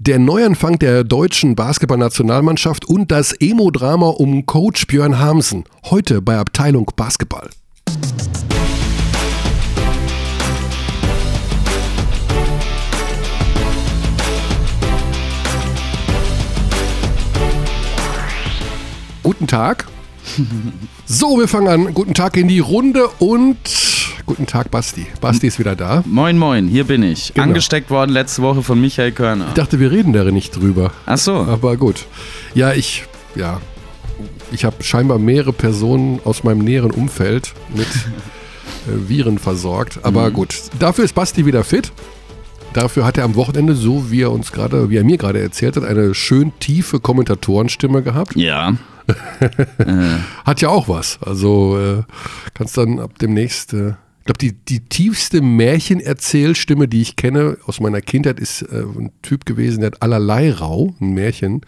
der Neuanfang der deutschen Basketballnationalmannschaft und das Emo-Drama um Coach Björn Hamsen. Heute bei Abteilung Basketball. Guten Tag. So, wir fangen an. Guten Tag in die Runde und guten Tag, Basti. Basti ist wieder da. Moin, moin, hier bin ich. Genau. Angesteckt worden letzte Woche von Michael Körner. Ich dachte, wir reden da nicht drüber. Ach so. Aber gut. Ja, ich, ja, ich habe scheinbar mehrere Personen aus meinem näheren Umfeld mit äh, Viren versorgt. Aber gut, dafür ist Basti wieder fit. Dafür hat er am Wochenende, so wie er uns gerade, wie er mir gerade erzählt hat, eine schön tiefe Kommentatorenstimme gehabt. Ja. Hat ja auch was. Also äh, kannst dann ab demnächst. Äh, glaube, die, die tiefste Märchenerzählstimme, die ich kenne aus meiner Kindheit, ist äh, ein Typ gewesen, der hat allerlei Rau, ein Märchen,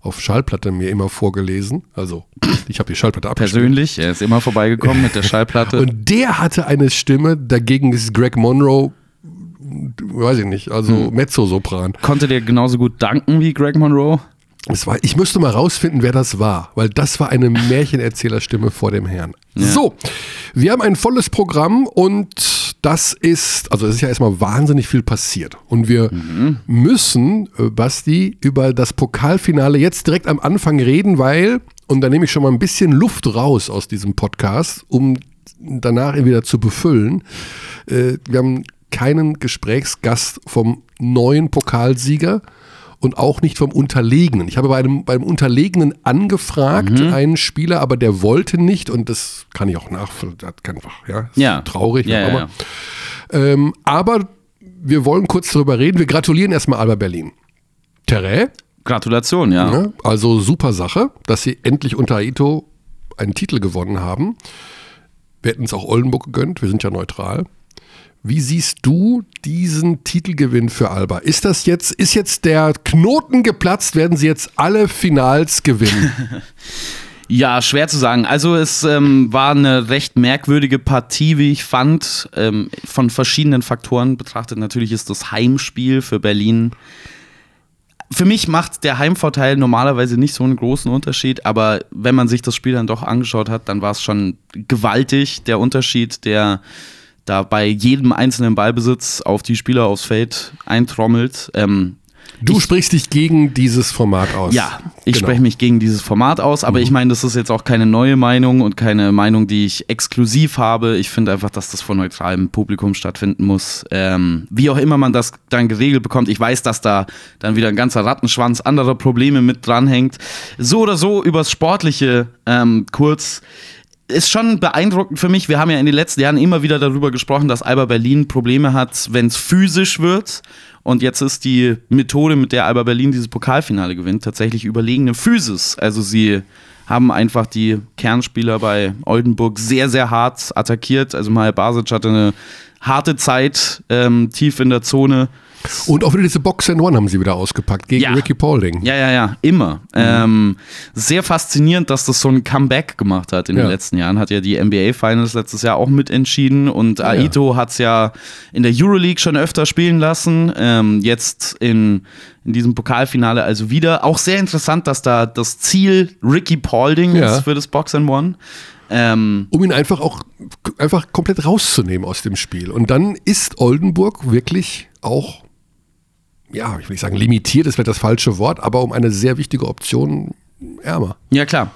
auf Schallplatte mir immer vorgelesen. Also, ich habe die Schallplatte abgespielt. Persönlich, er ist immer vorbeigekommen mit der Schallplatte. Und der hatte eine Stimme, dagegen ist Greg Monroe, weiß ich nicht, also Mezzosopran. Konnte der genauso gut danken wie Greg Monroe? Es war, ich müsste mal rausfinden, wer das war, weil das war eine Märchenerzählerstimme vor dem Herrn. So, wir haben ein volles Programm und das ist, also es ist ja erstmal wahnsinnig viel passiert. Und wir müssen, äh, Basti, über das Pokalfinale jetzt direkt am Anfang reden, weil, und da nehme ich schon mal ein bisschen Luft raus aus diesem Podcast, um danach ihn wieder zu befüllen. Äh, wir haben keinen Gesprächsgast vom neuen Pokalsieger und auch nicht vom Unterlegenen. Ich habe bei einem, beim Unterlegenen angefragt, einen Spieler, aber der wollte nicht und das kann ich auch nachvollziehen. Das kann einfach, ja, ist Ja. traurig, Ja, ja. Ähm, aber wir wollen kurz darüber reden. Wir gratulieren erstmal Alba Berlin. Terre, Gratulation, ja. ne? also super Sache, dass sie endlich unter Aito einen Titel gewonnen haben. Wir hätten es auch Oldenburg gegönnt, wir sind ja neutral. Wie siehst du diesen Titelgewinn für Alba? Ist das jetzt, ist jetzt der Knoten geplatzt? Werden sie jetzt alle Finals gewinnen? Ja, schwer zu sagen. Also es ähm, war eine recht merkwürdige Partie, wie ich fand, ähm, von verschiedenen Faktoren betrachtet. Natürlich ist das Heimspiel für Berlin. Für mich macht der Heimvorteil normalerweise nicht so einen großen Unterschied, aber wenn man sich das Spiel dann doch angeschaut hat, dann war es schon gewaltig, der Unterschied, der da bei jedem einzelnen Ballbesitz auf die Spieler aufs Feld eintrommelt. Ähm, Du sprichst dich gegen dieses Format aus. ja, ich Genau. spreche mich gegen dieses Format aus, aber ich meine, das ist jetzt auch keine neue Meinung und keine Meinung, die ich exklusiv habe. Ich finde einfach, dass das vor neutralem Publikum stattfinden muss. Ähm, wie auch immer man das dann geregelt bekommt. Ich weiß, dass da dann wieder ein ganzer Rattenschwanz anderer Probleme mit dranhängt. So oder so übers Sportliche ähm, kurz ist schon beeindruckend für mich. Wir haben ja in den letzten Jahren immer wieder darüber gesprochen, dass Alba Berlin Probleme hat, wenn es physisch wird. Und jetzt ist die Methode, mit der Alba Berlin dieses Pokalfinale gewinnt, tatsächlich überlegene Physis. Also sie haben einfach die Kernspieler bei Oldenburg sehr, sehr hart attackiert. Also Maja Basic hatte eine harte Zeit ähm, tief in der Zone. Und auch wieder diese Box and One haben sie wieder ausgepackt gegen Ja. Ricky Paulding. Ja, ja, ja, immer. Ähm, sehr faszinierend, dass das so ein Comeback gemacht hat in Ja. den letzten Jahren. Hat ja die NBA Finals letztes Jahr auch mitentschieden und Aito hat es ja in der Euroleague schon öfter spielen lassen. Ähm, jetzt in, in diesem Pokalfinale also wieder. Auch sehr interessant, dass da das Ziel Ricky Paulding Ja. ist für das Box and One. Ähm, um ihn einfach auch einfach komplett rauszunehmen aus dem Spiel. Und dann ist Oldenburg wirklich auch, ja, ich will nicht sagen limitiert, das wäre das falsche Wort, aber um eine sehr wichtige Option ärmer. Ja, klar.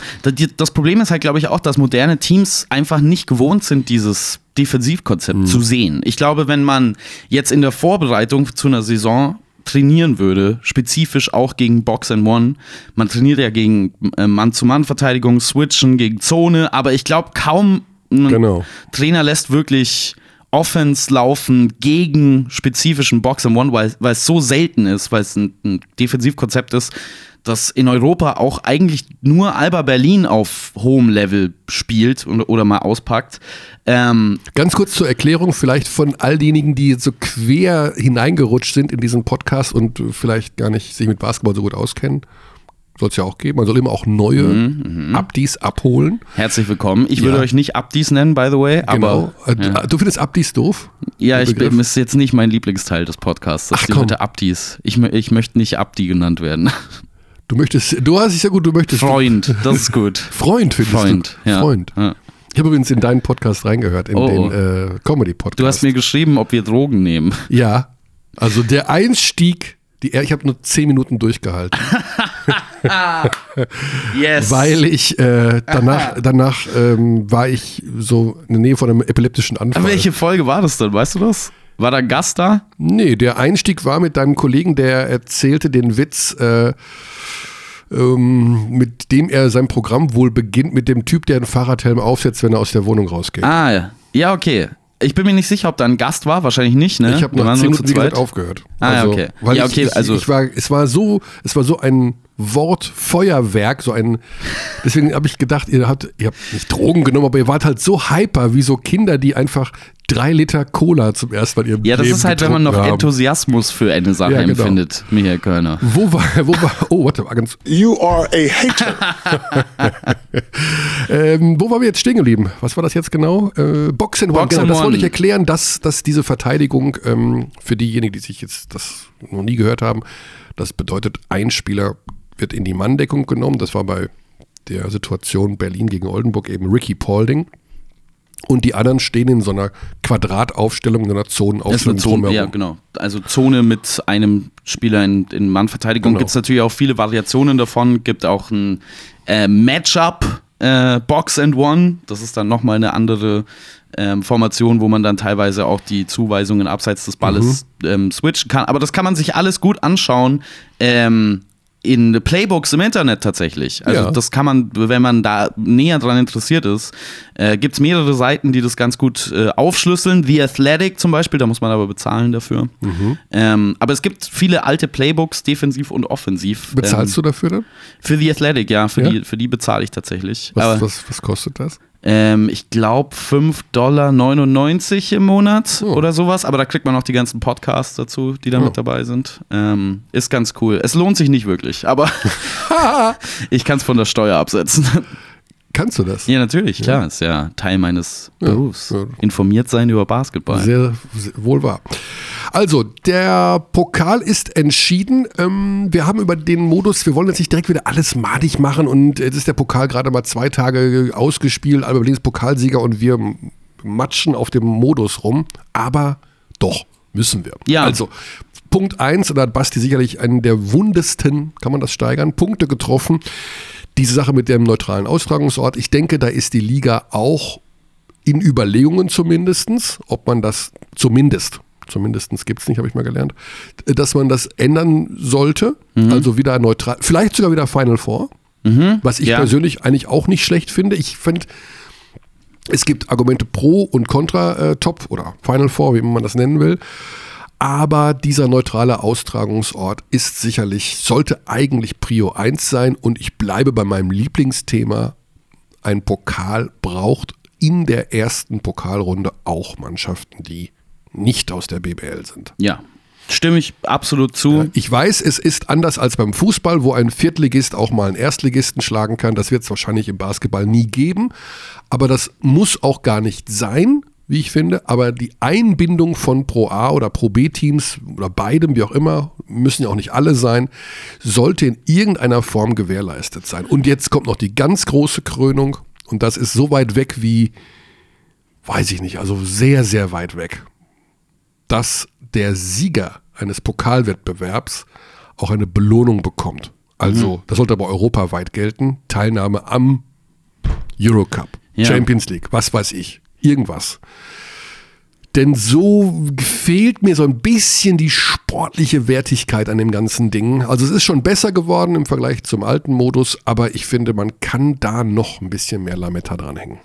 Das Problem ist halt, glaube ich, auch, dass moderne Teams einfach nicht gewohnt sind, dieses Defensivkonzept zu sehen. Ich glaube, wenn man jetzt in der Vorbereitung zu einer Saison trainieren würde, spezifisch auch gegen Box and One. Man trainiert ja gegen äh, Mann-zu-Mann-Verteidigung, Switchen, gegen Zone, aber ich glaube kaum ein Genau. Trainer lässt wirklich Offense laufen gegen spezifischen Box and One, weil, es so selten ist, weil es ein, ein Defensivkonzept ist, das in Europa auch eigentlich nur Alba Berlin auf hohem Level spielt und, oder mal auspackt. Ähm, Ganz kurz zur Erklärung, vielleicht von all denjenigen, die so quer hineingerutscht sind in diesen Podcast und vielleicht gar nicht sich mit Basketball so gut auskennen. Soll es ja auch geben. Man soll immer auch neue Mhm, Abdis abholen. Herzlich willkommen. Ich würde Ja. euch nicht Abdis nennen, by the way, Genau. aber Äh, ja, Du findest Abdis doof? ja ich bin, ist jetzt nicht mein Lieblingsteil des Podcasts, Ach, die komm. Leute Abdis. Ich, ich möchte nicht Abdi genannt werden. Du möchtest, du hast es ja gut, du möchtest. Freund, das ist gut. Freund findest Freund, du. ja. Freund. Ja. Ich habe übrigens in deinen Podcast reingehört, in Oh, den äh, Comedy-Podcast. Du hast mir geschrieben, ob wir Drogen nehmen. Ja, also der Einstieg, die, ich habe nur zehn Minuten durchgehalten, Yes. weil ich äh, danach, danach ähm, war ich so in der Nähe von einem epileptischen Anfall. Welche Folge war das denn? Weißt du das? War da ein Gast da? Nee, der Einstieg war mit deinem Kollegen, der erzählte den Witz, äh, ähm, mit dem er sein Programm wohl beginnt, mit dem Typ, der einen Fahrradhelm aufsetzt, wenn er aus der Wohnung rausgeht. Ah, ja. ja, okay. Ich bin mir nicht sicher, ob da ein Gast war. Wahrscheinlich nicht, ne? Ich habe nach waren zehn nur zu Minuten aufgehört. Ah, ja, okay. Weil Ja, ich, okay, ich, also- ich war, es war so, es war so ein Wortfeuerwerk, so ein. Deswegen habe ich gedacht, ihr habt, ihr habt nicht Drogen genommen, aber ihr wart halt so hyper wie so Kinder, die einfach drei Liter Cola zum ersten Mal in ihrem Ja, das Leben ist halt, wenn man noch haben. Enthusiasmus für eine Sache Ja, genau. empfindet, Michael Körner. Wo war, wo war, oh, warte mal, ganz, You are a hater. ähm, wo waren wir jetzt stehen geblieben? Was war das jetzt genau? Äh, Box and One, Box genau, and das wollte ich erklären, dass, dass diese Verteidigung ähm, für diejenigen, die sich jetzt das noch nie gehört haben, das bedeutet, ein Spieler wird in die Manndeckung genommen. Das war bei der Situation Berlin gegen Oldenburg eben Ricky Paulding. Und die anderen stehen in so einer Quadrataufstellung, in einer Das ist eine Zonenaufstellung Zone, ja, genau. Also Zone mit einem Spieler in, in Mannverteidigung Genau. gibt es natürlich auch viele Variationen davon. Gibt auch ein äh, Matchup äh, Box and One. Das ist dann nochmal eine andere ähm, Formation, wo man dann teilweise auch die Zuweisungen abseits des Balles Mhm. ähm, switchen kann. Aber das kann man sich alles gut anschauen. Ähm, in Playbooks im Internet tatsächlich. Also Ja. das kann man, wenn man da näher dran interessiert ist, äh, gibt es mehrere Seiten, die das ganz gut äh, aufschlüsseln. The Athletic zum Beispiel, da muss man aber bezahlen dafür. Mhm. Ähm, aber es gibt viele alte Playbooks, defensiv und offensiv. Bezahlst ähm, du dafür dann? Für The Athletic, ja, für, Ja? Die, für die bezahle ich tatsächlich. Was, was, was kostet das? Ähm, ich glaube 5,99 Dollar im Monat Oh. oder sowas, aber da kriegt man auch die ganzen Podcasts dazu, die da Oh. mit dabei sind. Ähm, ist ganz cool. Es lohnt sich nicht wirklich, aber ich kann es von der Steuer absetzen. Kannst du das? ja, natürlich, klar, ist ja Teil meines Ja, Berufs. ja. Informiert sein über Basketball. Sehr, sehr wohl wahr. Also, der Pokal ist entschieden. Ähm, wir haben über den Modus, wir wollen jetzt nicht direkt wieder alles madig machen und jetzt ist der Pokal gerade mal zwei Tage ausgespielt, Alba Berlin ist Pokalsieger und wir matschen auf dem Modus rum. Aber doch, müssen wir. Ja. Also, Punkt 1, da hat Basti sicherlich einen der wundesten, kann man das steigern, Punkte getroffen. Diese Sache mit dem neutralen Austragungsort, ich denke, da ist die Liga auch in Überlegungen zumindestens, ob man das zumindest, zumindestens gibt es nicht, habe ich mal gelernt, dass man das ändern sollte. Also wieder neutral, vielleicht sogar wieder Final Four, was ich ja. persönlich eigentlich auch nicht schlecht finde. Ich finde, es gibt Argumente pro und contra äh, Top oder Final Four, wie man das nennen will. Aber dieser neutrale Austragungsort ist sicherlich, sollte eigentlich Prio 1 sein und ich bleibe bei meinem Lieblingsthema. Ein Pokal braucht in der ersten Pokalrunde auch Mannschaften, die nicht aus der BBL sind. Ja, stimme ich absolut zu. Ich weiß, es ist anders als beim Fußball, wo ein Viertligist auch mal einen Erstligisten schlagen kann. Das wird es wahrscheinlich im Basketball nie geben. Aber das muss auch gar nicht sein, wie ich finde. Aber die Einbindung von Pro A oder Pro B-Teams oder beidem, wie auch immer, müssen ja auch nicht alle sein, sollte in irgendeiner Form gewährleistet sein. Und jetzt kommt noch die ganz große Krönung. Und das ist so weit weg wie, weiß ich nicht, also sehr, sehr weit weg dass der Sieger eines Pokalwettbewerbs auch eine Belohnung bekommt. Also, das sollte aber europaweit gelten. Teilnahme am Eurocup, Ja. Champions League, was weiß ich, irgendwas. Denn so fehlt mir so ein bisschen die sportliche Wertigkeit an dem ganzen Ding. Also es ist schon besser geworden im Vergleich zum alten Modus, aber ich finde, man kann da noch ein bisschen mehr Lametta dranhängen.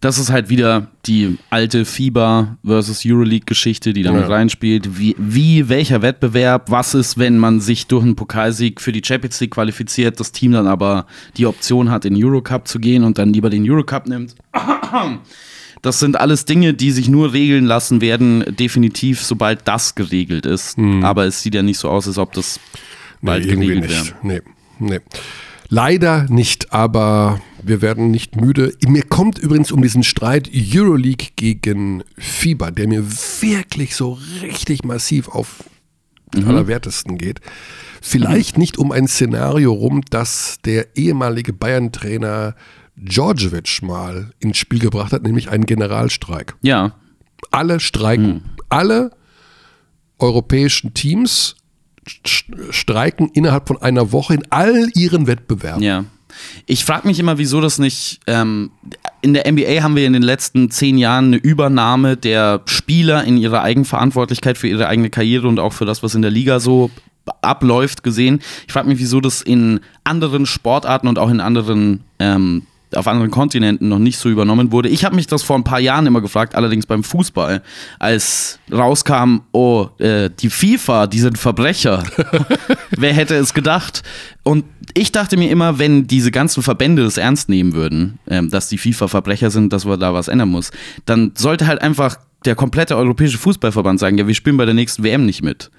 Das ist halt wieder die alte FIBA versus Euroleague-Geschichte, die damit Ja. reinspielt. Wie, wie, welcher Wettbewerb, was ist, wenn man sich durch einen Pokalsieg für die Champions League qualifiziert, das Team dann aber die Option hat, in den Eurocup zu gehen und dann lieber den Eurocup nimmt. Das sind alles Dinge, die sich nur regeln lassen werden, definitiv, sobald das geregelt ist. Aber es sieht ja nicht so aus, als ob das bald nee, irgendwie geregelt wäre. nicht. Nee, Nee. Leider nicht, aber wir werden nicht müde. Mir kommt übrigens um diesen Streit Euroleague gegen FIBA, der mir wirklich so richtig massiv auf den Mhm. allerwertesten geht. Vielleicht nicht um ein Szenario rum, das der ehemalige Bayern-Trainer Djordjevic mal ins Spiel gebracht hat, nämlich einen Generalstreik. Ja. Alle streiken. Alle europäischen Teams st- streiken innerhalb von einer Woche in all ihren Wettbewerben. Ja. Ich frage mich immer, wieso das nicht. Ähm, in der NBA haben wir in den letzten zehn Jahren eine Übernahme der Spieler in ihrer Eigenverantwortlichkeit für ihre eigene Karriere und auch für das, was in der Liga so abläuft, gesehen. Ich frage mich, wieso das in anderen Sportarten und auch in anderen ähm, auf anderen Kontinenten noch nicht so übernommen wurde. Ich habe mich das vor ein paar Jahren immer gefragt, allerdings beim Fußball, als rauskam, oh, äh, die FIFA, die sind Verbrecher. Wer hätte es gedacht? Und ich dachte mir immer, wenn diese ganzen Verbände das ernst nehmen würden, ähm, dass die FIFA Verbrecher sind, dass man da was ändern muss, dann sollte halt einfach der komplette europäische Fußballverband sagen, ja, wir spielen bei der nächsten WM nicht mit.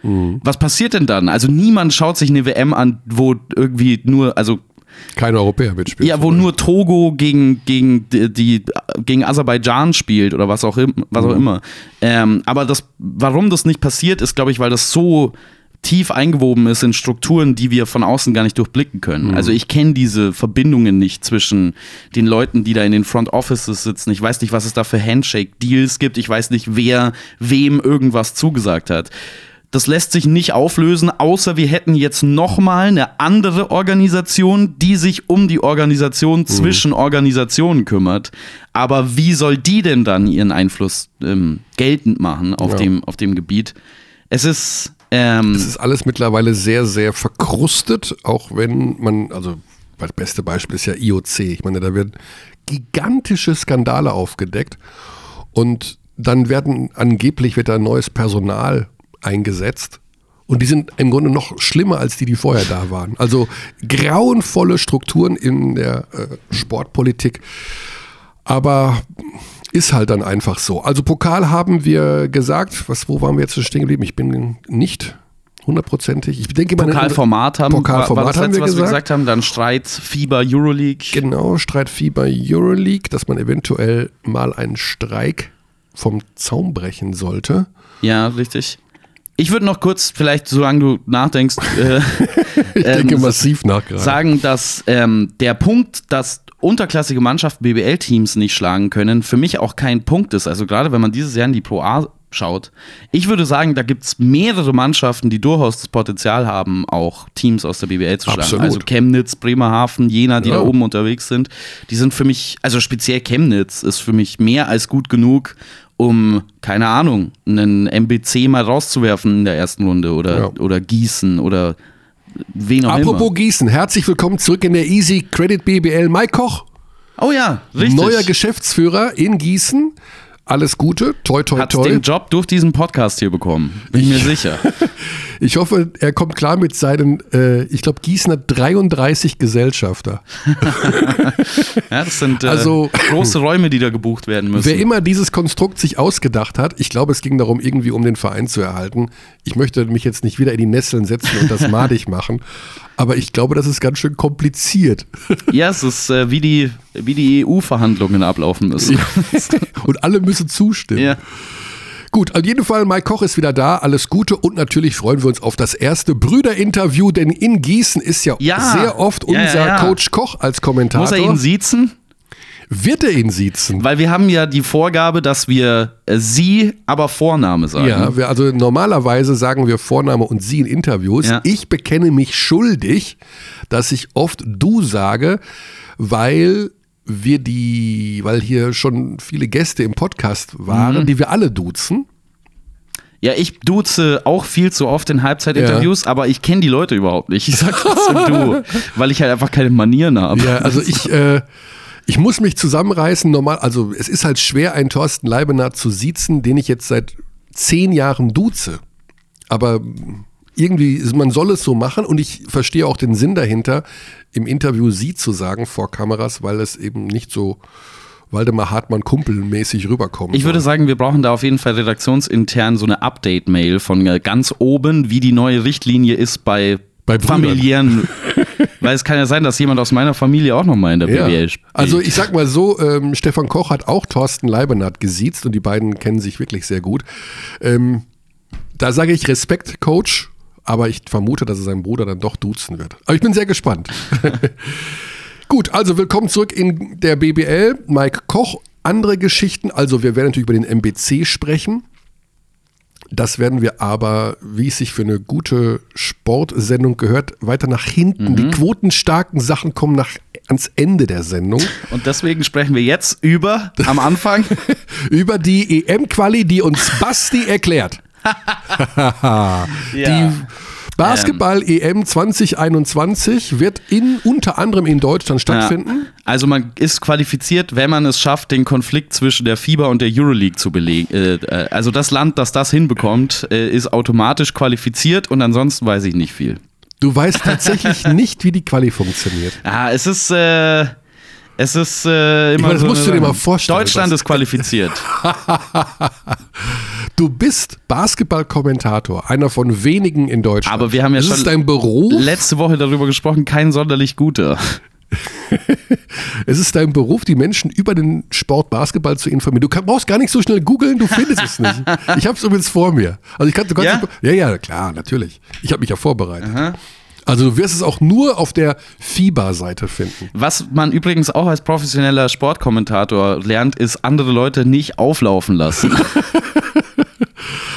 Was passiert denn dann? Also niemand schaut sich eine WM an, wo irgendwie nur, also Kein Europäer mitspielt. ja, wo nur Togo gegen, gegen, die, gegen Aserbaidschan spielt oder was auch, was auch immer. Ähm, aber das, warum das nicht passiert, ist, glaube ich, weil das so tief eingewoben ist in Strukturen, die wir von außen gar nicht durchblicken können. Also ich kenne diese Verbindungen nicht zwischen den Leuten, die da in den Front Offices sitzen. Ich weiß nicht, was es da für Handshake-Deals gibt. Ich weiß nicht, wer wem irgendwas zugesagt hat. Das lässt sich nicht auflösen, außer wir hätten jetzt nochmal eine andere Organisation, die sich um die Organisation zwischen Organisationen kümmert. Aber wie soll die denn dann ihren Einfluss ähm, geltend machen auf, Ja. dem, auf dem Gebiet? Es ist. Ähm, Es ist alles mittlerweile sehr, sehr verkrustet, auch wenn man, also das beste Beispiel ist ja IOC. Ich meine, da werden gigantische Skandale aufgedeckt und dann werden angeblich wird da neues Personal eingesetzt. Und die sind im Grunde noch schlimmer als die, die vorher da waren. Also grauenvolle Strukturen in der äh, Sportpolitik. Aber ist halt dann einfach so. Also Pokal haben wir gesagt. Was, wo waren wir jetzt stehen geblieben? Ich bin nicht hundertprozentig. Ich denke mal, Pokalformat haben, Pokalformat war, war das haben letzte, wir was wir gesagt. gesagt haben. Dann Streit, Fieber, Euroleague. Genau, Streitfieber Euroleague, dass man eventuell mal einen Streik vom Zaun brechen sollte. Ja, richtig. Ich würde noch kurz, vielleicht, solange du nachdenkst, äh, Ich Ähm, denke so- massiv nach gerade. sagen, dass ähm, der Punkt, dass unterklassige Mannschaften BBL-Teams nicht schlagen können, für mich auch kein Punkt ist. Also gerade wenn man dieses Jahr in die Pro A schaut. Ich würde sagen, da gibt es mehrere Mannschaften, die durchaus das Potenzial haben, auch Teams aus der BBL zu schlagen. Absolut. Also Chemnitz, Bremerhaven, Jena, die Ja. da oben unterwegs sind, die sind für mich, also speziell Chemnitz ist für mich mehr als gut genug, um, keine Ahnung, einen MBC mal rauszuwerfen in der ersten Runde oder, Ja. oder Gießen oder wen auch Apropos immer. Gießen, herzlich willkommen zurück in der Easy Credit BBL. Mike Koch, Oh ja, richtig. neuer Geschäftsführer in Gießen. Alles Gute, toi toi Hat toi. den Job durch diesen Podcast hier bekommen. Bin ich mir sicher. Ich hoffe, er kommt klar mit seinen, äh, ich glaube, Gießen hat 33 Gesellschafter. Ja, das sind äh, Also- große Räume, die da gebucht werden müssen. Wer immer dieses Konstrukt sich ausgedacht hat, ich glaube, es ging darum, irgendwie um den Verein zu erhalten. Ich möchte mich jetzt nicht wieder in die Nesseln setzen und das madig machen, aber ich glaube, das ist ganz schön kompliziert. ja, es ist äh, wie die, wie die EU-Verhandlungen ablaufen müssen. und alle müssen zustimmen. Ja. Gut, auf jeden Fall, Mike Koch ist wieder da, alles Gute und natürlich freuen wir uns auf das erste Brüderinterview, denn in Gießen ist ja, Ja. sehr oft unser ja. Coach Koch als Kommentator. Muss er ihn siezen? Wird er ihn siezen? Weil wir haben ja die Vorgabe, dass wir äh, sie, aber Vorname sagen. Ja, wir, also normalerweise sagen wir Vorname und Sie in Interviews. Ja. Ich bekenne mich schuldig, dass ich oft du sage, weil wir die, weil hier schon viele Gäste im Podcast waren, Mhm. die wir alle duzen. Ja, ich duze auch viel zu oft in Halbzeitinterviews, aber ich kenne die Leute überhaupt nicht. Ich sag trotzdem du, weil ich halt einfach keine Manieren habe. Ja, also ich, äh, ich muss mich zusammenreißen. Normal, also es ist halt schwer, einen Thorsten Leibenath zu siezen, den ich jetzt seit zehn Jahren duze. Aber irgendwie, man soll es so machen und ich verstehe auch den Sinn dahinter, im Interview sie zu sagen vor Kameras, weil es eben nicht so Waldemar Hartmann kumpelmäßig rüberkommt. Ich würde sagen, wir brauchen da auf jeden Fall redaktionsintern so eine Update-Mail von äh, ganz oben, wie die neue Richtlinie ist bei, Bei Brüdern. familiären Weil es kann ja sein, dass jemand aus meiner Familie auch nochmal in der Ja. BWL spielt. Also ich sag mal so, ähm, Stefan Koch hat auch Thorsten Leibenhardt gesiezt und die beiden kennen sich wirklich sehr gut. Ähm, da sage ich Respekt, Coach, aber ich vermute, dass er seinen Bruder dann doch duzen wird. Aber ich bin sehr gespannt. Gut, also willkommen zurück in der BBL. Mike Koch, andere Geschichten. Also wir werden natürlich über den MBC sprechen. Das werden wir aber, wie es sich für eine gute Sportsendung gehört, weiter nach hinten. Die quotenstarken Sachen kommen nach, ans Ende der Sendung. Und deswegen sprechen wir jetzt über, am Anfang, Über die EM-Quali, die uns Basti erklärt. Die Basketball-EM 2021 wird in, unter anderem in Deutschland stattfinden. Ja. Also man ist qualifiziert, wenn man es schafft, den Konflikt zwischen der FIBA und der Euroleague zu belegen. Äh, äh, also das Land, das das hinbekommt, äh, ist automatisch qualifiziert und ansonsten weiß ich nicht viel. Du weißt tatsächlich nicht, wie die Quali funktioniert. Ah, es ist, äh, es ist äh, immer meine, das so musst du dir mal vorstellen, Deutschland ist qualifiziert. Du bist Basketball-Kommentator, einer von wenigen in Deutschland. Aber wir haben ja das schon ist dein Beruf. letzte Woche darüber gesprochen, kein sonderlich guter. Es ist dein Beruf, die Menschen über den Sport Basketball zu informieren. Du brauchst gar nicht so schnell googeln, du findest es nicht. Ich habe es übrigens vor mir. Also ich kann, du Ja? ja? ja, klar, natürlich. Ich habe mich ja vorbereitet. Also du wirst es auch nur auf der FIBA-Seite finden. Was man übrigens auch als professioneller Sportkommentator lernt, ist andere Leute nicht auflaufen lassen.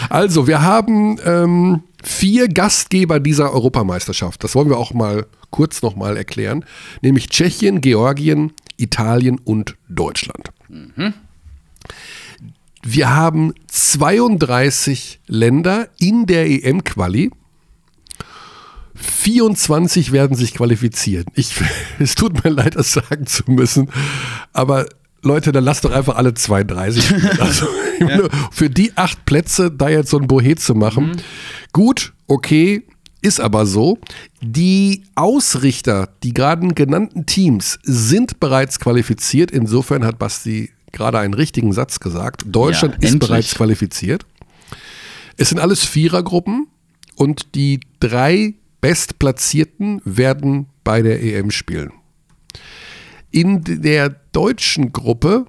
Also wir haben ähm, vier Gastgeber dieser Europameisterschaft. Das wollen wir auch mal kurz nochmal erklären. Nämlich Tschechien, Georgien, Italien und Deutschland. Wir haben 32 Länder in der EM-Quali. 24 werden sich qualifizieren. Ich, es tut mir leid, das sagen zu müssen, aber Leute, dann lasst doch einfach alle 32 spielen. Also, Für die acht Plätze da jetzt so ein Bohet zu machen. Gut, okay, ist aber so. Die Ausrichter, die gerade genannten Teams, sind bereits qualifiziert. Insofern hat Basti gerade einen richtigen Satz gesagt. Deutschland Ja, ist bereits qualifiziert. Es sind alles Vierergruppen und die drei Bestplatzierten werden bei der EM spielen. In der deutschen Gruppe,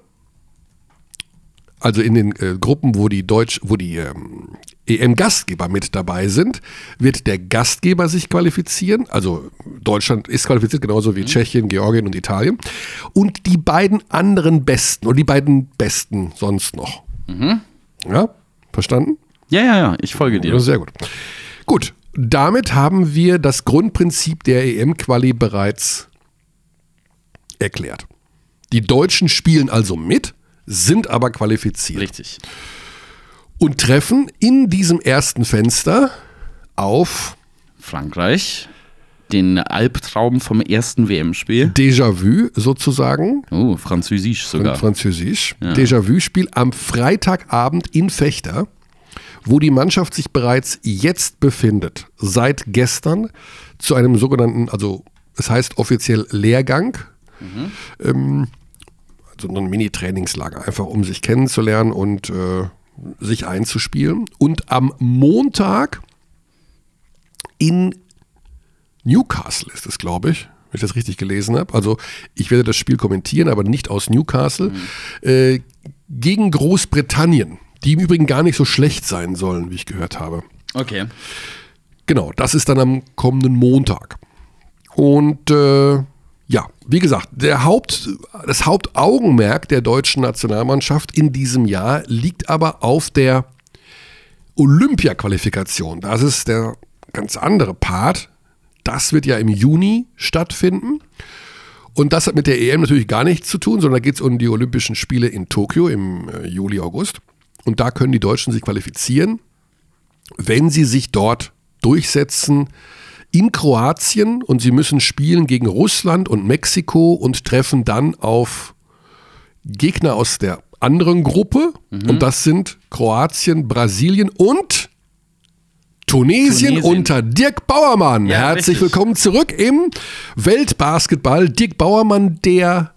also in den äh, Gruppen, wo die Deutsch, wo die ähm, EM-Gastgeber mit dabei sind, wird der Gastgeber sich qualifizieren. Also Deutschland ist qualifiziert, genauso wie Tschechien, Georgien und Italien. Und die beiden anderen Besten und die beiden Besten sonst noch. Ja, verstanden? ja, ja, ja, ich folge dir. Sehr gut. Gut, damit haben wir das Grundprinzip der EM-Quali bereits erklärt. Die Deutschen spielen also mit, sind aber qualifiziert Richtig. und treffen in diesem ersten Fenster auf Frankreich, den Albtraum vom ersten WM-Spiel. Déjà-vu sozusagen, Oh, Französisch sogar. Französisch. Déjà-vu-Spiel am Freitagabend in Fechter, wo die Mannschaft sich bereits jetzt befindet, seit gestern zu einem sogenannten, also es heißt offiziell Lehrgang, ähm, also ein Mini-Trainingslager, einfach um sich kennenzulernen und äh, sich einzuspielen. Und am Montag in Newcastle ist es, glaube ich, wenn ich das richtig gelesen habe. Also ich werde das Spiel kommentieren, aber nicht aus Newcastle. Äh, gegen Großbritannien, die im Übrigen gar nicht so schlecht sein sollen, wie ich gehört habe. Okay. Genau, das ist dann am kommenden Montag. Und äh, ja, wie gesagt, der Haupt, das Hauptaugenmerk der deutschen Nationalmannschaft in diesem Jahr liegt aber auf der Olympia-Qualifikation. Das ist der ganz andere Part. Das wird ja im Juni stattfinden. Und das hat mit der EM natürlich gar nichts zu tun, sondern da geht es um die Olympischen Spiele in Tokio im äh, Juli, August. Und da können die Deutschen sich qualifizieren, wenn sie sich dort durchsetzen in Kroatien und sie müssen spielen gegen Russland und Mexiko und treffen dann auf Gegner aus der anderen Gruppe. Und das sind Kroatien, Brasilien und Tunesien, Tunesien. unter Dirk Bauermann. Ja, Herzlich richtig. willkommen zurück im Weltbasketball. Dirk Bauermann, der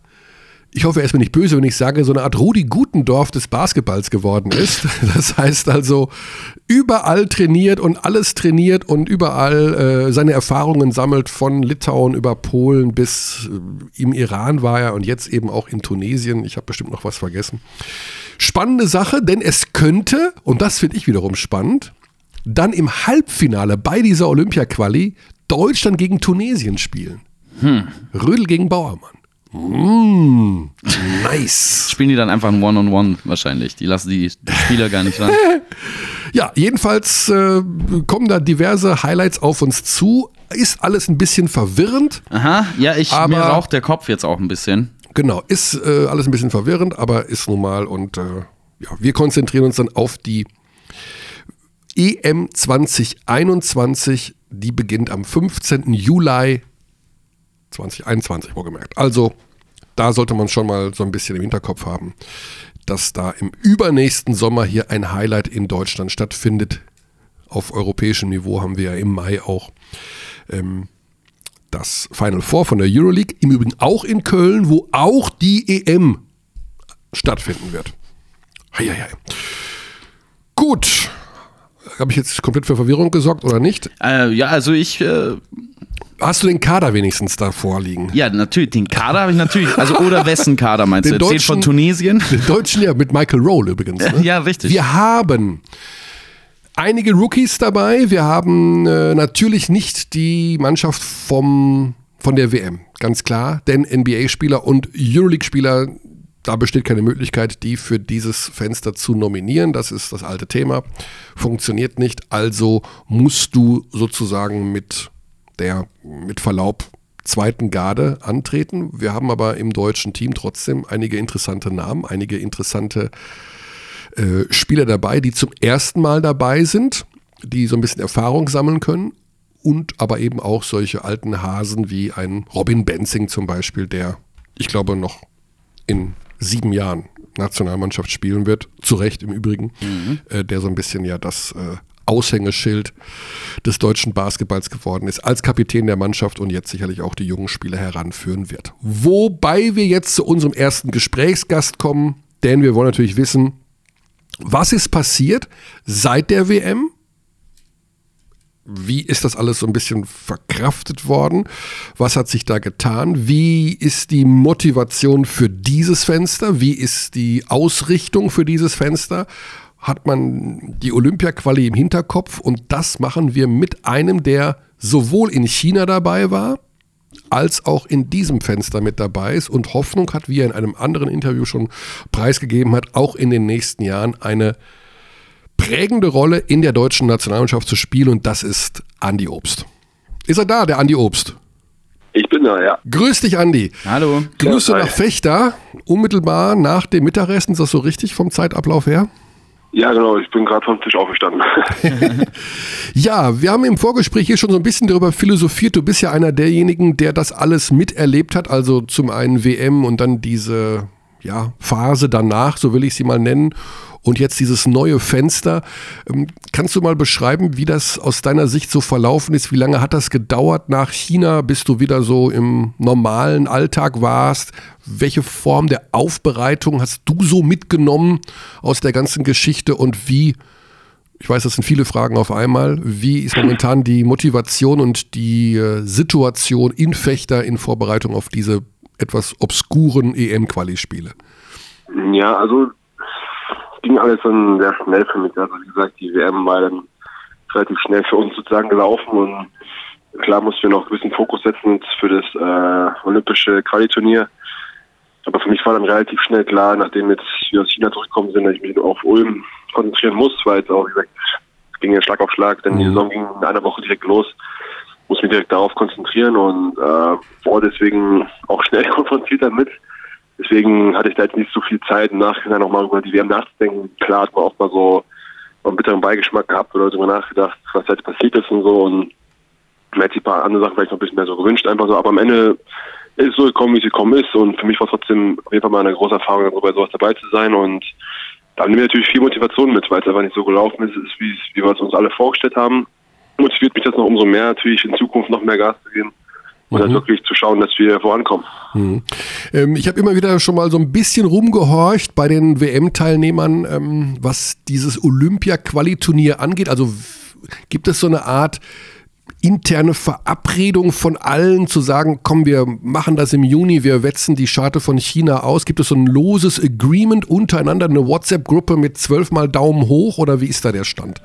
ich hoffe, er ist mir nicht böse, wenn ich sage, so eine Art Rudi Gutendorf des Basketballs geworden ist. Das heißt also, überall trainiert und alles trainiert und überall äh, seine Erfahrungen sammelt, von Litauen über Polen bis äh, im Iran war er und jetzt eben auch in Tunesien. Ich habe bestimmt noch was vergessen. Spannende Sache, denn es könnte, und das finde ich wiederum spannend, dann im Halbfinale bei dieser Olympia-Quali Deutschland gegen Tunesien spielen. Hm. Rödel gegen Bauermann. Mmh, nice. Spielen die dann einfach ein One-on-One -on -One wahrscheinlich. Die lassen die, Spieler gar nicht ran. ja, jedenfalls äh, kommen da diverse Highlights auf uns zu. Ist alles ein bisschen verwirrend. Aha, ja, ich, aber, mir raucht der Kopf jetzt auch ein bisschen. Genau, ist äh, alles ein bisschen verwirrend, aber ist normal und äh, ja, wir konzentrieren uns dann auf die EM 2021, die beginnt am 15. Juli 2021, wohlgemerkt. Also da sollte man schon mal so ein bisschen im Hinterkopf haben, dass da im übernächsten Sommer hier ein Highlight in Deutschland stattfindet. Auf europäischem Niveau haben wir ja im Mai auch ähm, das Final Four von der Euroleague. Im Übrigen auch in Köln, wo auch die EM stattfinden wird. Heieiei. Gut. Habe ich jetzt komplett für Verwirrung gesorgt oder nicht? Äh, ja, also ich. Äh Hast du den Kader wenigstens da vorliegen? Ja, natürlich. Den Kader habe ich natürlich. Also, oder wessen Kader meinst den du? Erzählt von Tunesien? Den Deutschen, ja, mit Michael Roll übrigens. Ne? Ja, richtig. Wir haben einige Rookies dabei. Wir haben äh, natürlich nicht die Mannschaft vom, von der WM, ganz klar. Denn NBA-Spieler und Euroleague-Spieler, da besteht keine Möglichkeit, die für dieses Fenster zu nominieren. Das ist das alte Thema. Funktioniert nicht. Also musst du sozusagen mit der, mit Verlaub, zweiten Garde antreten. Wir haben aber im deutschen Team trotzdem einige interessante Namen, einige interessante äh, Spieler dabei, die zum ersten Mal dabei sind, die so ein bisschen Erfahrung sammeln können und aber eben auch solche alten Hasen wie ein Robin Benzing zum Beispiel, der, ich glaube, noch in sieben Jahren Nationalmannschaft spielen wird, zu Recht im Übrigen, mhm. äh, der so ein bisschen ja das äh, Aushängeschild des deutschen Basketballs geworden ist, als Kapitän der Mannschaft und jetzt sicherlich auch die jungen Spieler heranführen wird. Wobei wir jetzt zu unserem ersten Gesprächsgast kommen, denn wir wollen natürlich wissen, was ist passiert seit der WM? Wie ist das alles so ein bisschen verkraftet worden? Was hat sich da getan? Wie ist die Motivation für dieses Fenster? Wie ist die Ausrichtung für dieses Fenster? Hat man die Olympia-Quali im Hinterkopf und das machen wir mit einem, der sowohl in China dabei war, als auch in diesem Fenster mit dabei ist und Hoffnung hat, wie er in einem anderen Interview schon preisgegeben hat, auch in den nächsten Jahren eine prägende Rolle in der deutschen Nationalmannschaft zu spielen und das ist Andi Obst. Ist er da, der Andi Obst? Ich bin da, ja. Grüß dich, Andi. Hallo. Grüße ja, nach Fechter, unmittelbar nach dem Mittagessen, ist das so richtig vom Zeitablauf her? Ja, genau, ich bin gerade vom Tisch aufgestanden. ja, wir haben im Vorgespräch hier schon so ein bisschen darüber philosophiert. Du bist ja einer derjenigen, der das alles miterlebt hat. Also zum einen WM und dann diese ja, Phase danach, so will ich sie mal nennen und jetzt dieses neue Fenster. Ähm, kannst du mal beschreiben, wie das aus deiner Sicht so verlaufen ist? Wie lange hat das gedauert nach China, bis du wieder so im normalen Alltag warst? Welche Form der Aufbereitung hast du so mitgenommen aus der ganzen Geschichte und wie, ich weiß, das sind viele Fragen auf einmal, wie ist momentan die Motivation und die äh, Situation in Fechter in Vorbereitung auf diese etwas obskuren EM-Quali-Spiele? Ja, also ging alles dann sehr schnell für mich. Also wie gesagt, die WM war dann relativ schnell für uns sozusagen gelaufen und klar mussten wir noch ein bisschen Fokus setzen für das äh, olympische Quali-Turnier. Aber für mich war dann relativ schnell klar, nachdem jetzt wir aus China zurückgekommen sind, dass ich mich auf Ulm konzentrieren muss, weil es auch, wie gesagt, es ging ja Schlag auf Schlag, denn die mhm. Saison ging in einer Woche direkt los, muss mich direkt darauf konzentrieren und äh, war deswegen auch schnell konfrontiert damit. Deswegen hatte ich da jetzt nicht so viel Zeit, im Nachhinein nochmal über die WM nachzudenken. Klar hat man auch mal so einen bitteren Beigeschmack gehabt oder darüber nachgedacht, was jetzt passiert ist und so. Und man hätte sich ein paar andere Sachen vielleicht noch ein bisschen mehr so gewünscht, einfach so. Aber am Ende ist es so gekommen, wie es gekommen ist. Und für mich war es trotzdem auf jeden Fall mal eine große Erfahrung, darüber sowas dabei zu sein. Und da nehmen wir natürlich viel Motivation mit, weil es einfach nicht so gelaufen ist, wie, wie wir es uns alle vorgestellt haben. Motiviert mich das noch umso mehr, natürlich in Zukunft noch mehr Gas zu geben und dann wirklich zu schauen, dass wir vorankommen. Mhm. Ähm, ich habe immer wieder schon mal so ein bisschen rumgehorcht bei den WM-Teilnehmern, ähm, was dieses Olympia-Quali-Turnier angeht. Also gibt es so eine Art interne Verabredung von allen zu sagen, komm, wir machen das im Juni, wir wetzen die Scharte von China aus? Gibt es so ein loses Agreement untereinander, eine WhatsApp-Gruppe mit zwölfmal Daumen hoch oder wie ist da der Stand?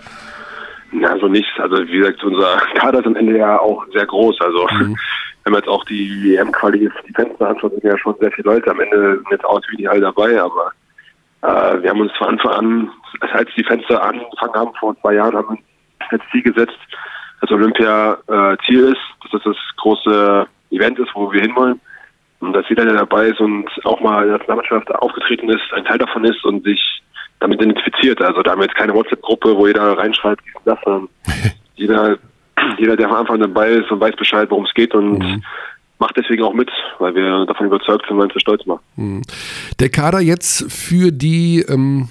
Na, also nicht. Also wie gesagt, unser Kader ist am Ende ja auch sehr groß. Also mhm. Wenn man jetzt auch die EM-Quali, die Fenster anschaut, sind ja schon sehr viele Leute. Am Ende sind jetzt aus wie die alle dabei, aber äh, wir haben uns von Anfang an, als die Fenster angefangen haben vor zwei Jahren, haben wir als Ziel gesetzt, dass Olympia äh, Ziel ist, dass das das große Event ist, wo wir hinwollen. Und dass jeder, der dabei ist und auch mal in der Nationalmannschaft aufgetreten ist, ein Teil davon ist und sich damit identifiziert. Also da haben wir jetzt keine WhatsApp-Gruppe, wo jeder reinschreibt, das, sondern jeder, jeder, der am Anfang dabei ist und weiß Bescheid, worum es geht und mhm. macht deswegen auch mit, weil wir davon überzeugt sind, weil uns das stolz macht. Mhm. Der Kader jetzt für die ähm,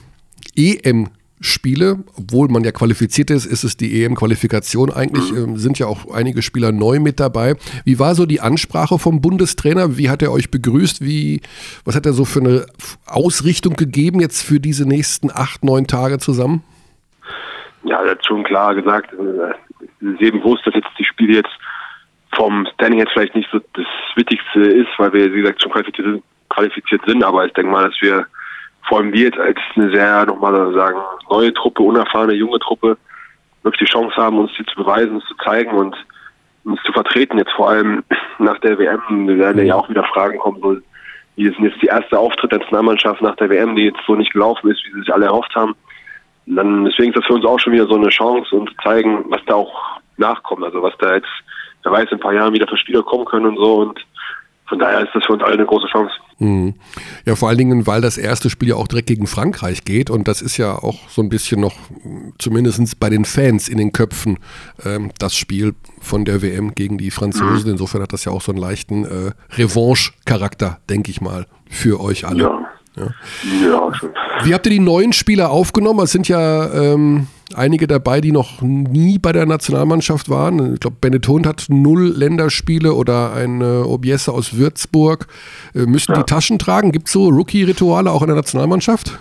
EM Spiele, obwohl man ja qualifiziert ist, ist es die EM-Qualifikation. Eigentlich äh, sind ja auch einige Spieler neu mit dabei. Wie war so die Ansprache vom Bundestrainer? Wie hat er euch begrüßt? Wie, was hat er so für eine Ausrichtung gegeben jetzt für diese nächsten acht, neun Tage zusammen? Ja, er hat schon klar gesagt, es ist eben bewusst, dass jetzt die Spiele jetzt vom Standing jetzt vielleicht nicht so das Wichtigste ist, weil wir, wie gesagt, schon qualifiziert sind, aber ich denke mal, dass wir vor allem wir jetzt als eine sehr, nochmal sagen, neue Truppe, unerfahrene, junge Truppe, wirklich die Chance haben, uns die zu beweisen, uns zu zeigen und uns zu vertreten, jetzt vor allem nach der WM. Wir werden ja auch wieder Fragen kommen, wie ist jetzt die erste Auftritt der Nationalmannschaft nach der WM, die jetzt so nicht gelaufen ist, wie sie sich alle erhofft haben. Und dann, deswegen ist das für uns auch schon wieder so eine Chance, um zu zeigen, was da auch nachkommt. Also was da jetzt, wer weiß, in ein paar Jahren wieder für Spieler kommen können und so. Und von daher ist das für uns alle eine große Chance. Mhm. Ja, vor allen Dingen, weil das erste Spiel ja auch direkt gegen Frankreich geht und das ist ja auch so ein bisschen noch, zumindest bei den Fans in den Köpfen, ähm, das Spiel von der WM gegen die Franzosen. Mhm. Insofern hat das ja auch so einen leichten äh, Revanche-Charakter, denke ich mal, für euch alle. Ja. Ja. ja, schon. Wie habt ihr die neuen Spieler aufgenommen? Es sind ja ähm, einige dabei, die noch nie bei der Nationalmannschaft waren. Ich glaube, Benetton hat null Länderspiele oder ein äh, Obiesse aus Würzburg. Äh, müssen ja. die Taschen tragen? Gibt es so Rookie-Rituale auch in der Nationalmannschaft?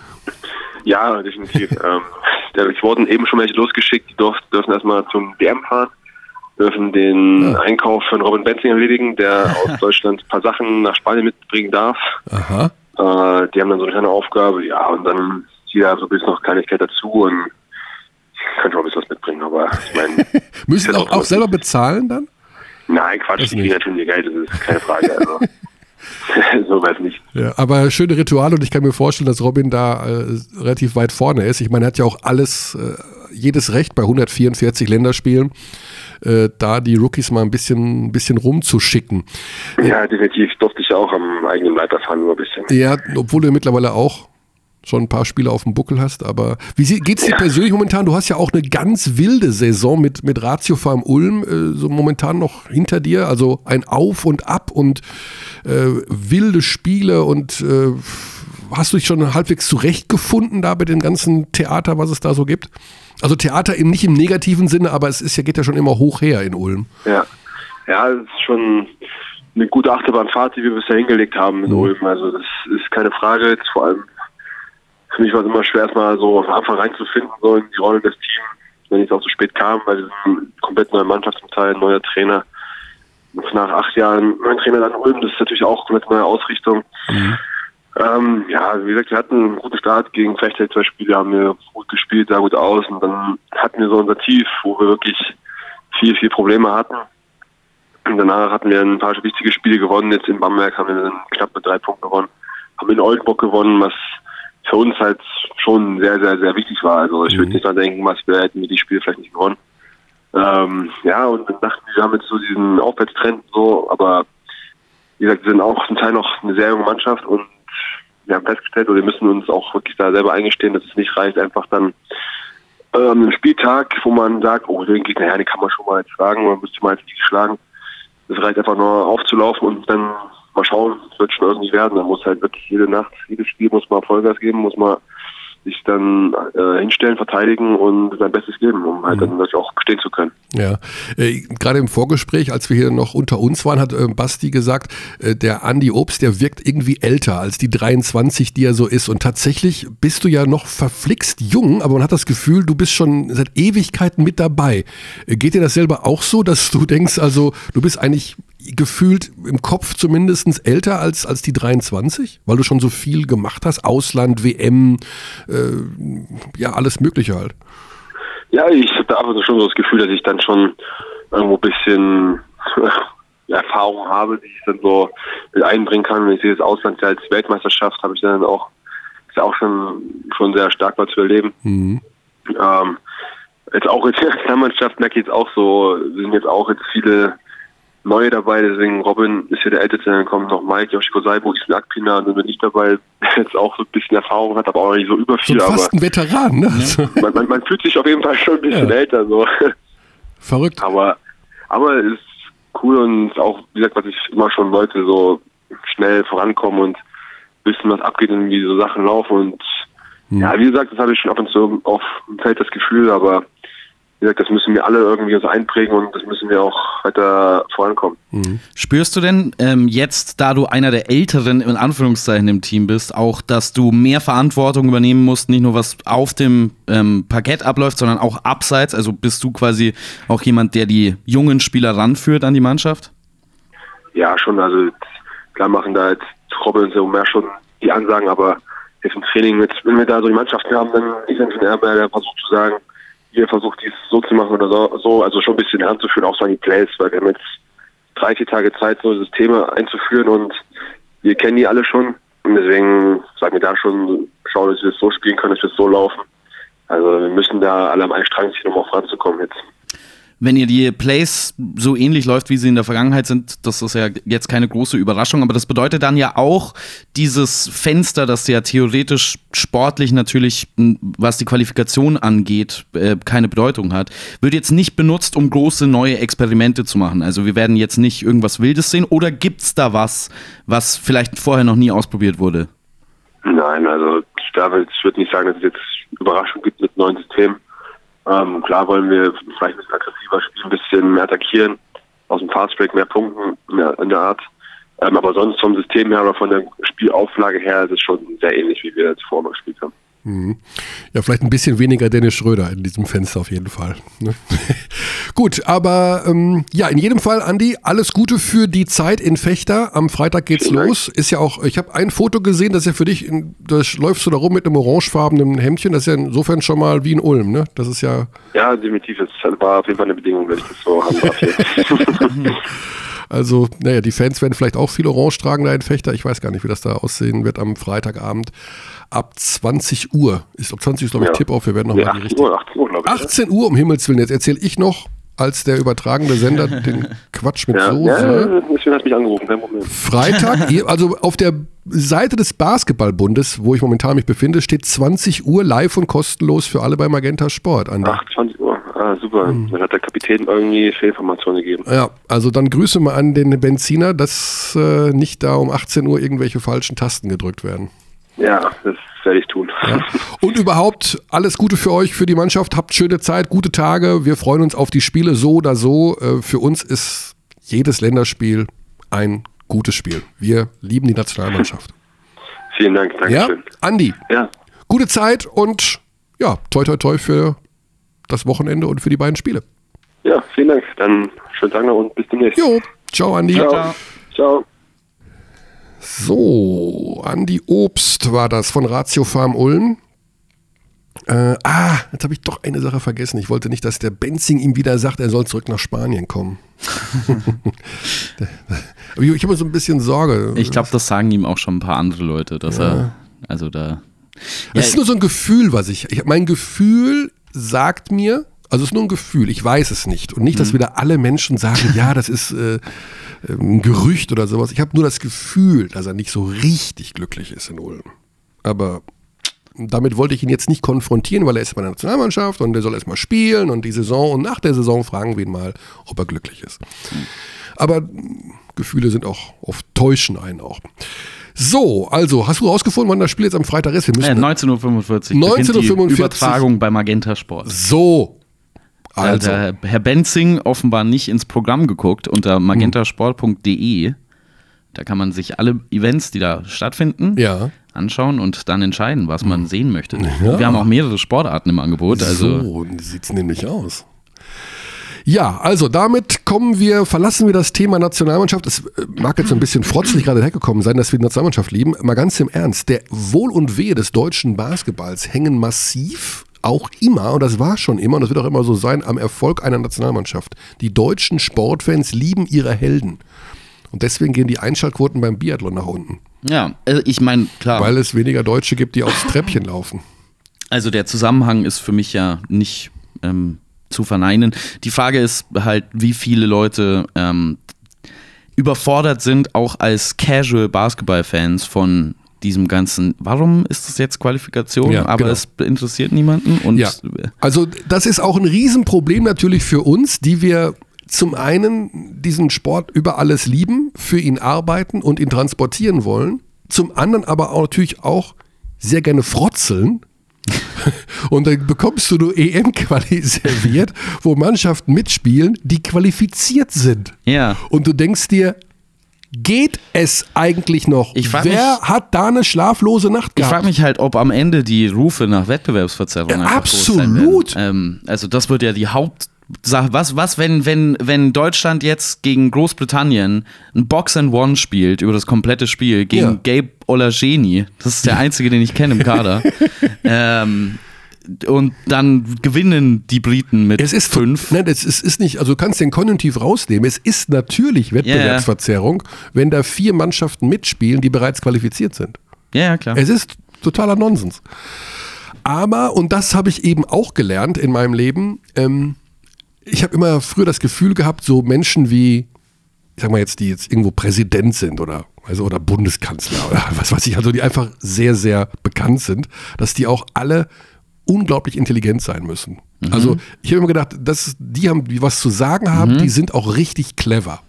Ja, definitiv. ähm, ich wurden eben schon welche losgeschickt, die dürfen, dürfen erstmal zum WM fahren, dürfen den ja. Einkauf von Robin Benzing erledigen, der aus Deutschland ein paar Sachen nach Spanien mitbringen darf. Aha. Äh, die haben dann so eine kleine Aufgabe, ja, und dann jeder so ein bisschen noch Kleinigkeit dazu und könnte auch ein bisschen was mitbringen, aber ich meine. Müssen auch, auch selber bezahlen dann? Nein, Quatsch, die kriegen natürlich Geld, das ist keine Frage. Also. so weit nicht. Ja, aber schöne Rituale und ich kann mir vorstellen, dass Robin da äh, relativ weit vorne ist. Ich meine, er hat ja auch alles, äh, jedes Recht bei 144 Länderspielen, äh, da die Rookies mal ein bisschen, ein bisschen rumzuschicken. Ja, definitiv. Durfte ich auch am eigenen Leib erfahren, nur ein bisschen. Ja, obwohl du mittlerweile auch schon ein paar Spiele auf dem Buckel hast, aber wie geht es dir ja. persönlich momentan? Du hast ja auch eine ganz wilde Saison mit, mit Ratio Farm Ulm äh, so momentan noch hinter dir, also ein Auf und Ab und äh, wilde Spiele und äh, hast du dich schon halbwegs zurechtgefunden da bei dem ganzen Theater, was es da so gibt? Also Theater eben nicht im negativen Sinne, aber es ist ja, geht ja schon immer hoch her in Ulm. Ja, ja, es ist schon eine gute Achterbahnfahrt, die wir bisher hingelegt haben in mhm. Ulm. Also das ist keine Frage. Jetzt vor allem für mich war es immer schwer, erstmal so von Anfang reinzufinden, so in die Rolle des Teams, wenn ich auch so spät kam, weil wir sind komplett neue Mannschaft zum Teil, neuer Trainer. Nach acht Jahren neuen Trainer dann Ulm, das ist natürlich auch komplett neue Ausrichtung. Mhm. Ähm, ja, wie gesagt, wir hatten einen guten Start gegen Fechter, zwei Spiele haben wir gut gespielt, sah gut aus und dann hatten wir so unser Tief, wo wir wirklich viel, viel Probleme hatten. Und danach hatten wir ein paar wichtige Spiele gewonnen. Jetzt in Bamberg haben wir dann knapp mit drei Punkten gewonnen. Haben in Oldenburg gewonnen, was für uns halt schon sehr, sehr, sehr wichtig war. Also ich mhm. würde nicht dran denken, was wir hätten wir die Spiele vielleicht nicht gewonnen. Ähm, ja, und dann dachten wir, wir haben jetzt so diesen Aufwärtstrend so, aber wie gesagt, wir sind auch zum Teil noch eine sehr junge Mannschaft und wir haben festgestellt, oder wir müssen uns auch wirklich da selber eingestehen, dass es nicht reicht, einfach dann äh, an Spieltag, wo man sagt, oh, den Gegner, ja, den kann man schon mal jetzt schlagen, man müsste mal jetzt nicht schlagen. Es reicht einfach nur aufzulaufen und dann mal schauen, es wird schon irgendwie werden. Dann muss halt wirklich jede Nacht, jedes Spiel muss man Vollgas geben, muss man sich dann äh, hinstellen, verteidigen und sein Bestes geben, um halt mhm. dann natürlich auch bestehen zu können. Ja, äh, gerade im Vorgespräch, als wir hier noch unter uns waren, hat äh, Basti gesagt, äh, der Andi Obst, der wirkt irgendwie älter als die 23, die er so ist. Und tatsächlich bist du ja noch verflixt jung, aber man hat das Gefühl, du bist schon seit Ewigkeiten mit dabei. Äh, geht dir das selber auch so, dass du denkst, also du bist eigentlich gefühlt im Kopf zumindest älter als, als die 23, weil du schon so viel gemacht hast, Ausland, WM, äh, ja, alles Mögliche halt. Ja, ich habe einfach schon so das Gefühl, dass ich dann schon irgendwo ein bisschen Erfahrung habe, die ich dann so mit einbringen kann. Wenn ich sehe, das Ausland als Weltmeisterschaft habe ich dann auch, ist ja auch schon, schon sehr stark mal zu erleben. Mhm. Ähm, jetzt auch in der Nationalmannschaft merke ich jetzt auch so, sind jetzt auch jetzt viele Neue dabei, deswegen Robin ist hier der Älteste, dann kommt noch Mike, Yoshiko Saibo, ich bin Akpina, und dann bin ich dabei, der jetzt auch so ein bisschen Erfahrung hat, aber auch nicht so über viel. So fast ein Veteran, ne? Ja. Man, man, man, fühlt sich auf jeden Fall schon ein bisschen ja. älter, so. Verrückt. Aber, aber es ist cool und auch, wie gesagt, was ich immer schon wollte, so schnell vorankommen und wissen, was abgeht und wie so Sachen laufen und hm. ja, wie gesagt, das habe ich schon ab und zu auf dem Feld das Gefühl, aber wie gesagt, das müssen wir alle irgendwie uns einprägen und das müssen wir auch weiter vorankommen. Mhm. Spürst du denn ähm, jetzt, da du einer der Älteren in Anführungszeichen im Team bist, auch, dass du mehr Verantwortung übernehmen musst, nicht nur was auf dem ähm, Parkett abläuft, sondern auch abseits? Also bist du quasi auch jemand, der die jungen Spieler ranführt an die Mannschaft? Ja, schon. Also klar machen da jetzt Robin und so mehr schon die Ansagen, aber jetzt im Training, mit, wenn wir da so die Mannschaften haben, dann ist schon eher der versucht zu sagen, ihr versucht dies so zu machen oder so, also schon ein bisschen heranzuführen, auch so an die Plays, weil wir haben jetzt drei, vier Tage Zeit, so Systeme einzuführen und wir kennen die alle schon. Und deswegen sagen wir da schon, schauen, dass wir es so spielen können, dass wir es so laufen. Also wir müssen da alle am einen Strang ziehen, um auch voranzukommen jetzt wenn ihr die Plays so ähnlich läuft, wie sie in der Vergangenheit sind, das ist ja jetzt keine große Überraschung, aber das bedeutet dann ja auch dieses Fenster, das ja theoretisch sportlich natürlich, was die Qualifikation angeht, äh, keine Bedeutung hat, wird jetzt nicht benutzt, um große neue Experimente zu machen. Also wir werden jetzt nicht irgendwas Wildes sehen oder gibt es da was, was vielleicht vorher noch nie ausprobiert wurde? Nein, also ich, würde nicht sagen, dass es jetzt Überraschungen gibt mit neuen Systemen. Ähm, klar wollen wir vielleicht ein bisschen aggressiver spielen, ein bisschen mehr attackieren, aus dem Fastbreak mehr Punkten mehr in der Art. Ähm, aber sonst vom System her oder von der Spielauflage her ist es schon sehr ähnlich, wie wir jetzt vorher gespielt haben. Mhm. Ja, vielleicht ein bisschen weniger Dennis Schröder in diesem Fenster auf jeden Fall. Ne? Gut, aber ähm, ja, in jedem Fall, Andi, alles Gute für die Zeit in Fechter. Am Freitag geht's Vielen los. Dank. Ist ja auch, ich habe ein Foto gesehen, das ist ja für dich, da läufst du da rum mit einem orangefarbenen Hemdchen. Das ist ja insofern schon mal wie in Ulm, ne? Das ist ja. Ja, definitiv. Das war auf jeden Fall eine Bedingung, wenn ich das so haben Also, naja, die Fans werden vielleicht auch viel Orange tragen da in Fechter. Ich weiß gar nicht, wie das da aussehen wird am Freitagabend ab 20 Uhr. Ist ab 20 Uhr, glaube ich, ja. Tipp auf. Wir werden nochmal ja, 18 Uhr, 18 Uhr, glaube ich. 18 Uhr, um Himmels Willen. Jetzt erzähle ich noch als der übertragende Sender den Quatsch mit ja, Soße. Ja, deswegen hat mich angerufen, kein Problem. Freitag, also auf der Seite des Basketballbundes, wo ich momentan mich befinde, steht 20 Uhr live und kostenlos für alle bei Magenta Sport. Andi. Ach, 20 Uhr. Ah, super. Hm. Dann hat der Kapitän irgendwie Fehlinformationen gegeben. Ja, also dann grüße mal an den Benziner, dass äh, nicht da um 18 Uhr irgendwelche falschen Tasten gedrückt werden. Ja, das werde ich tun. Ja. Und überhaupt alles Gute für euch, für die Mannschaft. Habt schöne Zeit, gute Tage. Wir freuen uns auf die Spiele so oder so. Äh, für uns ist jedes Länderspiel ein gutes Spiel. Wir lieben die Nationalmannschaft. Vielen Dank, danke ja? Andi, ja. gute Zeit und ja, toi toi toi für das Wochenende und für die beiden Spiele. Ja, vielen Dank. Dann schönen Tag noch und bis demnächst. Jo, ciao Andi. Ciao. ciao. So, Andi Obst war das von Ratio Farm Ulm. Äh, ah, jetzt habe ich doch eine Sache vergessen. Ich wollte nicht, dass der Benzing ihm wieder sagt, er soll zurück nach Spanien kommen. ich habe so ein bisschen Sorge. Ich glaube, das sagen ihm auch schon ein paar andere Leute, dass ja. er, also da. Das ja, ist nur so ein Gefühl, was ich, ich mein Gefühl sagt mir, also es ist nur ein Gefühl, ich weiß es nicht. Und nicht, dass mhm. wieder alle Menschen sagen, ja, das ist äh, ein Gerücht oder sowas. Ich habe nur das Gefühl, dass er nicht so richtig glücklich ist in Ulm. Aber damit wollte ich ihn jetzt nicht konfrontieren, weil er ist bei der Nationalmannschaft und er soll erstmal spielen und die Saison und nach der Saison fragen wir ihn mal, ob er glücklich ist. Aber Gefühle sind auch oft täuschen einen auch. So, also, hast du rausgefunden, wann das Spiel jetzt am Freitag ist? Wir Äh, müssen 19.45 Uhr. 19:45. Die Übertragung bei Magenta Sport. so. Also, hat der Herr Benzing offenbar nicht ins Programm geguckt unter magentasport.de. Da kann man sich alle Events, die da stattfinden, ja. anschauen und dann entscheiden, was man sehen möchte. Ja. Wir haben auch mehrere Sportarten im Angebot. Also so sieht es nämlich aus. Ja, also damit kommen wir, verlassen wir das Thema Nationalmannschaft. Es äh, mag jetzt ein bisschen frotzelig gerade hergekommen sein, dass wir die Nationalmannschaft lieben. Mal ganz im Ernst, der Wohl und Wehe des deutschen Basketballs hängen massiv auch immer, und das war schon immer, und das wird auch immer so sein, am Erfolg einer Nationalmannschaft. Die deutschen Sportfans lieben ihre Helden. Und deswegen gehen die Einschaltquoten beim Biathlon nach unten, ja, äh, ich meine, klar. weil es weniger Deutsche gibt, die aufs Treppchen laufen. Also der Zusammenhang ist für mich ja nicht ähm, zu verneinen. Die Frage ist halt, wie viele Leute ähm, überfordert sind, auch als Casual Basketball-Fans von diesem ganzen, warum ist das jetzt Qualifikation, Ja, aber genau. es interessiert niemanden und Ja, also das ist auch ein Riesenproblem natürlich für uns, die wir zum einen diesen Sport über alles lieben, für ihn arbeiten und ihn transportieren wollen, zum anderen aber auch natürlich auch sehr gerne frotzeln. Und dann bekommst du nur EM-Quali serviert, wo Mannschaften mitspielen, die qualifiziert sind. ja. Und du denkst dir, geht es eigentlich noch? Ich Wer mich- hat da eine schlaflose Nacht Ich gehabt? frage mich halt, ob am Ende die Rufe nach Wettbewerbsverzerrung Ja, absolut. Ähm, also das wird ja die Hauptsache. Was, was wenn, wenn, wenn Deutschland jetzt gegen Großbritannien ein Box and One spielt über das komplette Spiel gegen Ja. Gabe Olageni, das ist der einzige, den ich kenne im Kader. ähm, und dann gewinnen die Briten mit Es ist fünf. Nein, es ist, ist nicht, also du kannst den Konjunktiv rausnehmen. Es ist natürlich Wettbewerbsverzerrung, wenn da vier Mannschaften mitspielen, die bereits qualifiziert sind. Ja, ja, klar. Es ist totaler Nonsens. Aber, und das habe ich eben auch gelernt in meinem Leben, ähm, ich habe immer früher das Gefühl gehabt, so Menschen wie, ich sag mal jetzt, die jetzt irgendwo Präsident sind oder, also, oder Bundeskanzler oder was weiß ich, also die einfach sehr, sehr bekannt sind, dass die auch alle unglaublich intelligent sein müssen. Also ich habe immer gedacht, dass die haben, die was zu sagen haben, die sind auch richtig clever.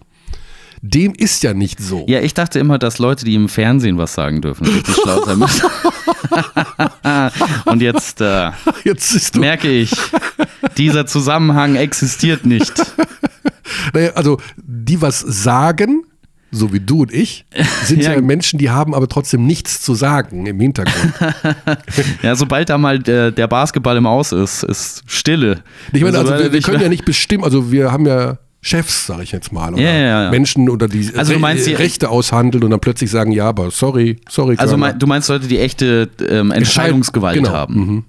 Dem ist ja nicht so. Ja, ich dachte immer, dass Leute, die im Fernsehen was sagen dürfen, richtig schlau sein müssen. Und jetzt äh, Jetzt merke ich, dieser Zusammenhang existiert nicht. Naja, also die was sagen, so wie du und ich, sind ja, Ja. Menschen, die haben aber trotzdem nichts zu sagen im Hintergrund. Ja, sobald da mal der, der Basketball im Aus ist, ist Stille. Ich meine, also Sobald wir, wir können ja nicht bestimmen, also wir haben ja Chefs, sage ich jetzt mal, oder Ja, ja, ja. Menschen oder die Also du meinst die- Rechte aushandeln und dann plötzlich sagen, ja, aber sorry, sorry. Also mein, du meinst Leute, die echte ähm, Entscheidungsgewalt Genau, haben. mhm.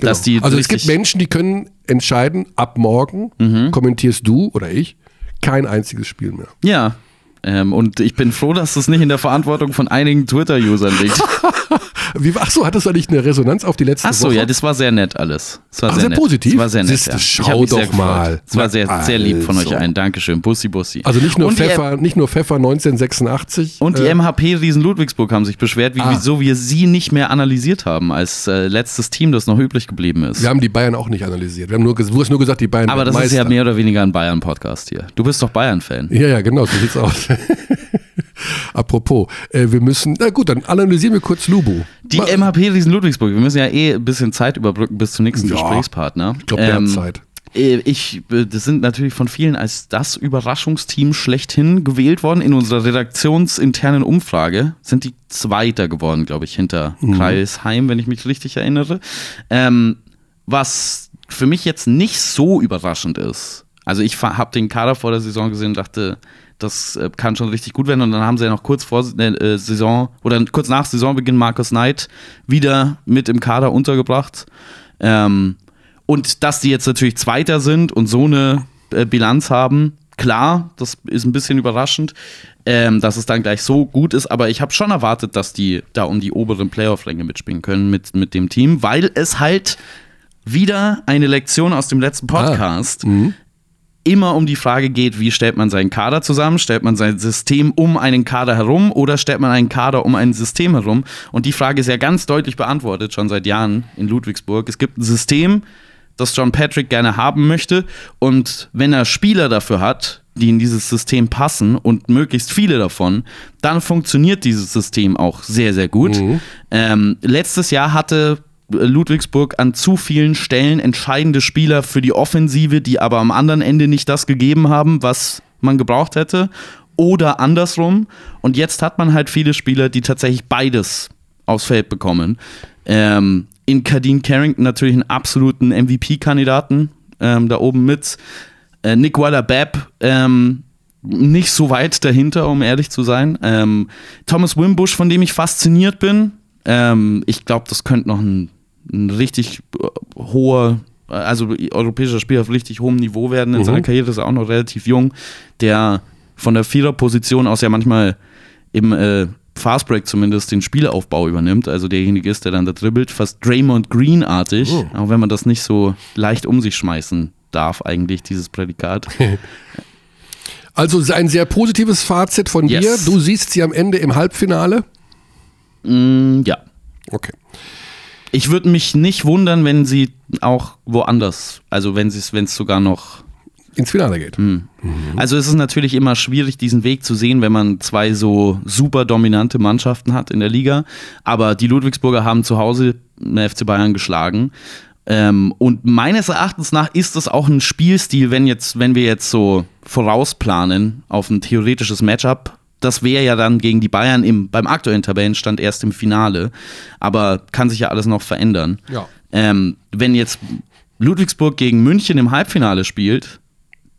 Dass die Genau. also es gibt Menschen, die können entscheiden, ab morgen Mhm. kommentierst du oder ich kein einziges Spiel mehr. Ja. Ähm, und ich bin froh, dass das nicht in der Verantwortung von einigen Twitter-Usern liegt. Wie, ach so, hattest du eigentlich eine Resonanz auf die letzte Ach so, Woche? ja, das war sehr nett alles. Das war Ach, sehr, sehr nett. positiv? Das war sehr nett. Siehste, ja. schau doch mal. Es war sehr, sehr lieb von euch allen. Dankeschön. Bussi, Bussi. Also nicht nur und Pfeffer, nicht nur Pfeffer 1986. Die, und die äh, MHP Riesen Ludwigsburg haben sich beschwert, wie, Ah. wieso wir sie nicht mehr analysiert haben als äh, letztes Team, das noch übrig geblieben ist. Wir haben die Bayern auch nicht analysiert. Wir haben nur, du hast nur gesagt, die Bayern Aber das werden ist ja Meister. mehr oder weniger ein Bayern-Podcast hier. Du bist doch Bayern-Fan. Ja, ja, genau, so sieht's aus. Apropos, äh, wir müssen, na gut, dann analysieren wir kurz Lubu. Die Ma- MHP Riesen Ludwigsburg, wir müssen ja eh ein bisschen Zeit überbrücken bis zum nächsten Ja, Gesprächspartner. ich glaub, der hat Zeit. äh, Ich, äh, das sind natürlich von vielen als das Überraschungsteam schlechthin gewählt worden. In unserer redaktionsinternen Umfrage sind die Zweiter geworden, glaube ich, hinter Mhm. Kreisheim, wenn ich mich richtig erinnere. Ähm, was für mich jetzt nicht so überraschend ist. Also ich habe den Kader vor der Saison gesehen und dachte, das äh, kann schon richtig gut werden. Und dann haben sie ja noch kurz vor der äh, Saison oder kurz nach Saisonbeginn Markus Knight wieder mit im Kader untergebracht. Ähm, und dass die jetzt natürlich Zweiter sind und so eine äh, Bilanz haben, klar, das ist ein bisschen überraschend, ähm, dass es dann gleich so gut ist, aber ich habe schon erwartet, dass die da um die oberen Playoff-Ränge mitspielen können mit, mit dem Team, weil es halt wieder eine Lektion aus dem letzten Podcast immer um die Frage geht, wie stellt man seinen Kader zusammen? Stellt man sein System um einen Kader herum oder stellt man einen Kader um ein System herum? Und die Frage ist ja ganz deutlich beantwortet, schon seit Jahren in Ludwigsburg. Es gibt ein System, das John Patrick gerne haben möchte. Und wenn er Spieler dafür hat, die in dieses System passen und möglichst viele davon, dann funktioniert dieses System auch sehr, sehr gut. Ähm, letztes Jahr hatte Ludwigsburg an zu vielen Stellen entscheidende Spieler für die Offensive, die aber am anderen Ende nicht das gegeben haben, was man gebraucht hätte. Oder andersrum. Und jetzt hat man halt viele Spieler, die tatsächlich beides aufs Feld bekommen. Ähm, in Kadeen Carrington natürlich einen absoluten MVP-Kandidaten ähm, da oben mit. Äh, Nick Weiler-Babb ähm, nicht so weit dahinter, um ehrlich zu sein. Ähm, Thomas Wimbush, von dem ich fasziniert bin. Ähm, ich glaube, das könnte noch ein, ein richtig äh, hoher, äh, also europäischer Spieler auf richtig hohem Niveau werden. In seiner Karriere ist er auch noch relativ jung, der von der Viererposition aus ja manchmal im äh, Fastbreak zumindest den Spielaufbau übernimmt, also derjenige ist, der dann da dribbelt, fast Draymond Green-artig, Oh. auch wenn man das nicht so leicht um sich schmeißen darf, eigentlich, dieses Prädikat. Also ein sehr positives Fazit von Yes. dir. Du siehst sie am Ende im Halbfinale. mm, ja. Okay. Ich würde mich nicht wundern, wenn sie auch woanders, also wenn es sogar noch Ins Finale geht. Also es ist natürlich immer schwierig, diesen Weg zu sehen, wenn man zwei so super dominante Mannschaften hat in der Liga. Aber die Ludwigsburger haben zu Hause den FC Bayern geschlagen. Ähm, und meines Erachtens nach ist das auch ein Spielstil, wenn jetzt, wenn wir jetzt so vorausplanen auf ein theoretisches Matchup. Das wäre ja dann gegen die Bayern im, beim aktuellen Tabellenstand erst im Finale. Aber kann sich ja alles noch verändern. Ja. Ähm, wenn jetzt Ludwigsburg gegen München im Halbfinale spielt,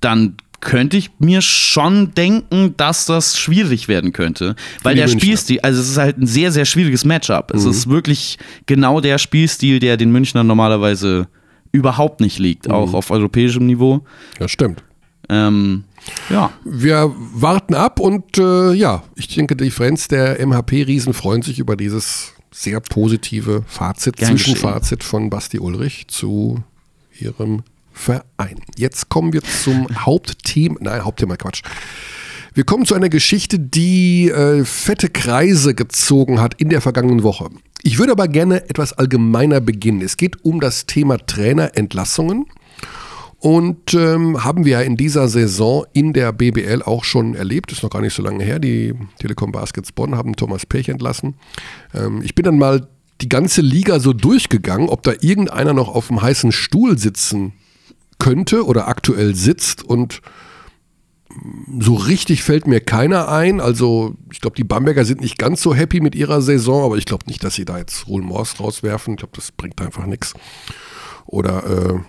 dann könnte ich mir schon denken, dass das schwierig werden könnte. Weil der Münchner. Spielstil, also es ist halt ein sehr, sehr schwieriges Matchup. Es ist wirklich genau der Spielstil, der den Münchnern normalerweise überhaupt nicht liegt, auch auf europäischem Niveau. Ja, stimmt. Ähm, ja. Wir warten ab und äh, ja, ich denke, die Friends der MHP-Riesen freuen sich über dieses sehr positive Fazit, Gern Zwischenfazit von Basti Ulrich zu ihrem Verein. Jetzt kommen wir zum Hauptthema, nein, Hauptthema Quatsch. Wir kommen zu einer Geschichte, die äh, fette Kreise gezogen hat in der vergangenen Woche. Ich würde aber gerne etwas allgemeiner beginnen. Es geht um das Thema Trainerentlassungen. Und ähm, haben wir ja in dieser Saison in der BBL auch schon erlebt, ist noch gar nicht so lange her. Die Telekom Baskets Bonn haben Thomas Pech entlassen. Ähm, ich bin dann mal die ganze Liga so durchgegangen, ob da irgendeiner noch auf dem heißen Stuhl sitzen könnte oder aktuell sitzt und mm, so richtig fällt mir keiner ein. Also ich glaube, die Bamberger sind nicht ganz so happy mit ihrer Saison, aber ich glaube nicht, dass sie da jetzt Roland Morse rauswerfen. Ich glaube, das bringt einfach nichts. Oder äh,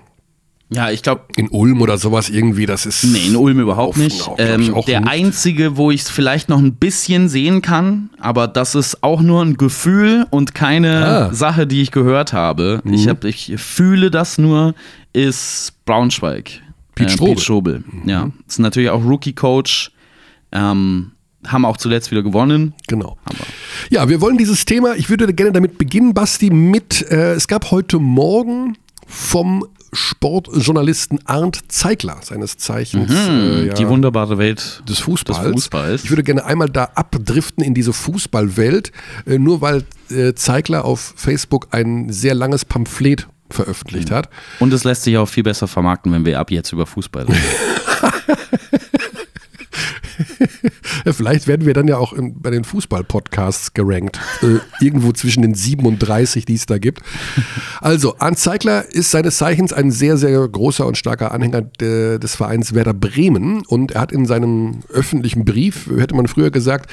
Ja, ich glaube, in Ulm oder sowas irgendwie, das ist. Nee, in Ulm überhaupt Auf- nicht. auch, Ähm, auch der nicht. einzige, wo ich es vielleicht noch ein bisschen sehen kann, aber das ist auch nur ein Gefühl und keine Ah. Mhm. Sache, die ich gehört habe. Ich, hab, ich fühle das nur, ist Braunschweig. Pete Äh, Strobel. Mhm. Pete Strobel. Ja, ist natürlich auch Rookie-Coach. Ähm, haben auch zuletzt wieder gewonnen. Genau. Ja, wir wollen dieses Thema, ich würde gerne damit beginnen, Basti, mit, äh, es gab heute Morgen vom Sportjournalisten Arndt Zeigler, seines Zeichens äh, ja, Die wunderbare Welt des Fußballs. des Fußballs. Ich würde gerne einmal da abdriften in diese Fußballwelt, äh, nur weil äh, Zeigler auf Facebook ein sehr langes Pamphlet veröffentlicht hat. Und es lässt sich auch viel besser vermarkten, wenn wir ab jetzt über Fußball reden. Vielleicht werden wir dann ja auch im, bei den Fußball-Podcasts gerankt. Äh, irgendwo zwischen den 37, die es da gibt. Also, Arndt Zeigler ist seines Zeichens ein sehr, sehr großer und starker Anhänger de, des Vereins Werder Bremen. Und er hat in seinem öffentlichen Brief, hätte man früher gesagt,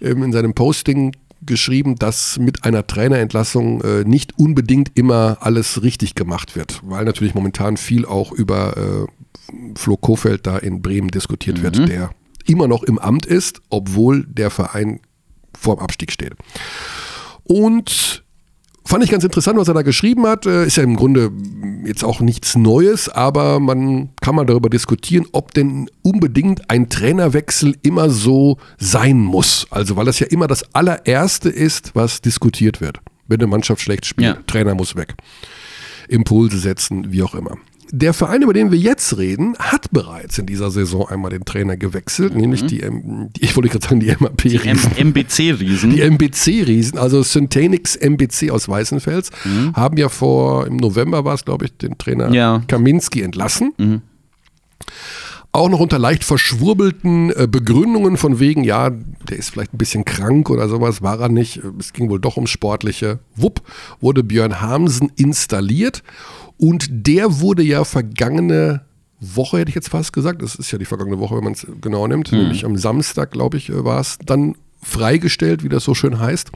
ähm, in seinem Posting geschrieben, dass mit einer Trainerentlassung äh, nicht unbedingt immer alles richtig gemacht wird, weil natürlich momentan viel auch über äh, Flo Kofeld da in Bremen diskutiert wird, der immer noch im Amt ist, obwohl der Verein vorm Abstieg steht. Und fand ich ganz interessant, was er da geschrieben hat. Äh, Ist ja im Grunde jetzt auch nichts Neues, aber man kann mal darüber diskutieren, ob denn unbedingt ein Trainerwechsel immer so sein muss. Also, weil das ja immer das allererste ist, was diskutiert wird. Wenn eine Mannschaft schlecht spielt, Ja. Trainer muss weg. Impulse setzen, wie auch immer. Der Verein, über den wir jetzt reden, hat bereits in dieser Saison einmal den Trainer gewechselt, nämlich die, die, ich wollte gerade sagen, die MAP M MBC-Riesen. die MBC-Riesen, also Synthenix MBC aus Weißenfels, haben ja vor, im November war es, glaube ich, den Trainer Ja. Kaminski entlassen. auch noch unter leicht verschwurbelten äh, Begründungen von wegen, ja, der ist vielleicht ein bisschen krank oder sowas, war er nicht. Es ging wohl doch ums Sportliche. Wupp, wurde Björn Hamsen installiert und der wurde ja vergangene Woche, hätte ich jetzt fast gesagt, das ist ja die vergangene Woche, wenn man es genau nimmt, mhm. nämlich am Samstag, glaube ich, äh, war es dann freigestellt, wie das so schön heißt,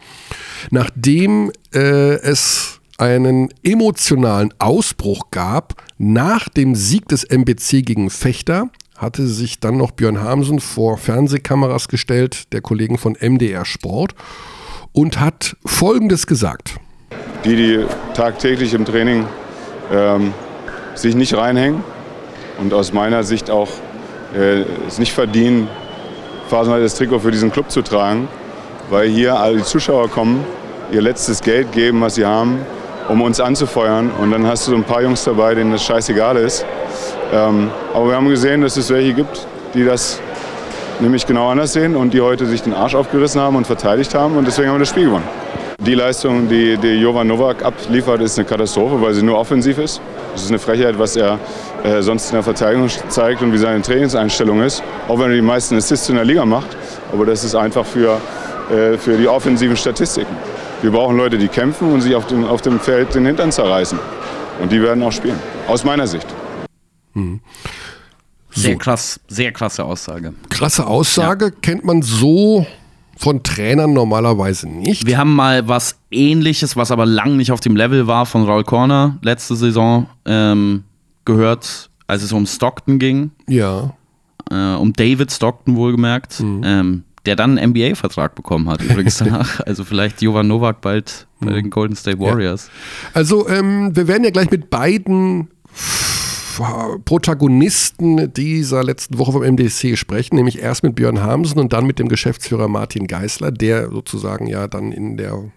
nachdem äh, es einen emotionalen Ausbruch gab nach dem Sieg des MBC gegen Fechter hatte sich dann noch Björn Hamsen vor Fernsehkameras gestellt, der Kollegen von MDR Sport, und hat Folgendes gesagt. Die, die tagtäglich im Training ähm, sich nicht reinhängen und aus meiner Sicht auch äh, es nicht verdienen, phasenweise das Trikot für diesen Club zu tragen, weil hier alle die Zuschauer kommen, ihr letztes Geld geben, was sie haben, um uns anzufeuern. Und dann hast du so ein paar Jungs dabei, denen das scheißegal ist. Ähm, aber wir haben gesehen, dass es welche gibt, die das nämlich genau anders sehen und die heute sich den Arsch aufgerissen haben und verteidigt haben. Und deswegen haben wir das Spiel gewonnen. Die Leistung, die, die Jovan Novak abliefert, ist eine Katastrophe, weil sie nur offensiv ist. Es ist eine Frechheit, was er äh, sonst in der Verteidigung zeigt und wie seine Trainingseinstellung ist. Auch wenn er die meisten Assists in der Liga macht. Aber das ist einfach für, äh, für die offensiven Statistiken. Wir brauchen Leute, die kämpfen und sich auf dem, auf dem Feld den Hintern zerreißen. Und die werden auch spielen. Aus meiner Sicht. Mhm. So. Sehr krass, sehr krasse Aussage. Krasse Aussage ja. kennt man so von Trainern normalerweise nicht. Wir haben mal was ähnliches, was aber lang nicht auf dem Level war, von Raul Corner letzte Saison ähm, gehört, als es um Stockton ging. Ja. Äh, um David Stockton wohlgemerkt. Mhm. Ähm, der dann einen NBA-Vertrag bekommen hat, übrigens danach. Also vielleicht Jovan Novak bald bei den Golden State Warriors. Ja. Also ähm, wir werden ja gleich mit beiden Protagonisten dieser letzten Woche vom MDC sprechen, nämlich erst mit Björn Hamsen und dann mit dem Geschäftsführer Martin Geisler, der sozusagen ja dann in der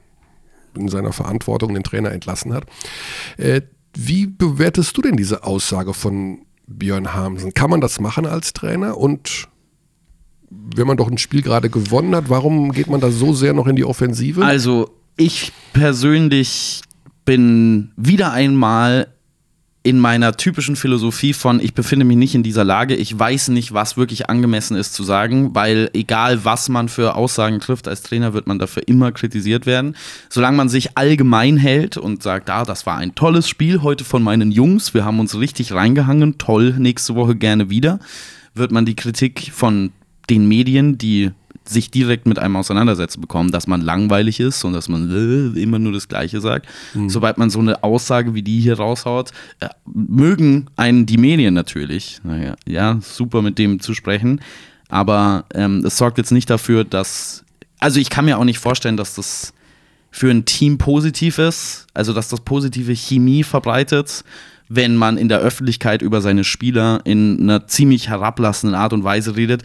in seiner Verantwortung den Trainer entlassen hat. Äh, wie bewertest du denn diese Aussage von Björn Hamsen? Kann man das machen als Trainer und wenn man doch ein Spiel gerade gewonnen hat, warum geht man da so sehr noch in die Offensive? Also, ich persönlich bin wieder einmal in meiner typischen Philosophie von, ich befinde mich nicht in dieser Lage, ich weiß nicht, was wirklich angemessen ist zu sagen, weil egal was man für Aussagen trifft als Trainer, wird man dafür immer kritisiert werden. Solange man sich allgemein hält und sagt, ah, das war ein tolles Spiel heute von meinen Jungs, wir haben uns richtig reingehangen, toll, nächste Woche gerne wieder, wird man die Kritik von den Medien, die sich direkt mit einem auseinandersetzen bekommen, dass man langweilig ist und dass man äh, immer nur das Gleiche sagt. Mhm. Sobald man so eine Aussage wie die hier raushaut, äh, mögen einen die Medien natürlich. Naja, ja, super mit dem zu sprechen. Aber ähm, es sorgt jetzt nicht dafür, dass. Also ich kann mir auch nicht vorstellen, dass das für ein Team positiv ist, also dass das positive Chemie verbreitet, wenn man in der Öffentlichkeit über seine Spieler in einer ziemlich herablassenden Art und Weise redet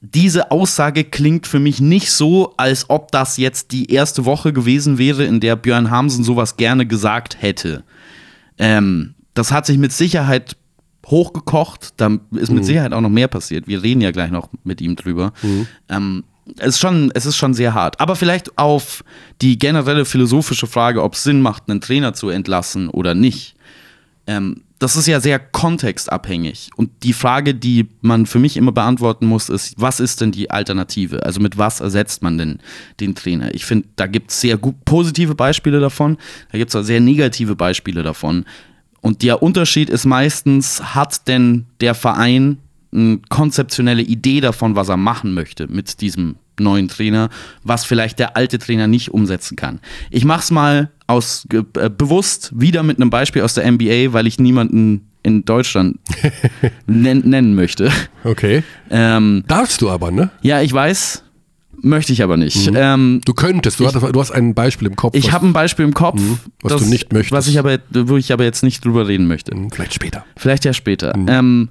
diese Aussage klingt für mich nicht so, als ob das jetzt die erste Woche gewesen wäre, in der Björn Hamsen sowas gerne gesagt hätte. Ähm, das hat sich mit Sicherheit hochgekocht, da ist mit mhm. Sicherheit auch noch mehr passiert. Wir reden ja gleich noch mit ihm drüber. Mhm. Ähm, es, ist schon, es ist schon sehr hart. Aber vielleicht auf die generelle philosophische Frage, ob es Sinn macht, einen Trainer zu entlassen oder nicht. Ähm, das ist ja sehr kontextabhängig. Und die Frage, die man für mich immer beantworten muss, ist, was ist denn die Alternative? Also mit was ersetzt man denn den Trainer? Ich finde, da gibt es sehr gut positive Beispiele davon, da gibt es auch sehr negative Beispiele davon. Und der Unterschied ist meistens, hat denn der Verein eine konzeptionelle Idee davon, was er machen möchte mit diesem neuen Trainer, was vielleicht der alte Trainer nicht umsetzen kann. Ich mache es mal aus äh, bewusst wieder mit einem Beispiel aus der NBA, weil ich niemanden in Deutschland nen nennen möchte. Okay. Ähm, Darfst du aber, ne? Ja, ich weiß. Möchte ich aber nicht. Mhm. Ähm, du könntest, du, ich, hast, du, hast, ein Beispiel im Kopf. Ich habe ein Beispiel im Kopf, mhm, was das, du nicht möchtest. Was ich aber, wo ich aber jetzt nicht drüber reden möchte. Mhm, vielleicht später. Vielleicht ja später. Mhm. Ähm,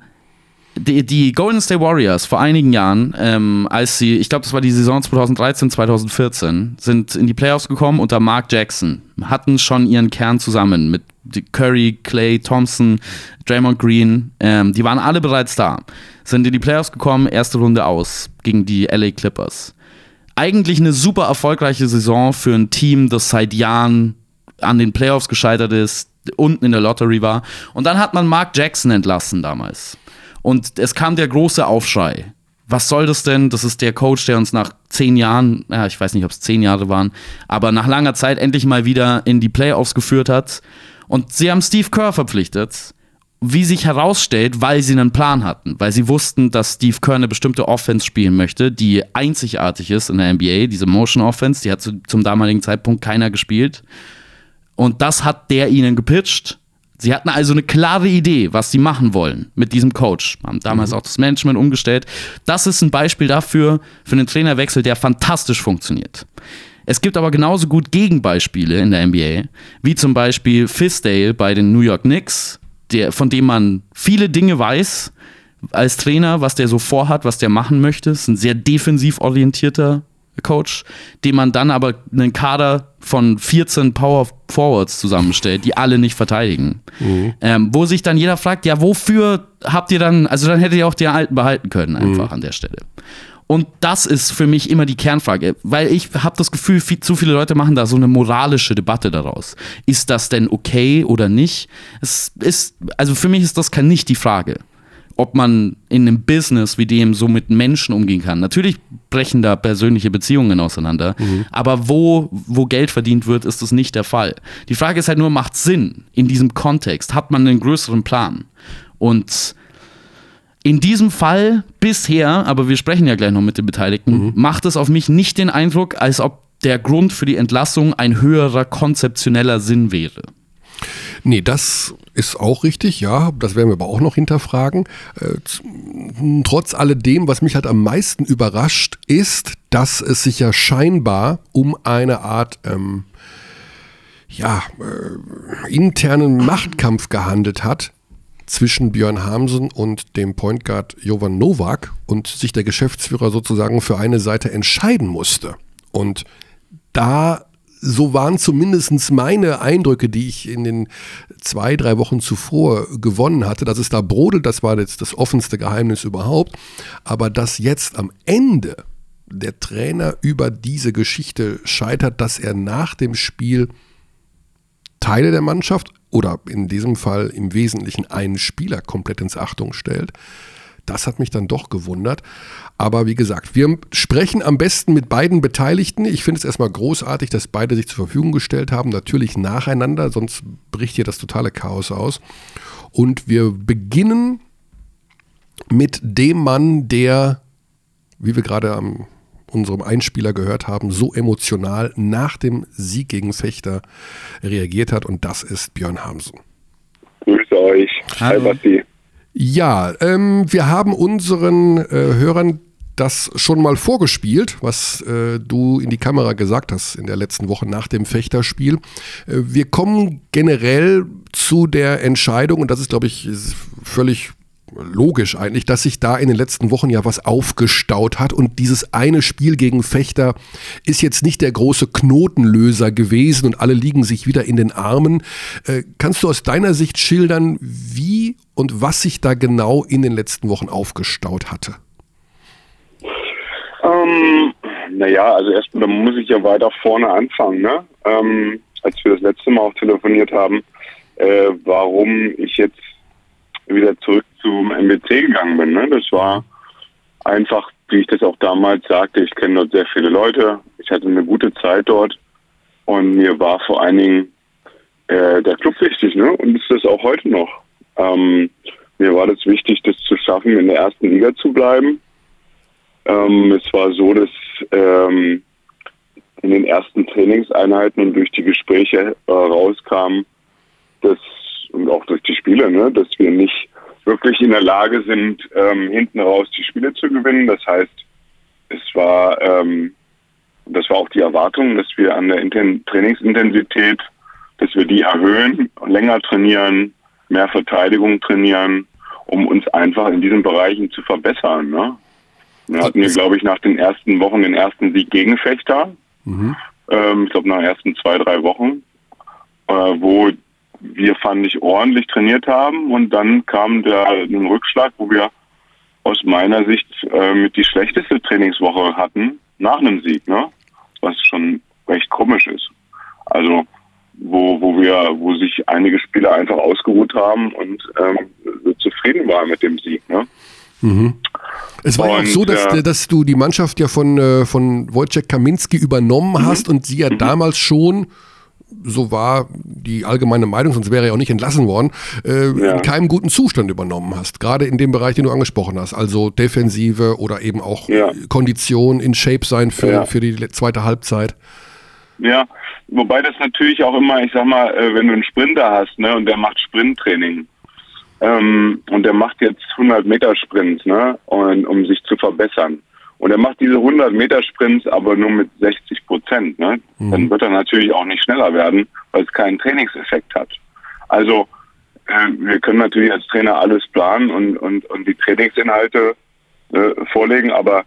die, die, Golden State Warriors vor einigen Jahren, ähm, als sie, ich glaube, das war die Saison 2013, 2014, sind in die Playoffs gekommen unter Mark Jackson, hatten schon ihren Kern zusammen mit Curry, Clay, Thompson, Draymond Green, ähm, die waren alle bereits da, sind in die Playoffs gekommen, erste Runde aus gegen die LA Clippers. Eigentlich eine super erfolgreiche Saison für ein Team, das seit Jahren an den Playoffs gescheitert ist, unten in der Lottery war. Und dann hat man Mark Jackson entlassen damals. Und es kam der große Aufschrei. Was soll das denn? Das ist der Coach, der uns nach zehn Jahren, ja, ich weiß nicht, ob es zehn Jahre waren, aber nach langer Zeit endlich mal wieder in die Playoffs geführt hat. Und sie haben Steve Kerr verpflichtet wie sich herausstellt, weil sie einen Plan hatten, weil sie wussten, dass Steve Kerr eine bestimmte Offense spielen möchte, die einzigartig ist in der NBA, diese Motion Offense, die hat zu, zum damaligen Zeitpunkt keiner gespielt. Und das hat der ihnen gepitcht. Sie hatten also eine klare Idee, was sie machen wollen mit diesem Coach. Haben damals mhm. auch das Management umgestellt. Das ist ein Beispiel dafür, für einen Trainerwechsel, der fantastisch funktioniert. Es gibt aber genauso gut Gegenbeispiele in der NBA, wie zum Beispiel Fisdale bei den New York Knicks, der, von dem man viele Dinge weiß als Trainer, was der so vorhat, was der machen möchte. Ist ein sehr defensiv orientierter Coach, dem man dann aber einen Kader von 14 Power Forwards zusammenstellt, die alle nicht verteidigen. Mhm. Ähm, wo sich dann jeder fragt, ja, wofür habt ihr dann, also dann hättet ihr auch die Alten behalten können, einfach mhm. an der Stelle. Und das ist für mich immer die Kernfrage, weil ich habe das Gefühl, viel, zu viele Leute machen da so eine moralische Debatte daraus. Ist das denn okay oder nicht? Es ist, also für mich ist das nicht die Frage, ob man in einem Business wie dem so mit Menschen umgehen kann. Natürlich brechen da persönliche Beziehungen auseinander, mhm. aber wo, wo Geld verdient wird, ist das nicht der Fall. Die Frage ist halt nur, macht Sinn in diesem Kontext? Hat man einen größeren Plan? Und in diesem Fall bisher, aber wir sprechen ja gleich noch mit den Beteiligten, mhm. macht es auf mich nicht den Eindruck, als ob der Grund für die Entlassung ein höherer konzeptioneller Sinn wäre. Nee, das ist auch richtig, ja. Das werden wir aber auch noch hinterfragen. Äh, trotz alledem, was mich halt am meisten überrascht, ist, dass es sich ja scheinbar um eine Art ähm, ja, äh, internen Machtkampf gehandelt hat, zwischen Björn Hamsen und dem Point Guard Jovan Nowak und sich der Geschäftsführer sozusagen für eine Seite entscheiden musste. Und da so waren zumindest meine Eindrücke, die ich in den zwei, drei Wochen zuvor gewonnen hatte, dass es da brodelt, das war jetzt das offenste Geheimnis überhaupt. Aber dass jetzt am Ende der Trainer über diese Geschichte scheitert, dass er nach dem Spiel Teile der Mannschaft oder in diesem Fall im Wesentlichen einen Spieler komplett ins Achtung stellt. Das hat mich dann doch gewundert. Aber wie gesagt, wir sprechen am besten mit beiden Beteiligten. Ich finde es erstmal großartig, dass beide sich zur Verfügung gestellt haben. Natürlich nacheinander, sonst bricht hier das totale Chaos aus. Und wir beginnen mit dem Mann, der, wie wir gerade am unserem Einspieler gehört haben, so emotional nach dem Sieg gegen Fechter reagiert hat. Und das ist Björn Hamsen. Grüße euch. Hallo. Hi, Basti. Ja, ähm, wir haben unseren äh, Hörern das schon mal vorgespielt, was äh, du in die Kamera gesagt hast in der letzten Woche nach dem Fechterspiel. Äh, wir kommen generell zu der Entscheidung, und das ist, glaube ich, völlig logisch eigentlich, dass sich da in den letzten Wochen ja was aufgestaut hat und dieses eine Spiel gegen Fechter ist jetzt nicht der große Knotenlöser gewesen und alle liegen sich wieder in den Armen. Äh, kannst du aus deiner Sicht schildern, wie und was sich da genau in den letzten Wochen aufgestaut hatte? Ähm, naja, also erstmal muss ich ja weiter vorne anfangen. Ne? Ähm, als wir das letzte Mal auch telefoniert haben, äh, warum ich jetzt wieder zurück zum MBC gegangen bin. Ne? Das war einfach, wie ich das auch damals sagte, ich kenne dort sehr viele Leute, ich hatte eine gute Zeit dort und mir war vor allen Dingen äh, der Club wichtig ne? und ist das auch heute noch. Ähm, mir war das wichtig, das zu schaffen, in der ersten Liga zu bleiben. Ähm, es war so, dass ähm, in den ersten Trainingseinheiten und durch die Gespräche äh, rauskam, dass und auch durch die Spiele, ne, dass wir nicht wirklich in der Lage sind, ähm, hinten raus die Spiele zu gewinnen. Das heißt, es war, ähm, das war auch die Erwartung, dass wir an der Inten Trainingsintensität, dass wir die erhöhen, länger trainieren, mehr Verteidigung trainieren, um uns einfach in diesen Bereichen zu verbessern. Ne? Wir hatten wir, glaube ich, nach den ersten Wochen den ersten Sieg gegen Fechter. Mhm. Ähm, ich glaube, nach den ersten zwei, drei Wochen, äh, wo wir, fand ich, ordentlich trainiert haben. Und dann kam der ein Rückschlag, wo wir aus meiner Sicht äh, mit die schlechteste Trainingswoche hatten nach einem Sieg, ne? Was schon recht komisch ist. Also wo, wo wir, wo sich einige Spieler einfach ausgeruht haben und ähm, zu zufrieden war mit dem Sieg. Ne? Mhm. Es war ja auch Und, so, dass, äh, dass du die Mannschaft ja von, äh, von Wojciech Kaminski übernommen Mhm. hast und sie ja damals schon, so war die allgemeine Meinung, sonst wäre er ja auch nicht entlassen worden, äh, Ja. in keinem guten Zustand übernommen hast. Gerade in dem Bereich, den du angesprochen hast. Also Defensive oder eben auch Ja. Kondition, in Shape sein für, Ja. für die zweite Halbzeit. Ja, wobei das natürlich auch immer, ich sag mal, äh, wenn du einen Sprinter hast, ne, und der macht Sprinttraining, ähm, und der macht jetzt 100 Meter Sprints, ne, und, um sich zu verbessern. Und er macht diese 100 Meter Sprints aber nur mit 60 Prozent, ne, dann wird er natürlich auch nicht schneller werden, weil es keinen Trainingseffekt hat. Also, äh, wir können natürlich als Trainer alles planen und, und, und die Trainingsinhalte äh, vorlegen, aber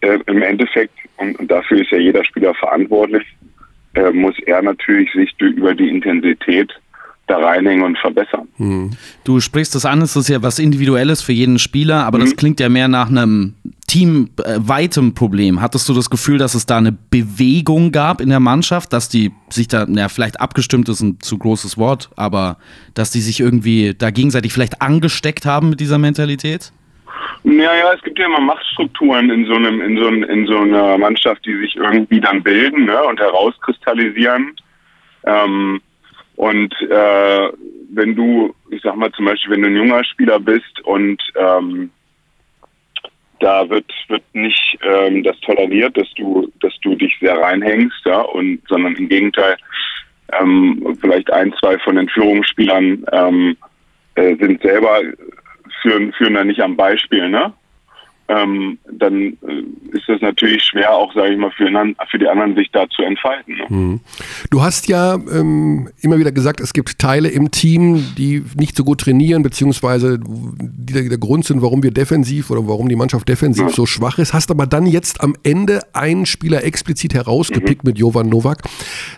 äh, im Endeffekt, und, und dafür ist ja jeder Spieler verantwortlich, äh, muss er natürlich sich über die Intensität da reinhängen und verbessern. Du sprichst das an, es ist ja was Individuelles für jeden Spieler, aber das klingt ja mehr nach einem teamweitem Problem. Hattest du das Gefühl, dass es da eine Bewegung gab in der Mannschaft, dass die sich da, ja, vielleicht abgestimmt ist ein zu großes Wort, aber dass die sich irgendwie da gegenseitig vielleicht angesteckt haben mit dieser Mentalität? Ja, ja, es gibt ja immer Machtstrukturen in so einem, in so, einem- in so einer Mannschaft, die sich irgendwie dann bilden ne, und herauskristallisieren. Ähm, und äh, wenn du, ich sag mal zum Beispiel, wenn du ein junger Spieler bist und ähm, da wird wird nicht ähm, das toleriert, dass du dass du dich sehr reinhängst, ja, und sondern im Gegenteil ähm, vielleicht ein zwei von den Führungsspielern ähm, äh, sind selber führen führen da nicht am Beispiel, ne? Ähm, dann äh, ist das natürlich schwer, auch sage ich mal für, für die anderen sich da zu entfalten. Ne? Du hast ja ähm, immer wieder gesagt, es gibt Teile im Team, die nicht so gut trainieren, beziehungsweise die der, Grund sind, warum wir defensiv oder warum die Mannschaft defensiv so schwach ist. Hast aber dann jetzt am Ende einen Spieler explizit herausgepickt mit Jovan Novak.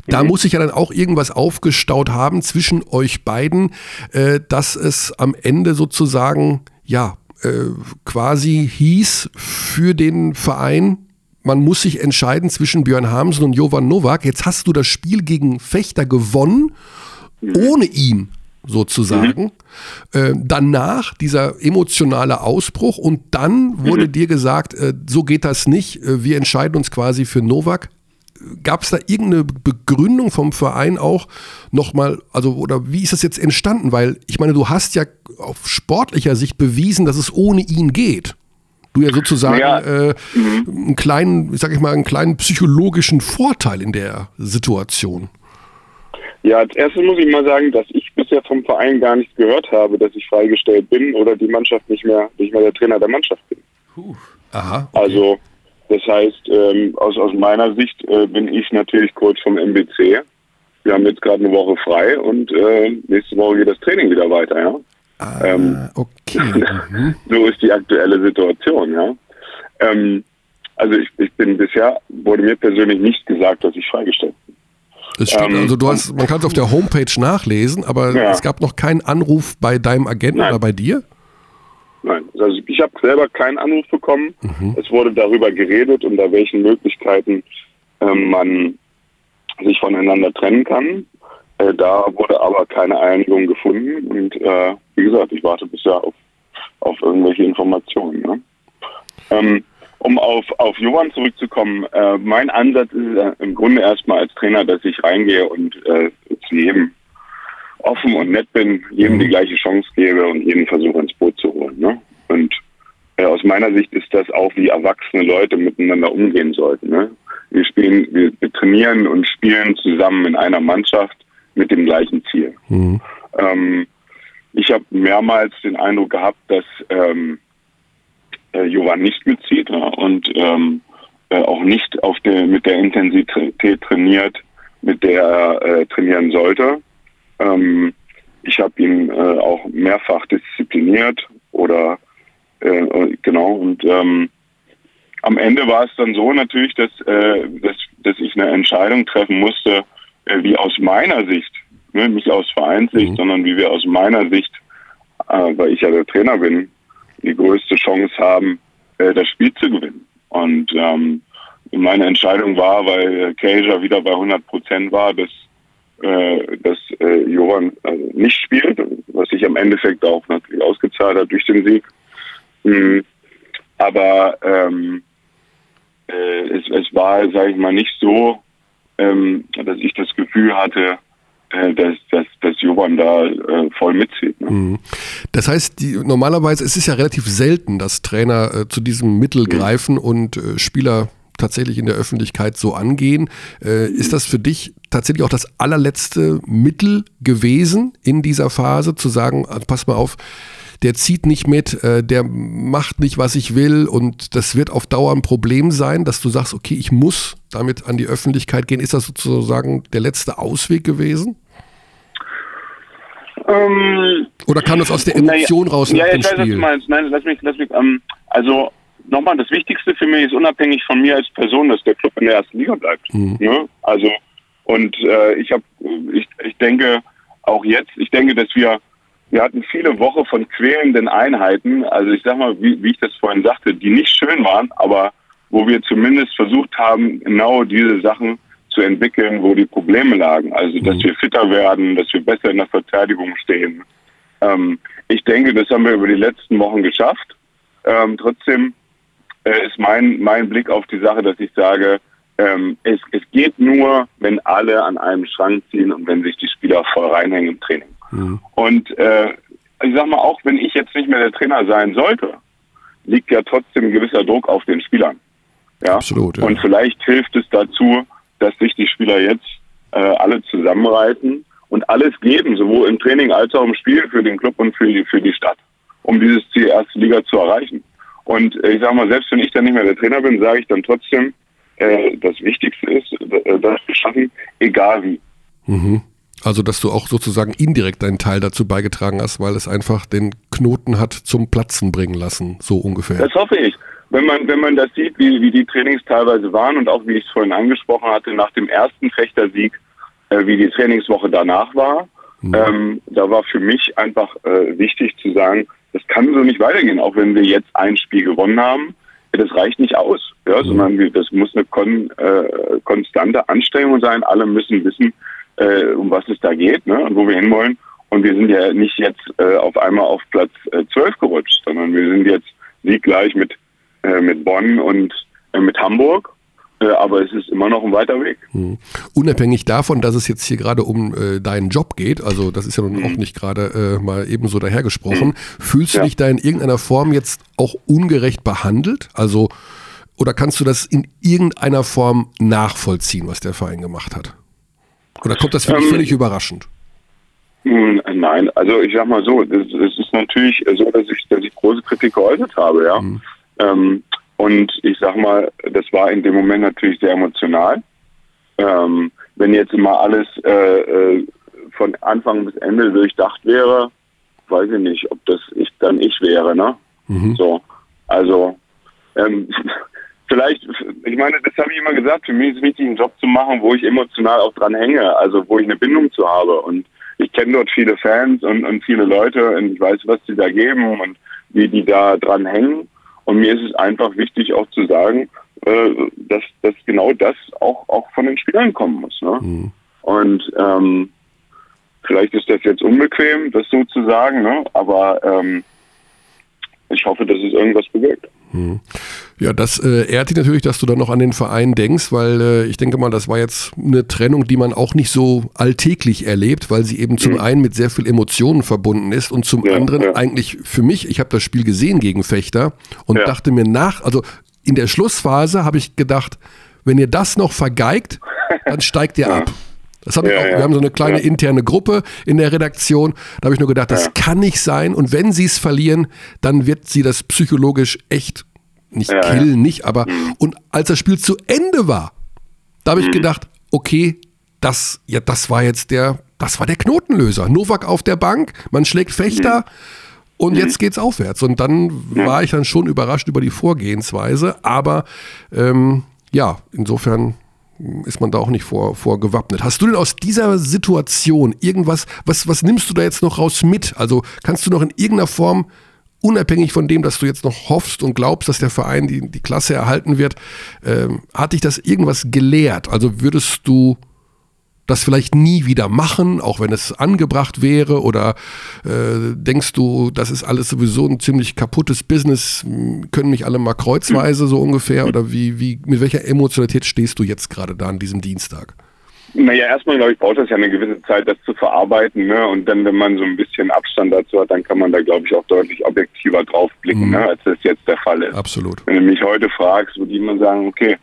Da muss sich ja dann auch irgendwas aufgestaut haben zwischen euch beiden, äh, dass es am Ende sozusagen, ja, äh, quasi hieß für den Verein, man muss sich entscheiden zwischen Björn Hamsen und Jovan Novak. Jetzt hast du das Spiel gegen Fechter gewonnen, ohne ihn sozusagen. Äh, danach dieser emotionale Ausbruch und dann wurde dir gesagt, äh, so geht das nicht, äh, wir entscheiden uns quasi für Novak. Gab es da irgendeine Begründung vom Verein auch nochmal, also oder wie ist das jetzt entstanden? Weil ich meine, du hast ja auf sportlicher Sicht bewiesen, dass es ohne ihn geht. Du ja sozusagen Ja. äh, einen kleinen, sag ich mal, einen kleinen psychologischen Vorteil in der Situation. Ja, als erstes muss ich mal sagen, dass ich bisher vom Verein gar nichts gehört habe, dass ich freigestellt bin oder die Mannschaft nicht mehr, nicht mehr der Trainer der Mannschaft bin. Aha. Also das heißt, ähm, aus, aus meiner Sicht äh, bin ich natürlich Coach vom MBC. Wir haben jetzt gerade eine Woche frei und äh, nächste Woche geht das Training wieder weiter, ja. Ähm, Okay. Mhm. so ist die aktuelle Situation, ja. Ähm, also ich, ich bin bisher, wurde mir persönlich nicht gesagt, dass ich freigestellt bin. Das stimmt. Ähm, also du hast, man kann es auf der Homepage nachlesen, aber Ja. es gab noch keinen Anruf bei deinem Agenten Nein. oder bei dir? Nein, also ich habe selber keinen Anruf bekommen. Es wurde darüber geredet, unter welchen Möglichkeiten ähm, man sich voneinander trennen kann. Äh, da wurde aber keine Einigung gefunden und äh, wie gesagt, ich warte bisher auf, auf irgendwelche Informationen. Ne? Ähm, um auf, auf Johann zurückzukommen, äh, mein Ansatz ist äh, im Grunde erstmal als Trainer, dass ich reingehe und äh, zu jedem offen und nett bin, jedem die gleiche Chance gebe und jeden versuche ins Holen. Ne? Und äh, aus meiner Sicht ist das auch, wie erwachsene Leute miteinander umgehen sollten. Ne? Wir spielen, wir, wir trainieren und spielen zusammen in einer Mannschaft mit dem gleichen Ziel. Ähm, ich habe mehrmals den Eindruck gehabt, dass ähm, äh, Jovan nicht mitzieht ja, und ähm, äh, auch nicht auf der, mit der Intensität trainiert, mit der er äh, trainieren sollte. Ähm, ich habe ihn äh, auch mehrfach diszipliniert oder äh, äh, genau und ähm, am Ende war es dann so natürlich, dass, äh, dass, dass ich eine Entscheidung treffen musste, äh, wie aus meiner Sicht, ne, nicht aus Vereinssicht, sondern wie wir aus meiner Sicht, äh, weil ich ja der Trainer bin, die größte Chance haben, äh, das Spiel zu gewinnen. Und ähm, meine Entscheidung war, weil Cager wieder bei 100 Prozent war, dass äh, dass äh, Johann also nicht spielt, was sich am Endeffekt auch natürlich ausgezahlt hat durch den Sieg. Mhm. Aber ähm, äh, es, es war, sage ich mal, nicht so, ähm, dass ich das Gefühl hatte, äh, dass, dass, dass Johann da äh, voll mitzieht. Ne? Mhm. Das heißt, die, normalerweise es ist ja relativ selten, dass Trainer äh, zu diesem Mittel mhm. greifen und äh, Spieler tatsächlich in der Öffentlichkeit so angehen. Äh, ist das für dich tatsächlich auch das allerletzte Mittel gewesen in dieser Phase, zu sagen, also pass mal auf, der zieht nicht mit, äh, der macht nicht, was ich will und das wird auf Dauer ein Problem sein, dass du sagst, okay, ich muss damit an die Öffentlichkeit gehen. Ist das sozusagen der letzte Ausweg gewesen? Ähm, Oder kam das aus der Emotion ja, raus ja, nach dem Spiel? Was du meinst. Nein, lass mich, lass mich, ähm, also nochmal, das Wichtigste für mich ist unabhängig von mir als Person, dass der Club in der ersten Liga bleibt. Mhm. Ne? Also und äh, ich habe, ich, ich denke auch jetzt, ich denke, dass wir wir hatten viele Wochen von quälenden Einheiten, also ich sag mal, wie, wie ich das vorhin sagte, die nicht schön waren, aber wo wir zumindest versucht haben, genau diese Sachen zu entwickeln, wo die Probleme lagen. Also, dass mhm. wir fitter werden, dass wir besser in der Verteidigung stehen. Ähm, ich denke, das haben wir über die letzten Wochen geschafft. Ähm, trotzdem äh, ist mein, mein Blick auf die Sache, dass ich sage, ähm, es, es geht nur, wenn alle an einem Schrank ziehen und wenn sich die Spieler voll reinhängen im Training. Mhm. Und äh, ich sag mal, auch wenn ich jetzt nicht mehr der Trainer sein sollte, liegt ja trotzdem ein gewisser Druck auf den Spielern. Ja? Absolut. Ja. Und vielleicht hilft es dazu, dass sich die Spieler jetzt äh, alle zusammenreiten und alles geben, sowohl im Training als auch im Spiel für den Club und für die, für die Stadt, um dieses Ziel erste Liga zu erreichen. Und äh, ich sage mal, selbst wenn ich dann nicht mehr der Trainer bin, sage ich dann trotzdem, äh, das Wichtigste ist, äh, das zu schaffen, egal wie. Mhm. Also, dass du auch sozusagen indirekt deinen Teil dazu beigetragen hast, weil es einfach den Knoten hat zum Platzen bringen lassen, so ungefähr. Das hoffe ich. Wenn man, wenn man das sieht, wie, wie die Trainings teilweise waren und auch wie ich es vorhin angesprochen hatte, nach dem ersten Fechtersieg, äh, wie die Trainingswoche danach war, mhm. ähm, da war für mich einfach äh, wichtig zu sagen, das kann so nicht weitergehen, auch wenn wir jetzt ein Spiel gewonnen haben. Das reicht nicht aus, ja, mhm. sondern das muss eine kon, äh, konstante Anstrengung sein. Alle müssen wissen, äh, um was es da geht ne, und wo wir hinwollen. Und wir sind ja nicht jetzt äh, auf einmal auf Platz äh, 12 gerutscht, sondern wir sind jetzt sieggleich mit, äh, mit Bonn und äh, mit Hamburg. Äh, aber es ist immer noch ein weiter Weg. Mhm. Unabhängig davon, dass es jetzt hier gerade um äh, deinen Job geht, also das ist ja nun mhm. auch nicht gerade äh, mal ebenso dahergesprochen, mhm. fühlst du ja. dich da in irgendeiner Form jetzt auch ungerecht behandelt? Also, oder kannst du das in irgendeiner Form nachvollziehen, was der Verein gemacht hat? Oder kommt das für dich ähm, völlig überraschend? Hm, nein, also ich sag mal so, es ist natürlich so, dass ich, dass ich große Kritik geäußert habe, ja. Mhm. Ähm, und ich sag mal, das war in dem Moment natürlich sehr emotional. Ähm, wenn jetzt immer alles äh, äh, von Anfang bis Ende durchdacht wäre, weiß ich nicht, ob das ich dann ich wäre, ne? Mhm. So, also ähm, vielleicht, ich meine, das habe ich immer gesagt, für mich ist es wichtig, einen Job zu machen, wo ich emotional auch dran hänge, also wo ich eine Bindung zu habe. Und ich kenne dort viele Fans und, und viele Leute und ich weiß, was sie da geben und wie die da dran hängen. Und mir ist es einfach wichtig auch zu sagen, äh, dass, dass genau das auch, auch von den Spielern kommen muss. Ne? Mhm. Und ähm, vielleicht ist das jetzt unbequem, das so zu sagen, ne? aber ähm, ich hoffe, dass es irgendwas bewirkt. Mhm. Ja, das äh, ehrt dich natürlich, dass du dann noch an den Verein denkst, weil äh, ich denke mal, das war jetzt eine Trennung, die man auch nicht so alltäglich erlebt, weil sie eben zum mhm. einen mit sehr viel Emotionen verbunden ist und zum ja, anderen ja. eigentlich für mich, ich habe das Spiel gesehen gegen Fechter und ja. dachte mir nach, also in der Schlussphase habe ich gedacht, wenn ihr das noch vergeigt, dann steigt ihr ab. Das habe ich auch. Wir haben so eine kleine interne Gruppe in der Redaktion. Da habe ich nur gedacht, das kann nicht sein. Und wenn sie es verlieren, dann wird sie das psychologisch echt nicht ja, killen, ja. nicht, aber mhm. und als das Spiel zu Ende war, da habe ich mhm. gedacht, okay, das, ja, das war jetzt der, das war der Knotenlöser. Novak auf der Bank, man schlägt Fechter. Mhm. Und mhm. jetzt geht's aufwärts. Und dann ja. war ich dann schon überrascht über die Vorgehensweise. Aber ähm, ja, insofern ist man da auch nicht vor, vor. Hast du denn aus dieser Situation irgendwas, was, was nimmst du da jetzt noch raus mit? Also kannst du noch in irgendeiner Form unabhängig von dem, dass du jetzt noch hoffst und glaubst, dass der Verein die, die Klasse erhalten wird, ähm, hat dich das irgendwas gelehrt? Also würdest du das vielleicht nie wieder machen, auch wenn es angebracht wäre? Oder äh, denkst du, das ist alles sowieso ein ziemlich kaputtes Business, können mich alle mal kreuzweise so ungefähr? Oder wie, wie, mit welcher Emotionalität stehst du jetzt gerade da an diesem Dienstag? Naja, erstmal, glaube ich, braucht das ja eine gewisse Zeit, das zu verarbeiten. Ne? Und dann, wenn man so ein bisschen Abstand dazu hat, dann kann man da, glaube ich, auch deutlich objektiver drauf blicken, mhm. ne? als das jetzt der Fall ist. Absolut. Wenn du mich heute fragst, würde ich immer sagen, okay,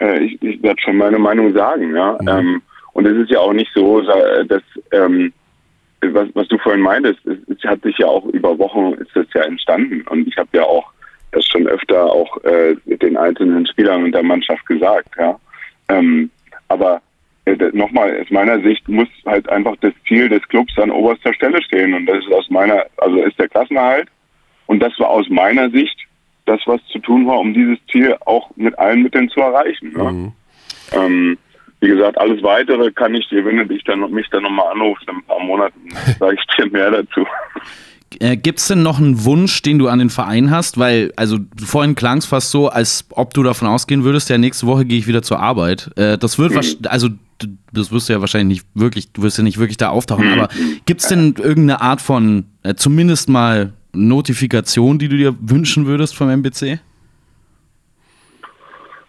äh, ich, ich werde schon meine Meinung sagen. Ja? Mhm. Ähm, und es ist ja auch nicht so, dass, ähm, was, was du vorhin meintest, es, es, hat sich ja auch über Wochen ist das ja entstanden. Und ich habe ja auch das schon öfter auch äh, den einzelnen Spielern und der Mannschaft gesagt. Ja? Ähm, aber äh, nochmal, aus meiner Sicht muss halt einfach das Ziel des Clubs an oberster Stelle stehen. Und das ist aus meiner, also ist der Klassenerhalt. Und das war aus meiner Sicht das, was zu tun war, um dieses Ziel auch mit allen Mitteln zu erreichen. Ne? Mhm. Ähm, wie gesagt, alles weitere kann ich dir, wenn du dich dann, mich dann nochmal anrufst in ein paar Monaten, sage ich dir mehr dazu. Äh, Gibt es denn noch einen Wunsch, den du an den Verein hast? Weil, also vorhin klang es fast so, als ob du davon ausgehen würdest, ja, nächste Woche gehe ich wieder zur Arbeit. Äh, das wird, mhm. also das wirst du ja wahrscheinlich nicht wirklich, du wirst ja nicht wirklich da auftauchen, mhm. aber gibt es denn irgendeine Art von, äh, zumindest mal Notifikation, die du dir wünschen würdest vom MBC?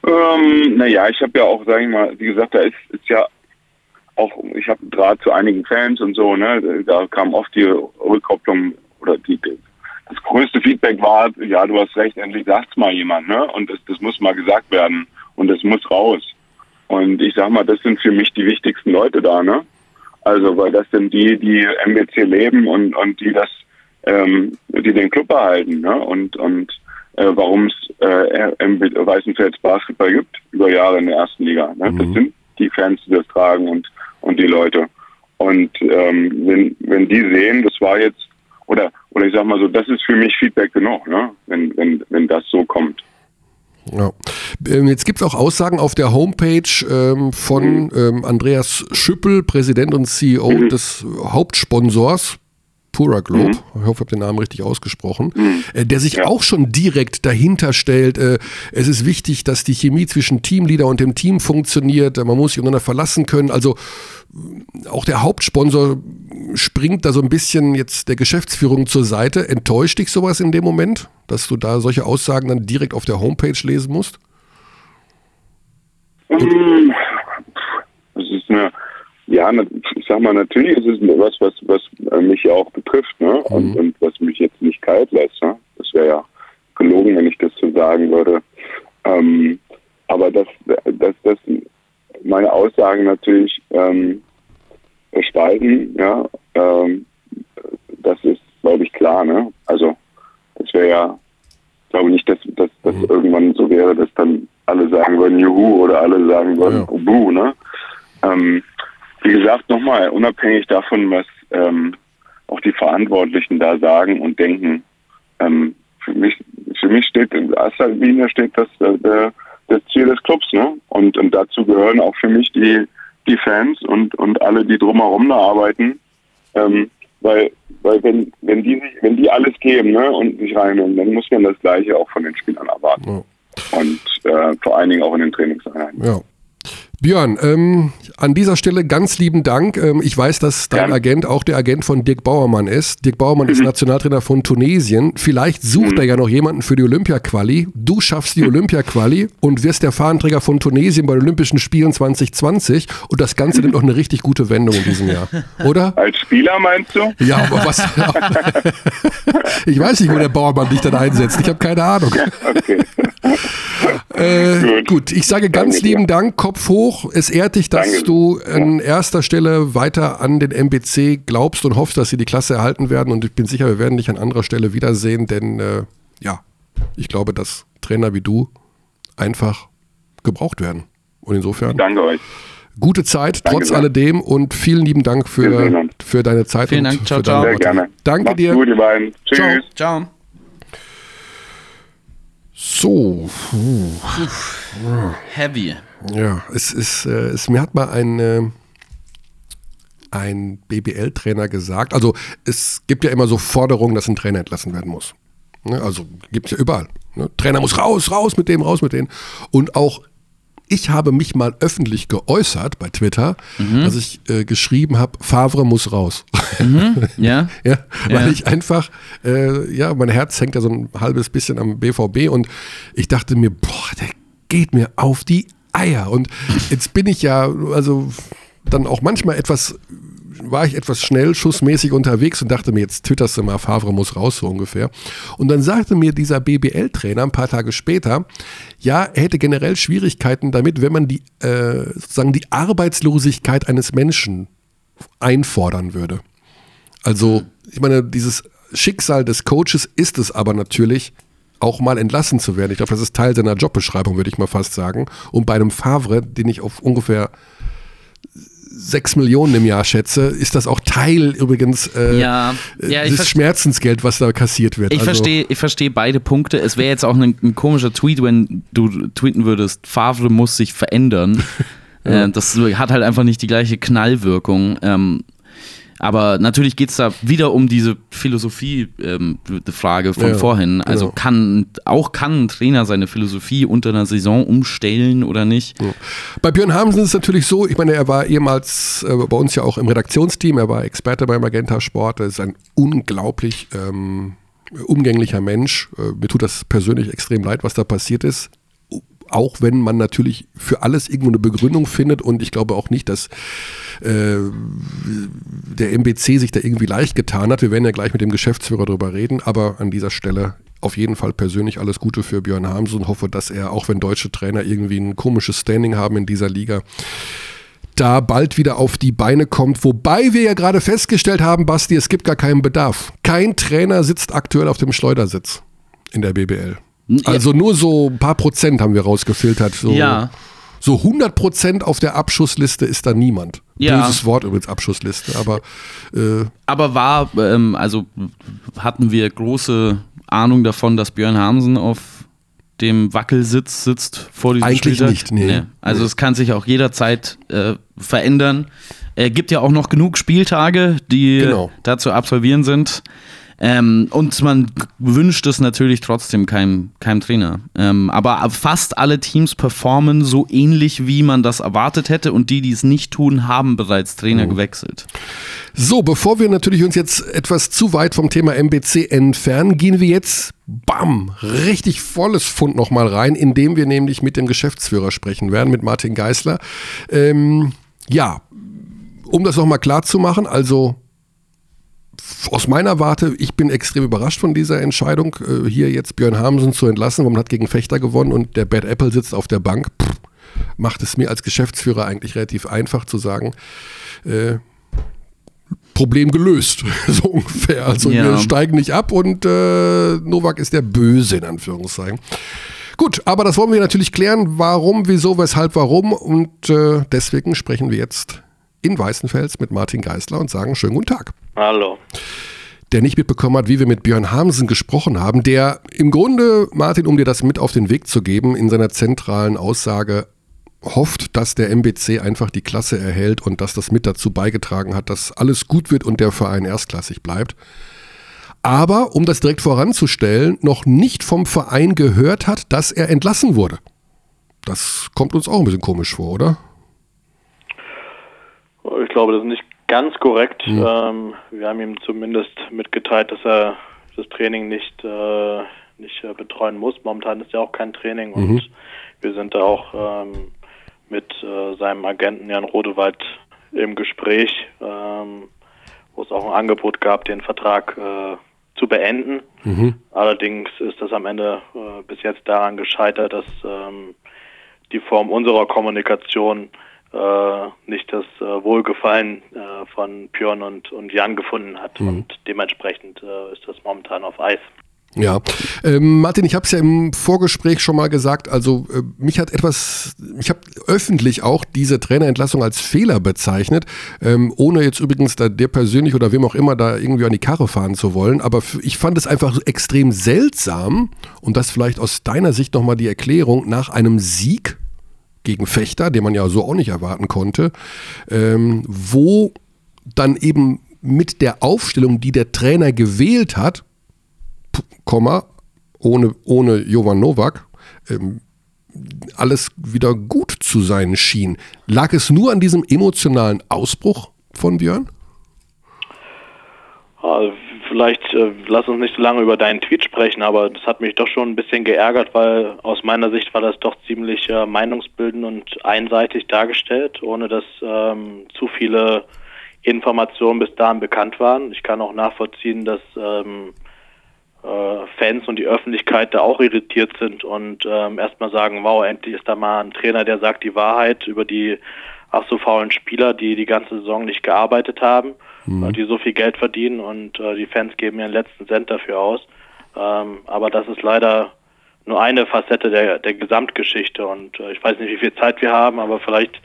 Ähm, naja, ich habe ja auch, sag ich mal, wie gesagt, da ist, ist ja auch, ich habe Draht zu einigen Fans und so, ne, da kam oft die Rückkopplung oder die, das größte Feedback war, ja, du hast recht, endlich sagt's mal jemand, ne, und das, das muss mal gesagt werden und das muss raus. Und ich sag mal, das sind für mich die wichtigsten Leute da, ne? Also, weil das sind die, die MBC leben und, und die das, ähm, die den Club erhalten, ne? Und, und äh, warum es äh, im Weißenfels Basketball gibt, über Jahre in der ersten Liga. Ne? Mhm. Das sind die Fans, die das tragen und, und die Leute. Und ähm, wenn, wenn die sehen, das war jetzt, oder, oder ich sag mal so, das ist für mich Feedback genug, ne? wenn, wenn, wenn das so kommt. Ja. Ähm, jetzt gibt es auch Aussagen auf der Homepage ähm, von mhm. ähm, Andreas Schüppel, Präsident und CEO mhm. des Hauptsponsors Pura Globe, mhm. ich hoffe, ich habe den Namen richtig ausgesprochen, mhm. äh, der sich ja. auch schon direkt dahinter stellt. Äh, es ist wichtig, dass die Chemie zwischen Teamleader und dem Team funktioniert. Man muss sich untereinander verlassen können. Also äh, auch der Hauptsponsor springt da so ein bisschen jetzt der Geschäftsführung zur Seite. Enttäuscht dich sowas in dem Moment, dass du da solche Aussagen dann direkt auf der Homepage lesen musst? Mhm. Das ja, ich sag mal, natürlich ist es was, was, was äh, mich ja auch betrifft, ne? Und, mhm. und was mich jetzt nicht kalt lässt. Ne? Das wäre ja gelogen, wenn ich das so sagen würde. Ähm, aber dass, dass, dass meine Aussagen natürlich ähm, spalten, ja, ähm, das ist, glaube ich, klar, ne? Also das wäre ja, glaube nicht, dass das dass mhm. irgendwann so wäre, dass dann alle sagen würden Juhu oder alle sagen würden ja. Buh, ne? Ähm, wie gesagt, nochmal, unabhängig davon, was ähm, auch die Verantwortlichen da sagen und denken, ähm, für mich, für mich steht in erster Linie steht das, äh, das Ziel des Clubs, ne? Und, und dazu gehören auch für mich die, die Fans und, und alle, die drumherum da arbeiten. Ähm, weil, weil wenn, wenn die sich, wenn die alles geben, ne, und sich reinholen, dann muss man das Gleiche auch von den Spielern erwarten. Ja. Und äh, vor allen Dingen auch in den Trainingseinheiten. Ja. Björn, ähm, an dieser Stelle ganz lieben Dank. Ähm, ich weiß, dass dein ja. Agent auch der Agent von Dirk Bauermann ist. Dirk Bauermann mhm. ist Nationaltrainer von Tunesien. Vielleicht sucht mhm. er ja noch jemanden für die Olympia-Quali. Du schaffst die Olympia-Quali und wirst der Fahnenträger von Tunesien bei den Olympischen Spielen 2020. Und das Ganze nimmt auch eine richtig gute Wendung in diesem Jahr. Oder? Als Spieler meinst du? Ja, aber was? ich weiß nicht, wo der Bauermann dich dann einsetzt. Ich habe keine Ahnung. Okay. Äh, gut. gut. ich sage ganz Danke lieben dir. Dank, Kopf hoch. Es ehrt dich, dass Danke. du an erster Stelle weiter an den MBC glaubst und hoffst, dass sie die Klasse erhalten werden. Und ich bin sicher, wir werden dich an anderer Stelle wiedersehen, denn äh, ja, ich glaube, dass Trainer wie du einfach gebraucht werden. Und insofern. Danke euch. Gute Zeit, Danke trotz sehr. alledem und vielen lieben Dank für, für deine Zeit. Vielen Dank, ciao, ciao. Sehr gerne. Danke Macht's dir. Gut, ihr beiden. Tschüss. Ciao. ciao. So. Heavy. Ja, es ist, äh, es, mir hat mal ein, äh, ein BBL-Trainer gesagt, also es gibt ja immer so Forderungen, dass ein Trainer entlassen werden muss. Ne? Also gibt es ja überall. Ne? Trainer muss raus, raus mit dem, raus mit denen. Und auch ich habe mich mal öffentlich geäußert bei Twitter, mhm. dass ich äh, geschrieben habe, Favre muss raus. Mhm. Ja. ja. Weil ja. ich einfach, äh, ja, mein Herz hängt ja so ein halbes bisschen am BVB und ich dachte mir, boah, der geht mir auf die Eier. Und jetzt bin ich ja, also dann auch manchmal etwas war ich etwas schnellschussmäßig unterwegs und dachte mir, jetzt twitterst du mal, Favre muss raus, so ungefähr. Und dann sagte mir dieser BBL-Trainer ein paar Tage später, ja, er hätte generell Schwierigkeiten damit, wenn man die, äh, sozusagen die Arbeitslosigkeit eines Menschen einfordern würde. Also, ich meine, dieses Schicksal des Coaches ist es aber natürlich, auch mal entlassen zu werden. Ich glaube, das ist Teil seiner Jobbeschreibung, würde ich mal fast sagen. Und bei einem Favre, den ich auf ungefähr 6 Millionen im Jahr schätze, ist das auch Teil übrigens äh, ja, ja, des Schmerzensgeld, was da kassiert wird. Ich also, verstehe ich versteh beide Punkte. Es wäre jetzt auch ein, ein, komischer Tweet, wenn du tweeten würdest, Favre muss sich verändern. ja. äh, das hat halt einfach nicht die gleiche Knallwirkung. Ähm, aber natürlich geht es da wieder um diese Philosophie-Frage ähm, von ja, vorhin. Also genau. kann auch kann ein Trainer seine Philosophie unter einer Saison umstellen oder nicht? Ja. Bei Björn Hamsen ist es natürlich so, ich meine, er war ehemals äh, bei uns ja auch im Redaktionsteam, er war Experte beim Magenta Sport, er ist ein unglaublich ähm, umgänglicher Mensch. Äh, mir tut das persönlich extrem leid, was da passiert ist auch wenn man natürlich für alles irgendwo eine Begründung findet und ich glaube auch nicht, dass äh, der MBC sich da irgendwie leicht getan hat. Wir werden ja gleich mit dem Geschäftsführer darüber reden, aber an dieser Stelle auf jeden Fall persönlich alles Gute für Björn Harms und hoffe, dass er, auch wenn deutsche Trainer irgendwie ein komisches Standing haben in dieser Liga, da bald wieder auf die Beine kommt. Wobei wir ja gerade festgestellt haben, Basti, es gibt gar keinen Bedarf. Kein Trainer sitzt aktuell auf dem Schleudersitz in der BBL. Also nur so ein paar Prozent haben wir rausgefiltert. So, ja. So 100 Prozent auf der Abschussliste ist da niemand. Ja. Böses Wort übrigens, Abschussliste, aber. Äh aber war, ähm, also hatten wir große Ahnung davon, dass Björn Hamsen auf dem Wackelsitz sitzt vor diesem Eigentlich Spieltag? nicht, nee. nee. Also es kann sich auch jederzeit äh, verändern. Er gibt ja auch noch genug Spieltage, die genau. da zu absolvieren sind. Ähm, und man wünscht es natürlich trotzdem keinem, keinem Trainer. Ähm, aber fast alle Teams performen so ähnlich, wie man das erwartet hätte. Und die, die es nicht tun, haben bereits Trainer mhm. gewechselt. So, bevor wir natürlich uns jetzt etwas zu weit vom Thema MBC entfernen, gehen wir jetzt, bam, richtig volles Fund nochmal rein, indem wir nämlich mit dem Geschäftsführer sprechen werden, mit Martin Geisler. Ähm, ja, um das nochmal klar zu machen, also aus meiner Warte, ich bin extrem überrascht von dieser Entscheidung, äh, hier jetzt Björn Hamsen zu entlassen, weil man hat gegen Fechter gewonnen und der Bad Apple sitzt auf der Bank. Pff, macht es mir als Geschäftsführer eigentlich relativ einfach zu sagen, äh, Problem gelöst, so ungefähr. Also ja. wir steigen nicht ab und äh, Novak ist der Böse in Anführungszeichen. Gut, aber das wollen wir natürlich klären, warum, wieso, weshalb, warum und äh, deswegen sprechen wir jetzt in Weißenfels mit Martin Geisler und sagen schönen guten Tag. Hallo. Der nicht mitbekommen hat, wie wir mit Björn Hamsen gesprochen haben, der im Grunde, Martin, um dir das mit auf den Weg zu geben, in seiner zentralen Aussage hofft, dass der MBC einfach die Klasse erhält und dass das mit dazu beigetragen hat, dass alles gut wird und der Verein erstklassig bleibt. Aber, um das direkt voranzustellen, noch nicht vom Verein gehört hat, dass er entlassen wurde. Das kommt uns auch ein bisschen komisch vor, oder? Ich glaube, das ist nicht ganz korrekt. Mhm. Ähm, wir haben ihm zumindest mitgeteilt, dass er das Training nicht, äh, nicht äh, betreuen muss. Momentan ist ja auch kein Training und mhm. wir sind da auch ähm, mit äh, seinem Agenten Jan Rodewald im Gespräch, ähm, wo es auch ein Angebot gab, den Vertrag äh, zu beenden. Mhm. Allerdings ist das am Ende äh, bis jetzt daran gescheitert, dass ähm, die Form unserer Kommunikation nicht das äh, Wohlgefallen äh, von Björn und, und Jan gefunden hat. Mhm. Und dementsprechend äh, ist das momentan auf Eis. Ja, ähm, Martin, ich habe es ja im Vorgespräch schon mal gesagt. Also äh, mich hat etwas, ich habe öffentlich auch diese Trainerentlassung als Fehler bezeichnet, ähm, ohne jetzt übrigens da dir persönlich oder wem auch immer da irgendwie an die Karre fahren zu wollen. Aber ich fand es einfach extrem seltsam und das vielleicht aus deiner Sicht nochmal die Erklärung nach einem Sieg gegen Fechter, den man ja so auch nicht erwarten konnte, ähm, wo dann eben mit der Aufstellung, die der Trainer gewählt hat, Komma, ohne, ohne Jovan Novak, ähm, alles wieder gut zu sein schien. Lag es nur an diesem emotionalen Ausbruch von Björn? Also vielleicht äh, lass uns nicht so lange über deinen Tweet sprechen, aber das hat mich doch schon ein bisschen geärgert, weil aus meiner Sicht war das doch ziemlich äh, meinungsbildend und einseitig dargestellt, ohne dass ähm, zu viele Informationen bis dahin bekannt waren. Ich kann auch nachvollziehen, dass ähm, äh, Fans und die Öffentlichkeit da auch irritiert sind und ähm, erstmal sagen, wow, endlich ist da mal ein Trainer, der sagt die Wahrheit über die ach so faulen Spieler, die die ganze Saison nicht gearbeitet haben, mhm. die so viel Geld verdienen und äh, die Fans geben ihren letzten Cent dafür aus. Ähm, aber das ist leider nur eine Facette der, der Gesamtgeschichte und äh, ich weiß nicht, wie viel Zeit wir haben, aber vielleicht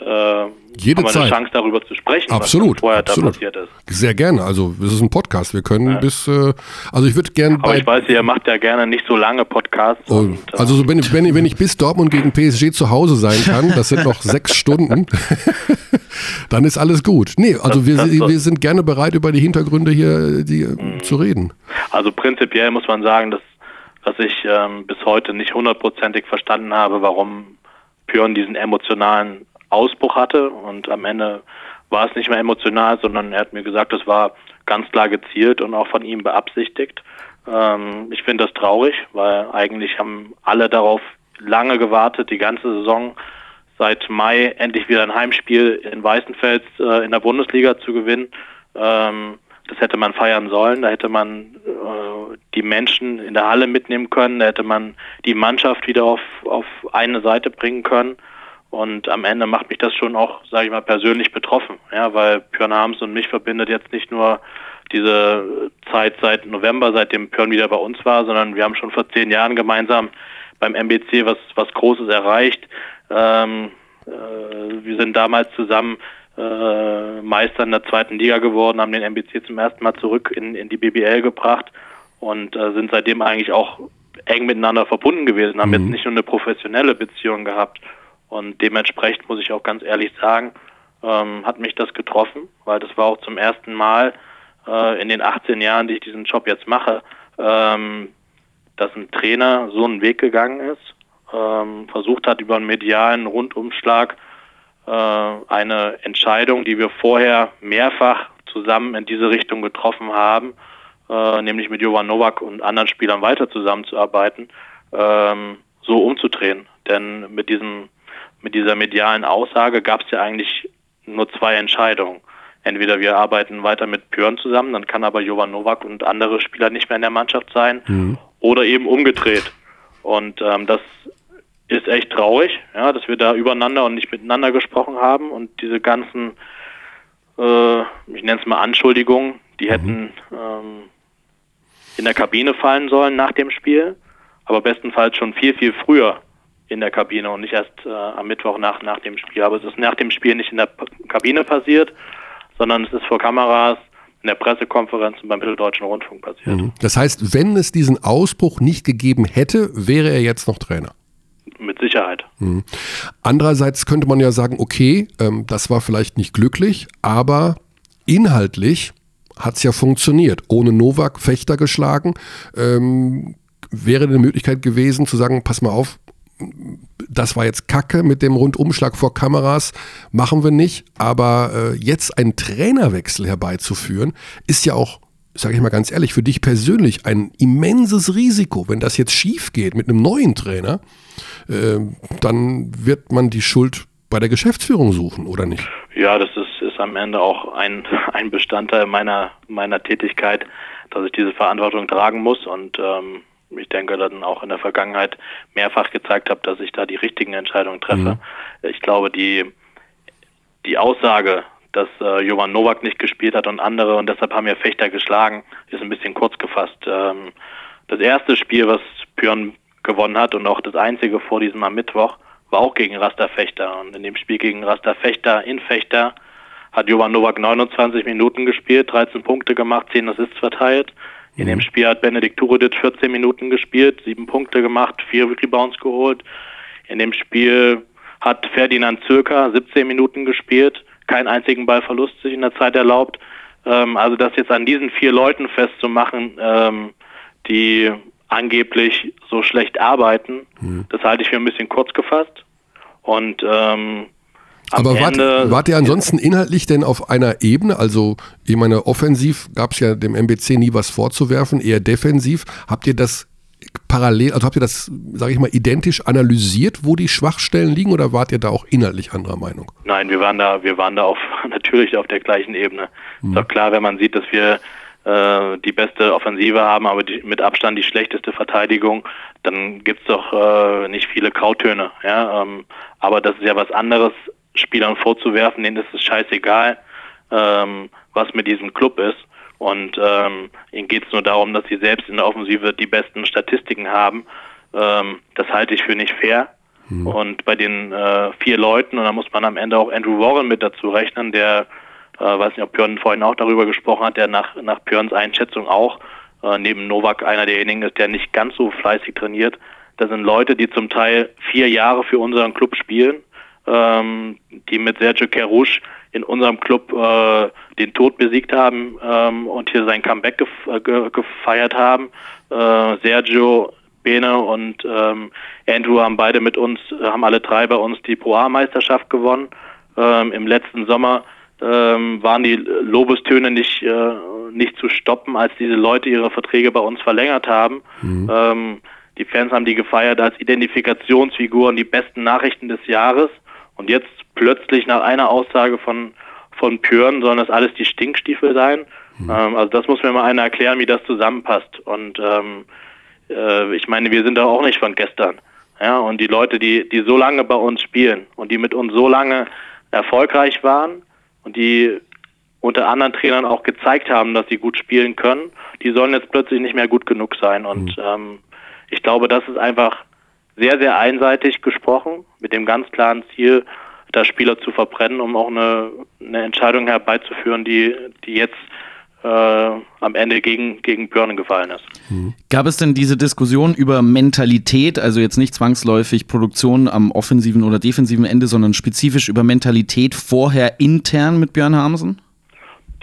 äh, Jede haben wir eine Chance darüber zu sprechen, absolut, was vorher absolut. da passiert ist. Sehr gerne. Also es ist ein Podcast. Wir können Ja. bis, äh, also ich würde gerne Aber ich weiß, ihr macht ja gerne nicht so lange Podcasts. Oh, und, äh, also so, wenn, ich- wenn, wenn ich bis Dortmund gegen PSG zu Hause sein kann, das sind noch sechs Stunden, dann ist alles gut. Nee, also Das- wir, das- wir sind gerne bereit, über die Hintergründe hier die, Mhm. zu reden. Also prinzipiell muss man sagen, dass, dass ich ähm, bis heute nicht hundertprozentig verstanden habe, warum Björn diesen emotionalen Ausbruch hatte. Und am Ende war es nicht mehr emotional, sondern er hat mir gesagt, es war ganz klar gezielt und auch von ihm beabsichtigt. Ähm, ich finde das traurig, weil eigentlich haben alle darauf lange gewartet, die ganze Saison seit Mai endlich wieder ein Heimspiel in Weißenfels äh, in der Bundesliga zu gewinnen. Ähm, das hätte man feiern sollen. Da hätte man äh, die Menschen in der Halle mitnehmen können. Da hätte man die Mannschaft wieder auf, auf eine Seite bringen können. Und am Ende macht mich das schon auch, sage ich mal, persönlich betroffen. Ja, weil Björn Harms und mich verbindet jetzt nicht nur diese Zeit seit November, seitdem Björn wieder bei uns war, sondern wir haben schon vor zehn Jahren gemeinsam beim MBC was, was Großes erreicht. Ähm, äh, wir sind damals zusammen äh, Meister in der zweiten Liga geworden, haben den MBC zum ersten Mal zurück in, in die BBL gebracht und äh, sind seitdem eigentlich auch eng miteinander verbunden gewesen, haben Mhm. jetzt nicht nur eine professionelle Beziehung gehabt. Und dementsprechend muss ich auch ganz ehrlich sagen, ähm, hat mich das getroffen, weil das war auch zum ersten Mal äh, in den 18 Jahren, die ich diesen Job jetzt mache, ähm, dass ein Trainer so einen Weg gegangen ist, ähm, versucht hat, über einen medialen Rundumschlag äh, eine Entscheidung, die wir vorher mehrfach zusammen in diese Richtung getroffen haben, äh, nämlich mit Jovan Nowak und anderen Spielern weiter zusammenzuarbeiten, ähm, so umzudrehen. Denn mit diesem mit dieser medialen Aussage gab es ja eigentlich nur zwei Entscheidungen. Entweder wir arbeiten weiter mit Björn zusammen, dann kann aber Jovan Nowak und andere Spieler nicht mehr in der Mannschaft sein, oder eben umgedreht. Und ähm, das ist echt traurig, ja, dass wir da übereinander und nicht miteinander gesprochen haben und diese ganzen, äh, ich nenne es mal Anschuldigungen, die hätten ähm, in der Kabine fallen sollen nach dem Spiel, aber bestenfalls schon viel, viel früher in der Kabine und nicht erst äh, am Mittwoch nach, nach dem Spiel. Aber es ist nach dem Spiel nicht in der P Kabine passiert, sondern es ist vor Kameras, in der Pressekonferenz und beim Mitteldeutschen Rundfunk passiert. Das heißt, wenn es diesen Ausbruch nicht gegeben hätte, wäre er jetzt noch Trainer. Mit Sicherheit. Andererseits könnte man ja sagen, okay, ähm, das war vielleicht nicht glücklich, aber inhaltlich hat es ja funktioniert. Ohne Novak Fechter geschlagen, ähm, wäre eine Möglichkeit gewesen zu sagen, pass mal auf, das war jetzt Kacke mit dem Rundumschlag vor Kameras, machen wir nicht. Aber äh, jetzt einen Trainerwechsel herbeizuführen, ist ja auch, sage ich mal ganz ehrlich, für dich persönlich ein immenses Risiko. Wenn das jetzt schief geht mit einem neuen Trainer, äh, dann wird man die Schuld bei der Geschäftsführung suchen, oder nicht? Ja, das ist, ist am Ende auch ein, ein Bestandteil meiner, meiner Tätigkeit, dass ich diese Verantwortung tragen muss und ähm, ich denke dann auch in der Vergangenheit mehrfach gezeigt habe, dass ich da die richtigen Entscheidungen treffe. Ich glaube, die, die Aussage, dass äh, Jovan Nowak nicht gespielt hat und andere und deshalb haben wir Fechter geschlagen, ist ein bisschen kurz gefasst. Ähm, das erste Spiel, was Björn gewonnen hat und auch das einzige vor diesem am Mittwoch, war auch gegen Rasta Fechter. Und in dem Spiel gegen Rasta Fechter in Fechter hat Jovan Nowak 29 Minuten gespielt, 13 Punkte gemacht, 10 Assists verteilt. In dem Spiel hat Benedikt Turudic 14 Minuten gespielt, 7 Punkte gemacht, 4 Rebounds geholt. In dem Spiel hat Ferdinand Zürker 17 Minuten gespielt, keinen einzigen Ballverlust sich in der Zeit erlaubt. Ähm, also das jetzt an diesen vier Leuten festzumachen, ähm, die angeblich so schlecht arbeiten. Mhm. Das halte ich für ein bisschen kurz gefasst. Und ähm, aber wart, wart ihr ansonsten inhaltlich denn auf einer Ebene? Also, ich meine, offensiv gab es ja dem MBC nie was vorzuwerfen, eher defensiv. Habt ihr das parallel, also habt ihr das, sage ich mal, identisch analysiert, wo die Schwachstellen liegen oder wart ihr da auch inhaltlich anderer Meinung? Nein, wir waren da, wir waren da auf, natürlich auf der gleichen Ebene. Hm. Ist doch klar, wenn man sieht, dass wir äh, die beste Offensive haben, aber die, mit Abstand die schlechteste Verteidigung, dann gibt's doch äh, nicht viele Grautöne. Ja? Ähm, aber das ist ja was anderes, Spielern vorzuwerfen, denen ist es scheißegal, ähm, was mit diesem Club ist. Und ähm, ihnen geht es nur darum, dass sie selbst in der Offensive die besten Statistiken haben. Ähm, das halte ich für nicht fair. Mhm. Und bei den äh, vier Leuten, und da muss man am Ende auch Andrew Warren mit dazu rechnen, der, äh, weiß nicht, ob Björn vorhin auch darüber gesprochen hat, der nach, nach Björns Einschätzung auch äh, neben Novak einer derjenigen ist, der nicht ganz so fleißig trainiert. Das sind Leute, die zum Teil vier Jahre für unseren Club spielen, ähm, die mit Sergio Kerouche in unserem Club äh, den Tod besiegt haben ähm, und hier sein Comeback gef äh, ge gefeiert haben. Äh, Sergio, Bene und ähm, Andrew haben beide mit uns, haben alle drei bei uns die Pro A-Meisterschaft gewonnen. Ähm, Im letzten Sommer ähm, waren die Lobestöne nicht, äh, nicht zu stoppen, als diese Leute ihre Verträge bei uns verlängert haben. Mhm. Ähm, die Fans haben die gefeiert als Identifikationsfiguren, die besten Nachrichten des Jahres. Und jetzt plötzlich nach einer Aussage von, von Püren sollen das alles die Stinkstiefel sein. Mhm. Ähm, also das muss mir mal einer erklären, wie das zusammenpasst. Und ähm, äh, ich meine, wir sind da auch nicht von gestern. Ja, und die Leute, die, die so lange bei uns spielen und die mit uns so lange erfolgreich waren und die unter anderen Trainern auch gezeigt haben, dass sie gut spielen können, die sollen jetzt plötzlich nicht mehr gut genug sein. Und mhm. ähm, ich glaube, das ist einfach sehr, sehr einseitig gesprochen, mit dem ganz klaren Ziel, da Spieler zu verbrennen, um auch eine, eine Entscheidung herbeizuführen, die, die jetzt äh, am Ende gegen, gegen Björn gefallen ist. Mhm. Gab es denn diese Diskussion über Mentalität, also jetzt nicht zwangsläufig Produktion am offensiven oder defensiven Ende, sondern spezifisch über Mentalität vorher intern mit Björn Hamsen?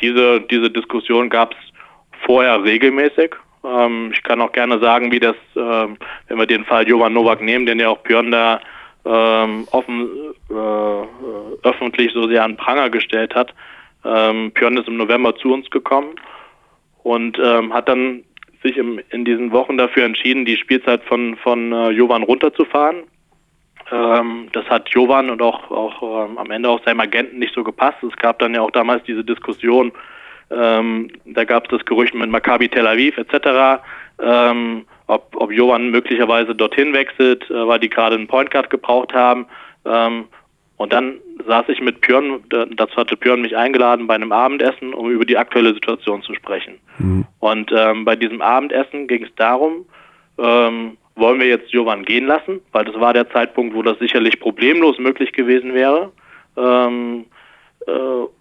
Diese, diese Diskussion gab es vorher regelmäßig. Ähm, ich kann auch gerne sagen, wie das, ähm, wenn wir den Fall Jovan Nowak nehmen, den ja auch Björn da ähm, offen, äh, öffentlich so sehr an Pranger gestellt hat. Ähm, Björn ist im November zu uns gekommen und ähm, hat dann sich im, in diesen Wochen dafür entschieden, die Spielzeit von, von äh, Jovan runterzufahren. Ähm, das hat Jovan und auch, auch ähm, am Ende auch seinem Agenten nicht so gepasst. Es gab dann ja auch damals diese Diskussion, ähm, da gab es das Gerücht mit Maccabi Tel Aviv etc., ähm, ob, ob Jovan möglicherweise dorthin wechselt, äh, weil die gerade einen Point Guard gebraucht haben. Ähm, und dann saß ich mit Björn, dazu hatte Björn mich eingeladen bei einem Abendessen, um über die aktuelle Situation zu sprechen. Mhm. Und ähm, bei diesem Abendessen ging es darum, ähm, wollen wir jetzt Jovan gehen lassen, weil das war der Zeitpunkt, wo das sicherlich problemlos möglich gewesen wäre. Ähm, äh,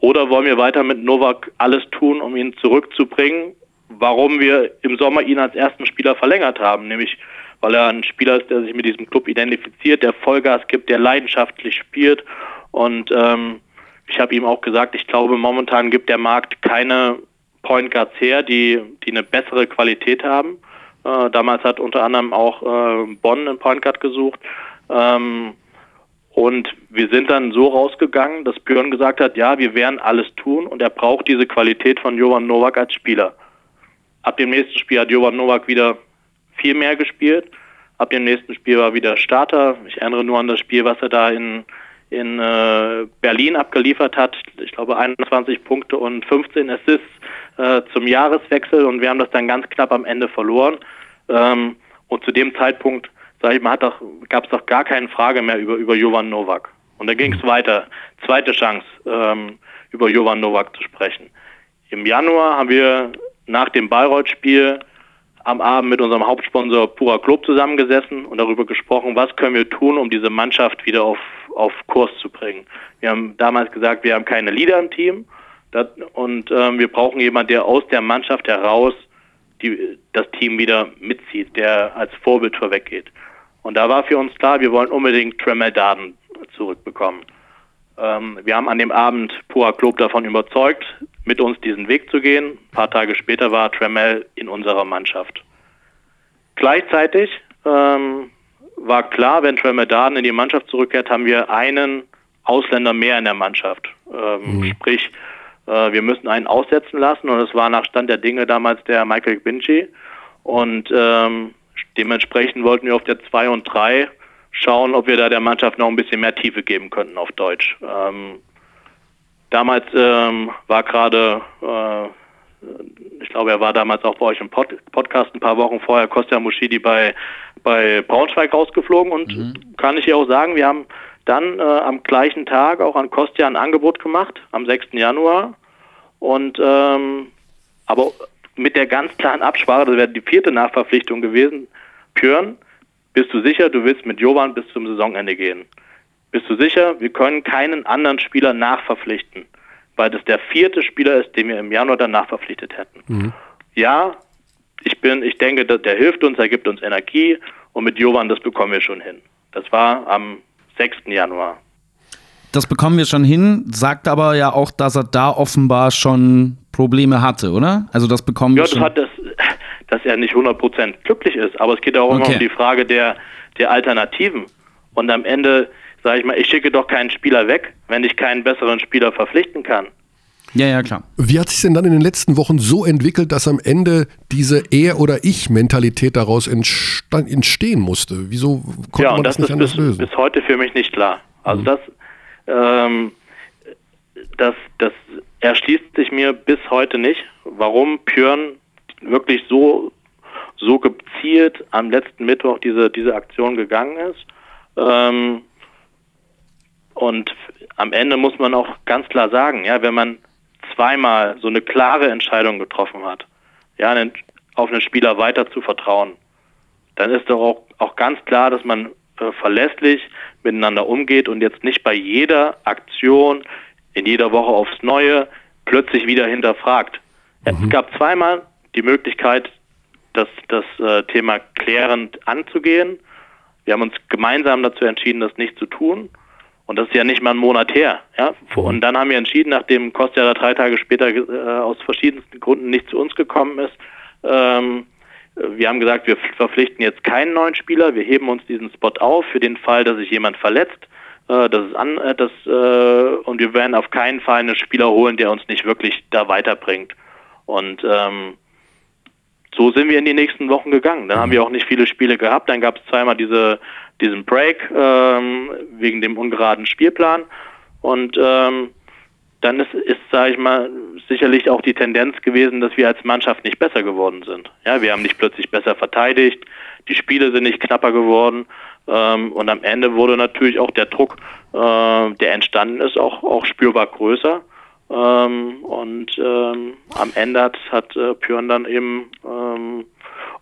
oder wollen wir weiter mit Novak alles tun, um ihn zurückzubringen? Warum wir im Sommer ihn als ersten Spieler verlängert haben, nämlich weil er ein Spieler ist, der sich mit diesem Club identifiziert, der Vollgas gibt, der leidenschaftlich spielt. Und ähm, ich habe ihm auch gesagt, ich glaube, momentan gibt der Markt keine Point Guards her, die, die eine bessere Qualität haben. Äh, damals hat unter anderem auch äh, Bonn einen Point Guard gesucht. Ähm, und wir sind dann so rausgegangen, dass Björn gesagt hat, ja, wir werden alles tun und er braucht diese Qualität von Jovan Novak als Spieler. Ab dem nächsten Spiel hat Jovan Novak wieder viel mehr gespielt. Ab dem nächsten Spiel war wieder Starter. Ich erinnere nur an das Spiel, was er da in, in äh, Berlin abgeliefert hat. Ich glaube 21 Punkte und 15 Assists äh, zum Jahreswechsel und wir haben das dann ganz knapp am Ende verloren. Ähm, und zu dem Zeitpunkt sag ich mal, gab es doch gar keine Frage mehr über, über Jovan Novak. Und dann ging es weiter. Zweite Chance, ähm, über Jovan Novak zu sprechen. Im Januar haben wir nach dem Bayreuth-Spiel am Abend mit unserem Hauptsponsor Pura Club zusammengesessen und darüber gesprochen, was können wir tun, um diese Mannschaft wieder auf, auf Kurs zu bringen. Wir haben damals gesagt, wir haben keine Leader im Team das, und ähm, wir brauchen jemanden, der aus der Mannschaft heraus die, das Team wieder mitzieht, der als Vorbild vorweggeht. Und da war für uns klar, wir wollen unbedingt Tremel Darden zurückbekommen. Ähm, wir haben an dem Abend Pura Club davon überzeugt, mit uns diesen Weg zu gehen. Ein paar Tage später war Tremel in unserer Mannschaft. Gleichzeitig ähm, war klar, wenn Trey Medarden in die Mannschaft zurückkehrt, haben wir einen Ausländer mehr in der Mannschaft. Ähm, mhm. Sprich, äh, wir müssen einen aussetzen lassen und es war nach Stand der Dinge damals der Michael Binci. Und ähm, dementsprechend wollten wir auf der 2 und 3 schauen, ob wir da der Mannschaft noch ein bisschen mehr Tiefe geben könnten auf Deutsch. Ähm, damals ähm, war gerade, äh, ich glaube, er war damals auch bei euch im Pod Podcast ein paar Wochen vorher, Kostja Muschidi bei, bei Braunschweig rausgeflogen und mhm. kann ich hier auch sagen, wir haben dann äh, am gleichen Tag auch an Kostja ein Angebot gemacht, am 6. Januar. Und ähm, aber mit der ganz klaren Absprache, das wäre die vierte Nachverpflichtung gewesen, Björn, bist du sicher, du willst mit Jovan bis zum Saisonende gehen? Bist du sicher, wir können keinen anderen Spieler nachverpflichten, weil das der vierte Spieler ist, den wir im Januar danach verpflichtet hätten. Mhm. Ja, ich bin, ich denke, der hilft uns, er gibt uns Energie und mit Jovan, das bekommen wir schon hin. Das war am 6. Januar. Das bekommen wir schon hin, sagt aber ja auch, dass er da offenbar schon Probleme hatte, oder? Also das bekommen ja, wir schon. Ja, das hat das, dass er nicht 100% glücklich ist, aber es geht auch okay. immer um die Frage der, der Alternativen. Und am Ende sage ich mal, ich schicke doch keinen Spieler weg, wenn ich keinen besseren Spieler verpflichten kann. Ja, ja, klar. Wie hat sich denn dann in den letzten Wochen so entwickelt, dass am Ende diese Er- oder Ich-Mentalität daraus entstehen musste? Wieso konnte ja, man das, das nicht anders bis, lösen? bis heute für mich nicht klar. Also mhm. das, ähm, das, das erschließt sich mir bis heute nicht, warum Björn wirklich so, so gezielt am letzten Mittwoch diese, diese Aktion gegangen ist. Ähm, und am Ende muss man auch ganz klar sagen, ja, wenn man zweimal so eine klare Entscheidung getroffen hat, ja, auf einen Spieler weiter zu vertrauen, dann ist doch auch, auch ganz klar, dass man äh, verlässlich miteinander umgeht und jetzt nicht bei jeder Aktion in jeder Woche aufs Neue plötzlich wieder hinterfragt. Mhm. Es gab zweimal die Möglichkeit, das, das äh, Thema klärend anzugehen. Wir haben uns gemeinsam dazu entschieden, das nicht zu tun. Und das ist ja nicht mal ein Monat her. Ja? Mhm. Und dann haben wir entschieden, nachdem Kostja da drei Tage später äh, aus verschiedensten Gründen nicht zu uns gekommen ist, ähm, wir haben gesagt, wir verpflichten jetzt keinen neuen Spieler, wir heben uns diesen Spot auf für den Fall, dass sich jemand verletzt. Äh, das ist an, äh, das, äh, und wir werden auf keinen Fall einen Spieler holen, der uns nicht wirklich da weiterbringt. Und ähm, so sind wir in die nächsten Wochen gegangen. Dann haben wir auch nicht viele Spiele gehabt. Dann gab es zweimal diese, diesen Break ähm, wegen dem ungeraden Spielplan. Und ähm, dann ist, ist sage ich mal, sicherlich auch die Tendenz gewesen, dass wir als Mannschaft nicht besser geworden sind. Ja, wir haben nicht plötzlich besser verteidigt, die Spiele sind nicht knapper geworden ähm, und am Ende wurde natürlich auch der Druck, äh, der entstanden ist, auch, auch spürbar größer. Ähm, und ähm, am Ende hat, hat äh, Pjörn dann eben ähm,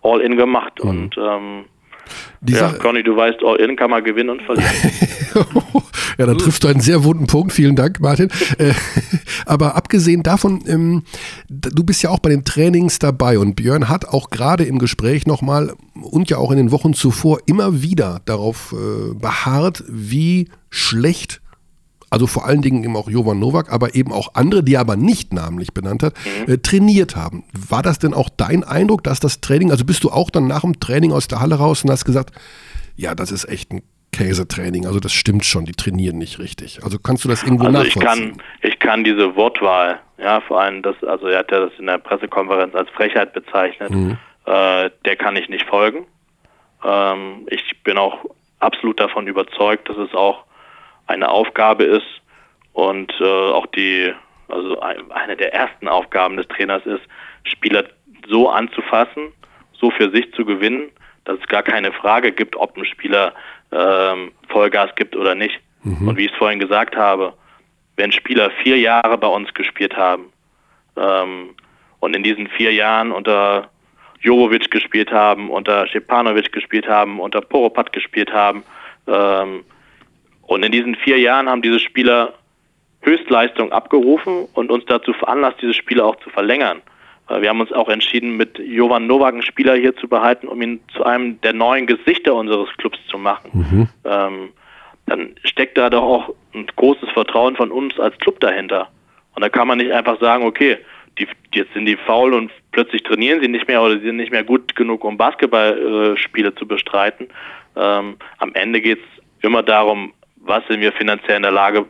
All-In gemacht mhm. und ähm, die ja, Conny, du weißt, All-In kann man gewinnen und verlieren. ja, da triffst du einen sehr wunden Punkt. Vielen Dank, Martin. Äh, aber abgesehen davon, ähm, du bist ja auch bei den Trainings dabei und Björn hat auch gerade im Gespräch nochmal und ja auch in den Wochen zuvor immer wieder darauf äh, beharrt, wie schlecht also vor allen Dingen eben auch Jovan Novak, aber eben auch andere, die er aber nicht namentlich benannt hat, mhm. äh, trainiert haben. War das denn auch dein Eindruck, dass das Training, also bist du auch dann nach dem Training aus der Halle raus und hast gesagt, ja, das ist echt ein Käsetraining, also das stimmt schon, die trainieren nicht richtig. Also kannst du das irgendwo also nachvollziehen? Ich kann, ich kann diese Wortwahl, ja, vor allem das, also er hat ja das in der Pressekonferenz als Frechheit bezeichnet, mhm. äh, der kann ich nicht folgen. Ähm, ich bin auch absolut davon überzeugt, dass es auch eine Aufgabe ist und äh, auch die, also eine der ersten Aufgaben des Trainers ist, Spieler so anzufassen, so für sich zu gewinnen, dass es gar keine Frage gibt, ob ein Spieler ähm, Vollgas gibt oder nicht. Mhm. Und wie ich es vorhin gesagt habe, wenn Spieler vier Jahre bei uns gespielt haben ähm, und in diesen vier Jahren unter Jovovic gespielt haben, unter Schepanovic gespielt haben, unter Poropat gespielt haben, ähm, und in diesen vier Jahren haben diese Spieler Höchstleistung abgerufen und uns dazu veranlasst, diese Spieler auch zu verlängern. Wir haben uns auch entschieden, mit Jovan Novak einen Spieler hier zu behalten, um ihn zu einem der neuen Gesichter unseres Clubs zu machen. Mhm. Ähm, dann steckt da doch auch ein großes Vertrauen von uns als Club dahinter. Und da kann man nicht einfach sagen, okay, die, jetzt sind die faul und plötzlich trainieren sie nicht mehr oder sie sind nicht mehr gut genug, um Basketballspiele äh, zu bestreiten. Ähm, am Ende geht es immer darum, was sind wir finanziell in der Lage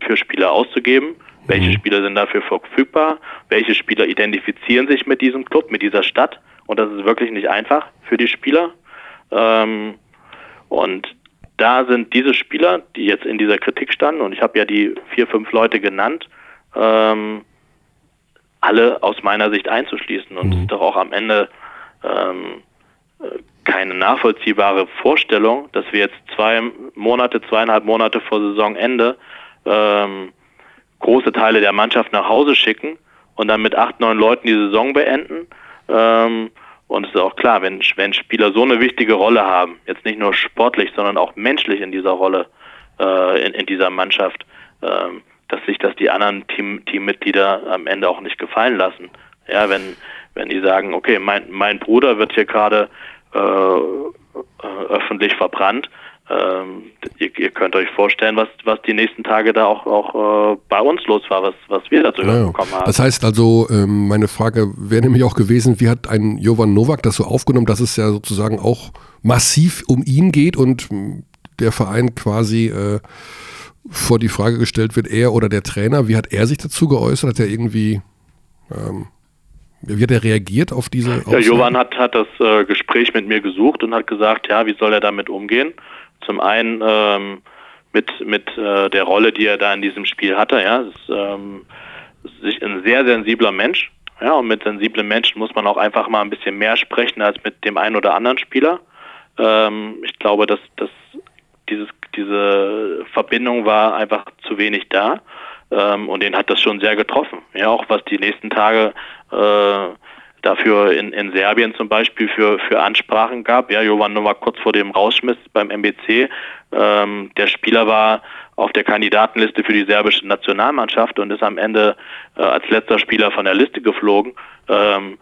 für Spieler auszugeben, welche mhm. Spieler sind dafür verfügbar, welche Spieler identifizieren sich mit diesem Club, mit dieser Stadt und das ist wirklich nicht einfach für die Spieler. Ähm, und da sind diese Spieler, die jetzt in dieser Kritik standen, und ich habe ja die vier, fünf Leute genannt, ähm, alle aus meiner Sicht einzuschließen. Und es mhm. ist doch auch am Ende ähm, keine nachvollziehbare Vorstellung, dass wir jetzt zwei Monate, zweieinhalb Monate vor Saisonende ähm, große Teile der Mannschaft nach Hause schicken und dann mit acht, neun Leuten die Saison beenden. Ähm, und es ist auch klar, wenn, wenn Spieler so eine wichtige Rolle haben, jetzt nicht nur sportlich, sondern auch menschlich in dieser Rolle, äh, in, in dieser Mannschaft, ähm, dass sich das die anderen Team, Teammitglieder am Ende auch nicht gefallen lassen. Ja, wenn, wenn die sagen, okay, mein, mein Bruder wird hier gerade öffentlich verbrannt, ähm, ihr, ihr, könnt euch vorstellen, was, was die nächsten Tage da auch, auch äh, bei uns los war, was, was wir dazu ja, bekommen haben. Das heißt also, ähm, meine Frage wäre nämlich auch gewesen, wie hat ein Jovan Novak das so aufgenommen, dass es ja sozusagen auch massiv um ihn geht und der Verein quasi äh, vor die Frage gestellt wird, er oder der Trainer, wie hat er sich dazu geäußert? Hat er irgendwie ähm, wie hat er reagiert auf diese Ja, Jovan hat, hat das äh, Gespräch mit mir gesucht und hat gesagt, ja, wie soll er damit umgehen? Zum einen ähm, mit, mit äh, der Rolle, die er da in diesem Spiel hatte. Ja, ist, ähm, ist ein sehr sensibler Mensch. Ja, und mit sensiblen Menschen muss man auch einfach mal ein bisschen mehr sprechen als mit dem einen oder anderen Spieler. Ähm, ich glaube, dass, dass dieses, diese Verbindung war einfach zu wenig da. Ähm, und den hat das schon sehr getroffen. Ja, auch was die nächsten Tage dafür in, in Serbien zum Beispiel für, für Ansprachen gab. Ja, Jovan Novak kurz vor dem Rausschmiss beim MBC. Ähm, der Spieler war auf der Kandidatenliste für die serbische Nationalmannschaft und ist am Ende äh, als letzter Spieler von der Liste geflogen. Ähm,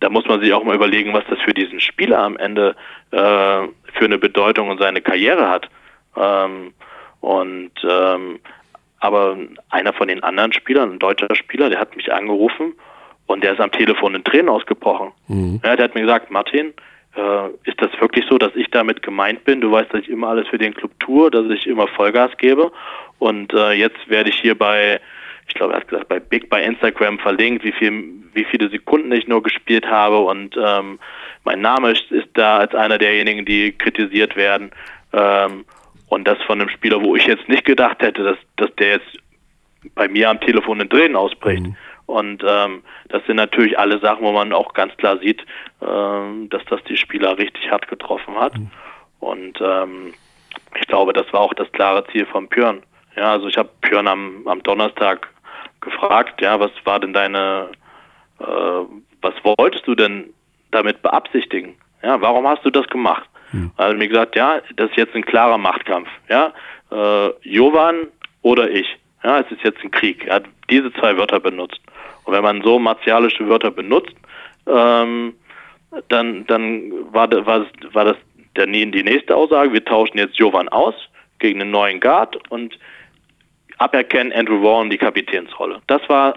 da muss man sich auch mal überlegen, was das für diesen Spieler am Ende äh, für eine Bedeutung und seine Karriere hat. Ähm, und ähm, aber einer von den anderen Spielern, ein deutscher Spieler, der hat mich angerufen und der ist am Telefon in Tränen ausgebrochen. Mhm. Ja, der hat mir gesagt, Martin, äh, ist das wirklich so, dass ich damit gemeint bin? Du weißt, dass ich immer alles für den Club tue, dass ich immer Vollgas gebe. Und äh, jetzt werde ich hier bei, ich glaube, er hat gesagt, bei Big bei Instagram verlinkt, wie viel, wie viele Sekunden ich nur gespielt habe. Und ähm, mein Name ist, ist da als einer derjenigen, die kritisiert werden. Ähm, und das von einem Spieler, wo ich jetzt nicht gedacht hätte, dass, dass der jetzt bei mir am Telefon in Tränen ausbricht. Mhm. Und ähm, das sind natürlich alle Sachen, wo man auch ganz klar sieht, ähm, dass das die Spieler richtig hart getroffen hat. Mhm. Und ähm, ich glaube, das war auch das klare Ziel von Björn. Ja, also ich habe Björn am, am Donnerstag gefragt, ja, was war denn deine, äh, was wolltest du denn damit beabsichtigen? Ja, warum hast du das gemacht? Mhm. Er hat mir gesagt, ja, das ist jetzt ein klarer Machtkampf. Ja, äh, Jovan oder ich. Ja, es ist jetzt ein Krieg. Er hat diese zwei Wörter benutzt. Und wenn man so martialische Wörter benutzt, ähm, dann, dann war, war, war das der, die nächste Aussage, wir tauschen jetzt Jovan aus gegen einen neuen Guard und aberkennen Andrew Warren die Kapitänsrolle. Das war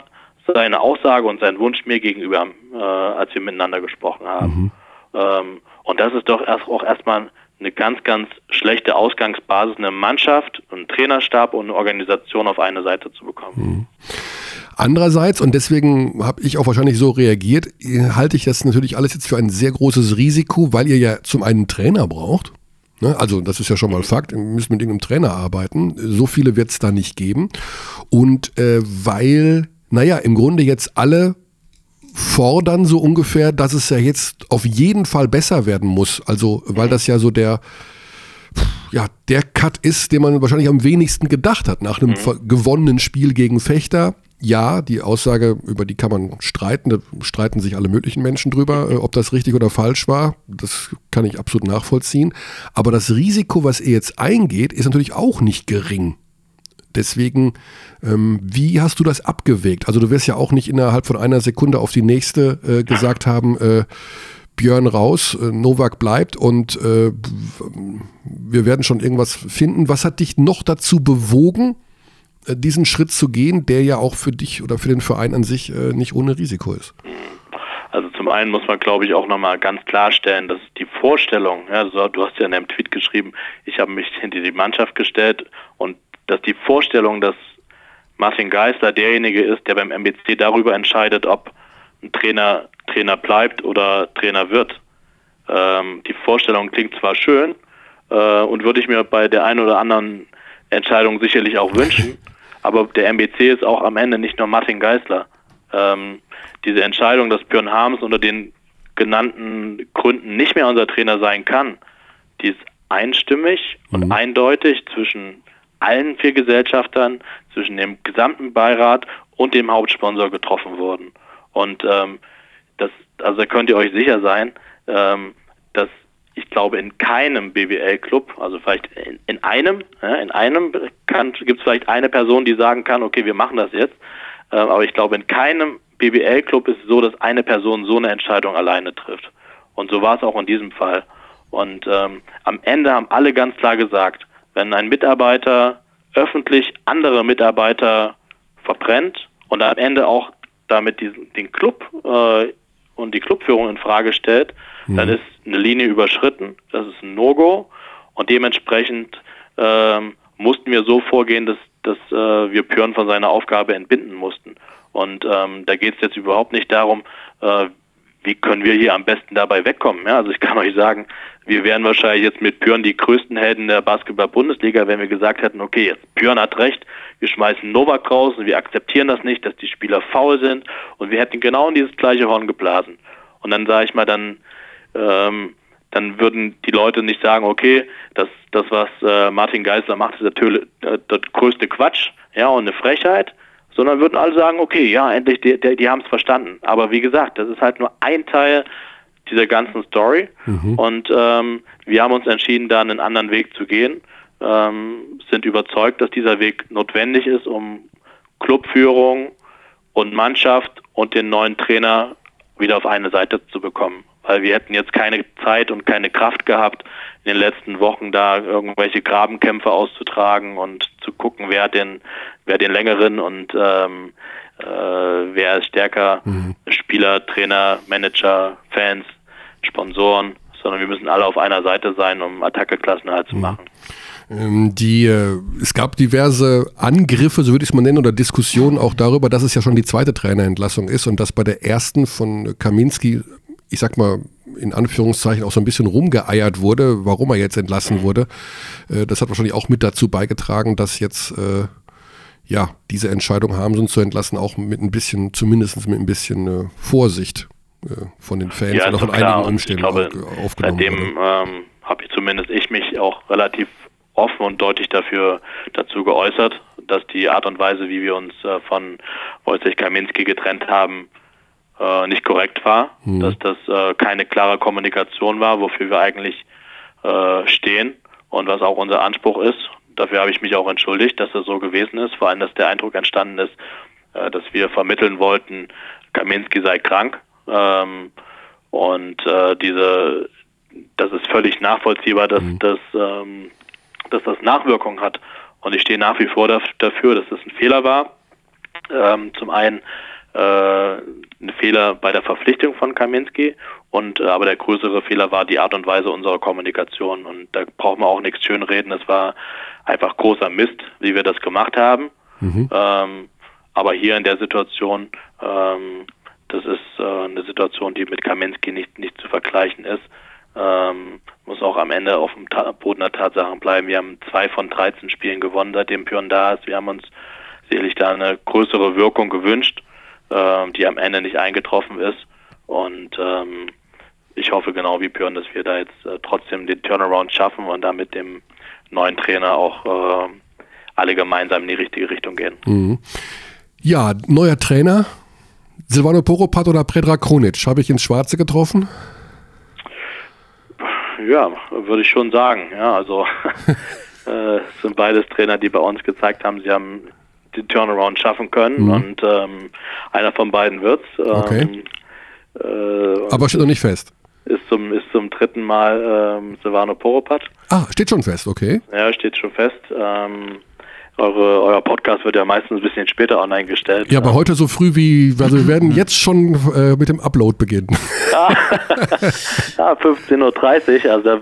seine Aussage und sein Wunsch mir gegenüber, äh, als wir miteinander gesprochen haben. Mhm. Ähm, und das ist doch erst, auch erstmal eine ganz, ganz schlechte Ausgangsbasis, eine Mannschaft, einen Trainerstab und eine Organisation auf eine Seite zu bekommen. Mhm. Andererseits, und deswegen habe ich auch wahrscheinlich so reagiert, halte ich das natürlich alles jetzt für ein sehr großes Risiko, weil ihr ja zum einen Trainer braucht. Ne? Also das ist ja schon mal Fakt, ihr müsst mit irgendeinem Trainer arbeiten. So viele wird es da nicht geben. Und äh, weil, naja, im Grunde jetzt alle fordern so ungefähr, dass es ja jetzt auf jeden Fall besser werden muss. Also, weil das ja so der, ja, der Cut ist, den man wahrscheinlich am wenigsten gedacht hat nach einem mhm. gewonnenen Spiel gegen Fechter. Ja, die Aussage, über die kann man streiten, da streiten sich alle möglichen Menschen drüber, äh, ob das richtig oder falsch war. Das kann ich absolut nachvollziehen. Aber das Risiko, was er jetzt eingeht, ist natürlich auch nicht gering. Deswegen, ähm, wie hast du das abgewegt? Also du wirst ja auch nicht innerhalb von einer Sekunde auf die nächste äh, gesagt haben, äh, Björn raus, äh, Novak bleibt und äh, wir werden schon irgendwas finden. Was hat dich noch dazu bewogen, diesen Schritt zu gehen, der ja auch für dich oder für den Verein an sich äh, nicht ohne Risiko ist? Also zum einen muss man, glaube ich, auch nochmal ganz klarstellen, dass die Vorstellung, ja, also du hast ja in einem Tweet geschrieben, ich habe mich hinter die Mannschaft gestellt und dass die Vorstellung, dass Martin Geisler derjenige ist, der beim MBC darüber entscheidet, ob ein Trainer Trainer bleibt oder Trainer wird. Ähm, die Vorstellung klingt zwar schön äh, und würde ich mir bei der einen oder anderen Entscheidung sicherlich auch wünschen, aber der MBC ist auch am Ende nicht nur Martin Geisler. Ähm, diese Entscheidung, dass Björn Harms unter den genannten Gründen nicht mehr unser Trainer sein kann, die ist einstimmig mhm. und eindeutig zwischen allen vier Gesellschaftern, zwischen dem gesamten Beirat und dem Hauptsponsor getroffen worden. Und ähm, das, also da könnt ihr euch sicher sein, ähm, dass ich glaube in keinem BWL-Club, also vielleicht in, in einem, ja, in einem gibt es vielleicht eine Person, die sagen kann, okay, wir machen das jetzt, äh, aber ich glaube in keinem BWL-Club ist es so, dass eine Person so eine Entscheidung alleine trifft. Und so war es auch in diesem Fall. Und ähm, am Ende haben alle ganz klar gesagt, wenn ein Mitarbeiter öffentlich andere Mitarbeiter verbrennt und am Ende auch damit diesen, den Club äh, und die Clubführung in Frage stellt, mhm. dann ist eine Linie überschritten, das ist ein No-Go und dementsprechend ähm, mussten wir so vorgehen, dass, dass äh, wir Pjörn von seiner Aufgabe entbinden mussten. Und ähm, da geht es jetzt überhaupt nicht darum, äh, wie können wir hier am besten dabei wegkommen. Ja, also ich kann euch sagen, wir wären wahrscheinlich jetzt mit Pjörn die größten Helden der Basketball-Bundesliga, wenn wir gesagt hätten, okay, jetzt Pjörn hat recht, wir schmeißen Novak raus und wir akzeptieren das nicht, dass die Spieler faul sind und wir hätten genau in dieses gleiche Horn geblasen. Und dann sage ich mal, dann, ähm, dann würden die Leute nicht sagen, okay, das, das was äh, Martin Geisler macht, ist natürlich äh, der größte Quatsch, ja, und eine Frechheit, sondern würden alle sagen, okay, ja, endlich, die, die, die haben es verstanden. Aber wie gesagt, das ist halt nur ein Teil dieser ganzen Story. Mhm. Und ähm, wir haben uns entschieden, da einen anderen Weg zu gehen, ähm, sind überzeugt, dass dieser Weg notwendig ist, um Clubführung und Mannschaft und den neuen Trainer wieder auf eine Seite zu bekommen. Weil wir hätten jetzt keine Zeit und keine Kraft gehabt, in den letzten Wochen da irgendwelche Grabenkämpfe auszutragen und zu gucken, wer den, wer den längeren und ähm, äh, wer ist stärker, mhm. Spieler, Trainer, Manager, Fans, Sponsoren, sondern wir müssen alle auf einer Seite sein, um Attacke-Klassenhalt zu mhm. machen. Ähm, die, äh, es gab diverse Angriffe, so würde ich es mal nennen, oder Diskussionen auch darüber, dass es ja schon die zweite Trainerentlassung ist und dass bei der ersten von Kaminski, ich sag mal, in Anführungszeichen auch so ein bisschen rumgeeiert wurde, warum er jetzt entlassen wurde. Äh, das hat wahrscheinlich auch mit dazu beigetragen, dass jetzt äh, ja diese Entscheidung haben, sind zu entlassen, auch mit ein bisschen, zumindest mit ein bisschen äh, Vorsicht äh, von den Fans ja, oder von klar. einigen Umständen glaube, aufgenommen Seitdem ähm, habe ich zumindest ich mich auch relativ offen und deutlich dafür dazu geäußert, dass die Art und Weise, wie wir uns äh, von Wojciech Kaminski getrennt haben, äh, nicht korrekt war, mhm. dass das äh, keine klare Kommunikation war, wofür wir eigentlich äh, stehen und was auch unser Anspruch ist. Dafür habe ich mich auch entschuldigt, dass das so gewesen ist, vor allem, dass der Eindruck entstanden ist, äh, dass wir vermitteln wollten, Kaminski sei krank. Ähm, und äh, diese, das ist völlig nachvollziehbar, dass, mhm. dass, ähm, dass das Nachwirkungen hat. Und ich stehe nach wie vor dafür, dass das ein Fehler war. Ähm, zum einen ein Fehler bei der Verpflichtung von Kaminski und äh, aber der größere Fehler war die Art und Weise unserer Kommunikation und da braucht man auch nichts schönreden. Es war einfach großer Mist, wie wir das gemacht haben. Mhm. Ähm, aber hier in der Situation, ähm, das ist äh, eine Situation, die mit Kaminski nicht nicht zu vergleichen ist. Ähm, muss auch am Ende auf dem Ta Boden der Tatsachen bleiben. Wir haben zwei von 13 Spielen gewonnen, seitdem Pion da ist. Wir haben uns sicherlich da eine größere Wirkung gewünscht äh, die am Ende nicht eingetroffen ist. Und ähm, ich hoffe genau wie Björn, dass wir da jetzt äh, trotzdem den Turnaround schaffen und da mit dem neuen Trainer auch äh, alle gemeinsam in die richtige Richtung gehen. Mhm. Ja, neuer Trainer. Silvano Poropat oder Predrag Kronic? Habe ich ins Schwarze getroffen? Ja, würde ich schon sagen. Ja, also äh, sind beides Trainer, die bei uns gezeigt haben, sie haben den Turnaround schaffen können mhm. und ähm, einer von beiden wird's. Ähm, okay. Äh, Aber steht noch nicht fest. Ist zum, ist zum dritten Mal ähm, Silvano Poropat. Ah, steht schon fest, okay. Ja, steht schon fest. Ähm, eure, euer Podcast wird ja meistens ein bisschen später online gestellt. Ja, aber heute so früh wie, also wir werden jetzt schon äh, mit dem Upload beginnen. ja, 15.30 Uhr, also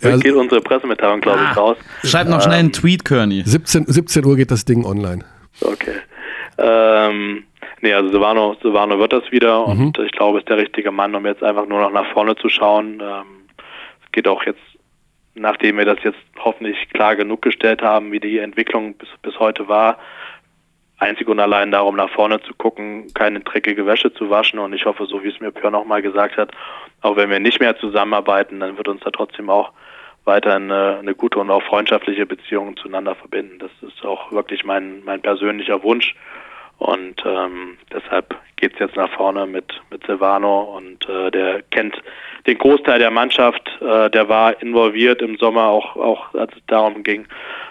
da Ja, geht unsere Pressemitteilung, glaube ich, raus. Schreib noch schnell einen Tweet, Kearney. 17, 17 Uhr geht das Ding online. Okay. Ähm, nee, also Silvano, Silvano wird das wieder und ich glaube, ist der richtige Mann, um jetzt einfach nur noch nach vorne zu schauen. Ähm, es geht auch jetzt, nachdem wir das jetzt hoffentlich klar genug gestellt haben, wie die Entwicklung bis, bis heute war, einzig und allein darum, nach vorne zu gucken, keine dreckige Wäsche zu waschen und ich hoffe, so wie es mir Björn auch mal gesagt hat, auch wenn wir nicht mehr zusammenarbeiten, dann wird uns da trotzdem auch weiter eine, eine gute und auch freundschaftliche Beziehung zueinander verbinden. Das ist auch wirklich mein, mein persönlicher Wunsch. Und ähm, deshalb geht's jetzt nach vorne mit, mit Silvano und äh, der kennt den Großteil der Mannschaft, äh, der war involviert im Sommer, auch, auch als es darum ging,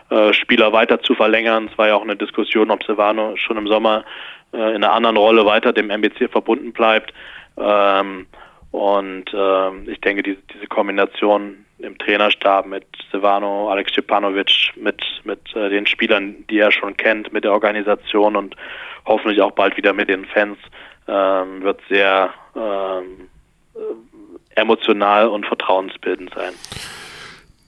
äh, Spieler weiter zu verlängern. Es war ja auch eine Diskussion, ob Silvano schon im Sommer äh, in einer anderen Rolle weiter dem MBC verbunden bleibt. Ähm, und ähm, ich denke, diese, diese Kombination im Trainerstab mit Silvano, Alex Stepanovic, mit, mit äh, den Spielern, die er schon kennt, mit der Organisation und hoffentlich auch bald wieder mit den Fans, ähm, wird sehr ähm, äh, emotional und vertrauensbildend sein.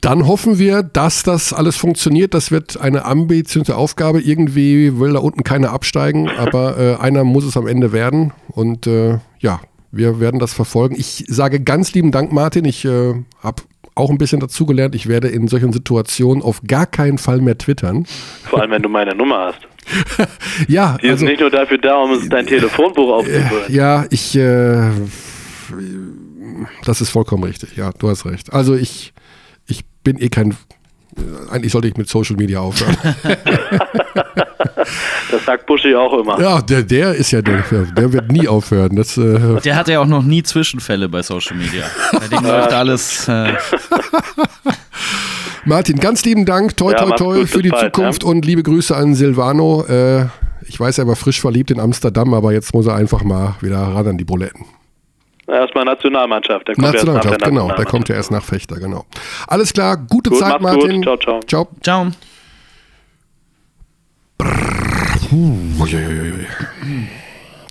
Dann hoffen wir, dass das alles funktioniert. Das wird eine ambitionierte Aufgabe. Irgendwie will da unten keiner absteigen, aber äh, einer muss es am Ende werden. Und äh, ja, wir werden das verfolgen. Ich sage ganz lieben Dank, Martin. Ich äh, habe auch ein bisschen dazugelernt. Ich werde in solchen Situationen auf gar keinen Fall mehr twittern. Vor allem, wenn du meine Nummer hast. Ja, Die also, ist nicht nur dafür da, um dein Telefonbuch aufzufüllen. ja, ich, äh, das ist vollkommen richtig. Ja, du hast recht. Also ich, ich bin eh kein, eigentlich sollte ich mit Social Media aufhören. Das sagt Buschi auch immer. ja, der, der ist ja der, der wird nie aufhören. Das, äh, Der hatte ja auch noch nie Zwischenfälle bei Social Media. Bei dem läuft alles. Äh, Martin, ganz lieben Dank. Toi, Ja, toi, toi gut, für die bald, Zukunft ja. und liebe Grüße an Silvano. Äh, ich weiß, er war frisch verliebt in Amsterdam, aber jetzt muss er einfach mal wieder ran an die Buletten. Erstmal Nationalmannschaft. Der kommt erst nach Nationalmannschaft, der genau. Der kommt ja erst nach Fechter, genau. Alles klar, gute Gut, Zeit, macht's gut. Martin. Ciao, ciao. Ciao. ciao.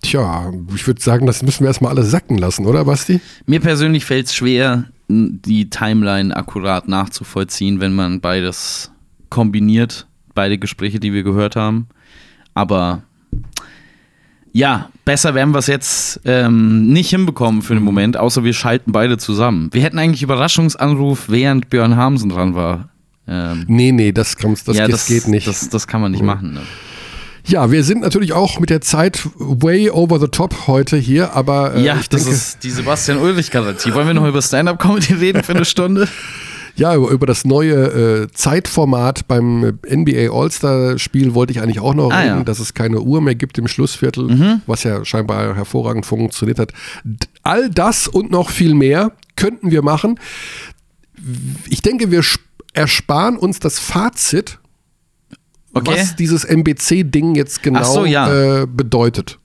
Tja, ich würde sagen, das müssen wir erstmal alles sacken lassen, oder Basti? Mir persönlich fällt es schwer, die Timeline akkurat nachzuvollziehen, wenn man beides kombiniert, beide Gespräche, die wir gehört haben. Aber ja, besser werden wir es jetzt ähm, nicht hinbekommen für den Moment, außer wir schalten beide zusammen. Wir hätten eigentlich Überraschungsanruf, während Björn Hamsen dran war. Ähm, Nee, nee, das, das, ja, das, geht nicht. Das, das kann man nicht machen. Ne? ja, wir sind natürlich auch mit der Zeit way over the top heute hier, aber äh, ja, das denke, ist die Sebastian Ulrich-Garantie. Wollen wir noch über Stand-Up-Comedy reden für eine Stunde? ja, über, über das neue äh, Zeitformat beim NBA All-Star-Spiel wollte ich eigentlich auch noch Ah, reden, ja. Mhm. dass es keine Uhr mehr gibt im Schlussviertel, was ja scheinbar hervorragend funktioniert hat. All das und noch viel mehr könnten wir machen. Ich denke, wir ersparen uns das Fazit, Okay. was dieses MBC-Ding jetzt genau so, ja. äh, bedeutet.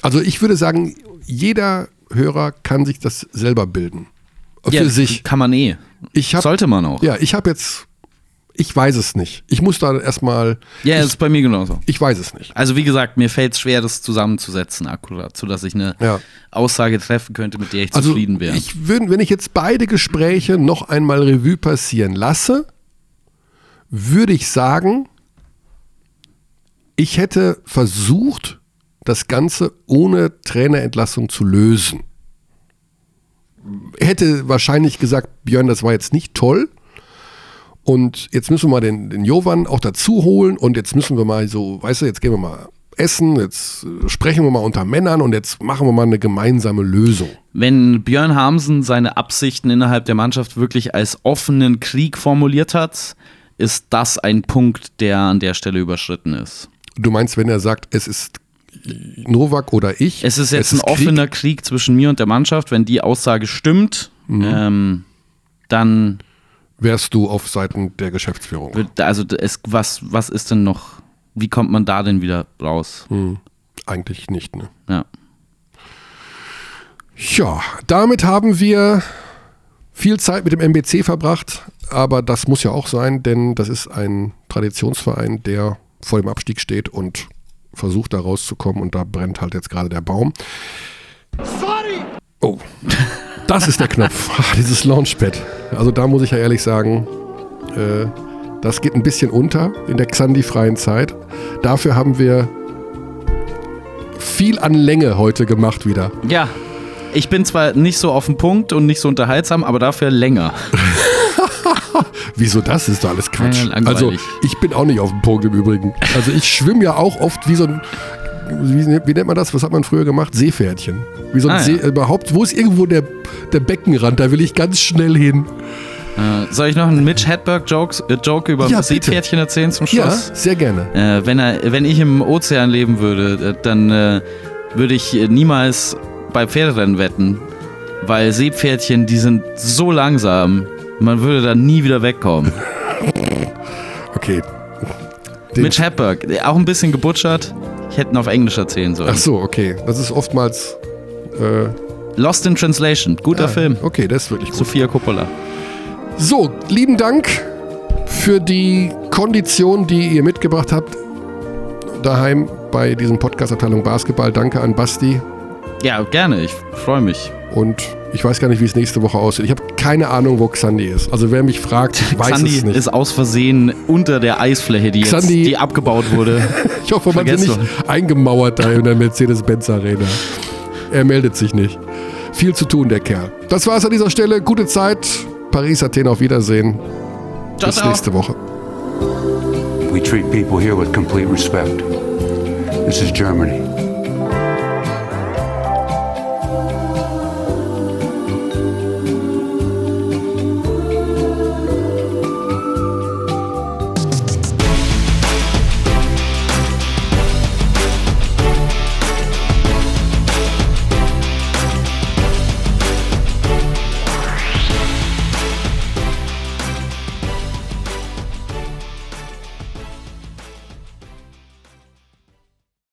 Also ich würde sagen, jeder Hörer kann sich das selber bilden. Für ja, sich. Kann man eh. Hab, Sollte man auch. Ja, ich habe jetzt, ich weiß es nicht. Ich muss da erstmal, Ja, ich, ist bei mir genauso. ich weiß es nicht. Also wie gesagt, mir fällt es schwer, das zusammenzusetzen, akkurat, sodass ich eine Ja. Aussage treffen könnte, mit der ich Also zufrieden wäre. ich würd, wenn ich jetzt beide Gespräche noch einmal Revue passieren lasse, würde ich sagen, ich hätte versucht, das Ganze ohne Trainerentlassung zu lösen. Hätte wahrscheinlich gesagt, Björn, das war jetzt nicht toll. Und jetzt müssen wir mal den, den Jovan auch dazu holen und jetzt müssen wir mal so, weißt du, jetzt gehen wir mal essen, jetzt äh, sprechen wir mal unter Männern und jetzt machen wir mal eine gemeinsame Lösung. Wenn Björn Hamsen seine Absichten innerhalb der Mannschaft wirklich als offenen Krieg formuliert hat, ist das ein Punkt, der an der Stelle überschritten ist. Du meinst, wenn er sagt, es ist Novak oder ich? Es ist jetzt ein Krieg? offener Krieg zwischen mir und der Mannschaft. Wenn die Aussage stimmt, Mhm. ähm, dann Wärst du auf Seiten der Geschäftsführung? also es, was, was ist denn noch, wie kommt man da denn wieder raus? Hm, eigentlich nicht, ne? Ja. Ja, damit haben wir viel Zeit mit dem MBC verbracht, aber das muss ja auch sein, denn das ist ein Traditionsverein, der vor dem Abstieg steht und versucht da rauszukommen und da brennt halt jetzt gerade der Baum. Oh, das ist der Knopf, Ach, dieses Launchpad. Also da muss ich ja ehrlich sagen, äh, das geht ein bisschen unter in der Xandi-freien Zeit. Dafür haben wir viel an Länge heute gemacht wieder. Ja, ich bin zwar nicht so auf den Punkt und nicht so unterhaltsam, aber dafür länger. Wieso das? Ist doch alles Quatsch. Ja, langweilig. also ich bin auch nicht auf dem Punkt im Übrigen. Also ich schwimme ja auch oft wie so ein, wie, wie nennt man das? Was hat man früher gemacht? Seepferdchen. Wie so ein Ah, See, ja. überhaupt, wo ist irgendwo der, der Beckenrand? Da will ich ganz schnell hin. Äh, soll ich noch einen Mitch Hedberg-Joke äh, Joke über Ja. Seepferdchen erzählen zum Ja, Schluss? sehr gerne. Äh, wenn, er, wenn ich im Ozean leben würde, äh, dann äh, würde ich äh, niemals bei Pferderennen wetten, weil Seepferdchen, die sind so langsam, man würde da nie wieder wegkommen. Okay. Den- Mitch Hedberg, äh, auch ein bisschen gebutschert. Ich hätte ihn auf Englisch erzählen sollen. Ach so, okay. Das ist oftmals. Äh, Lost in Translation, guter ah, Film. Okay, das ist wirklich gut. Sophia Coppola. So, lieben Dank für die Kondition, die ihr mitgebracht habt. Daheim bei diesem Podcast-Abteilung Basketball. Danke an Basti. Ja, gerne, ich freue mich. Und ich weiß gar nicht, wie es nächste Woche aussieht. Ich habe keine Ahnung, wo Xandi ist. Also wer mich fragt, weiß Xandi es nicht. ist aus Versehen unter der Eisfläche, die, jetzt, Xandi- die abgebaut wurde. ich hoffe, man ist nicht eingemauert da in der Mercedes-Benz Arena. Er meldet sich nicht. Viel zu tun, der Kerl. Das war's an dieser Stelle. Gute Zeit. Paris, Athen, auf Wiedersehen. Ciao, Bis ciao. nächste Woche. We treat people here with complete respect. This is Germany.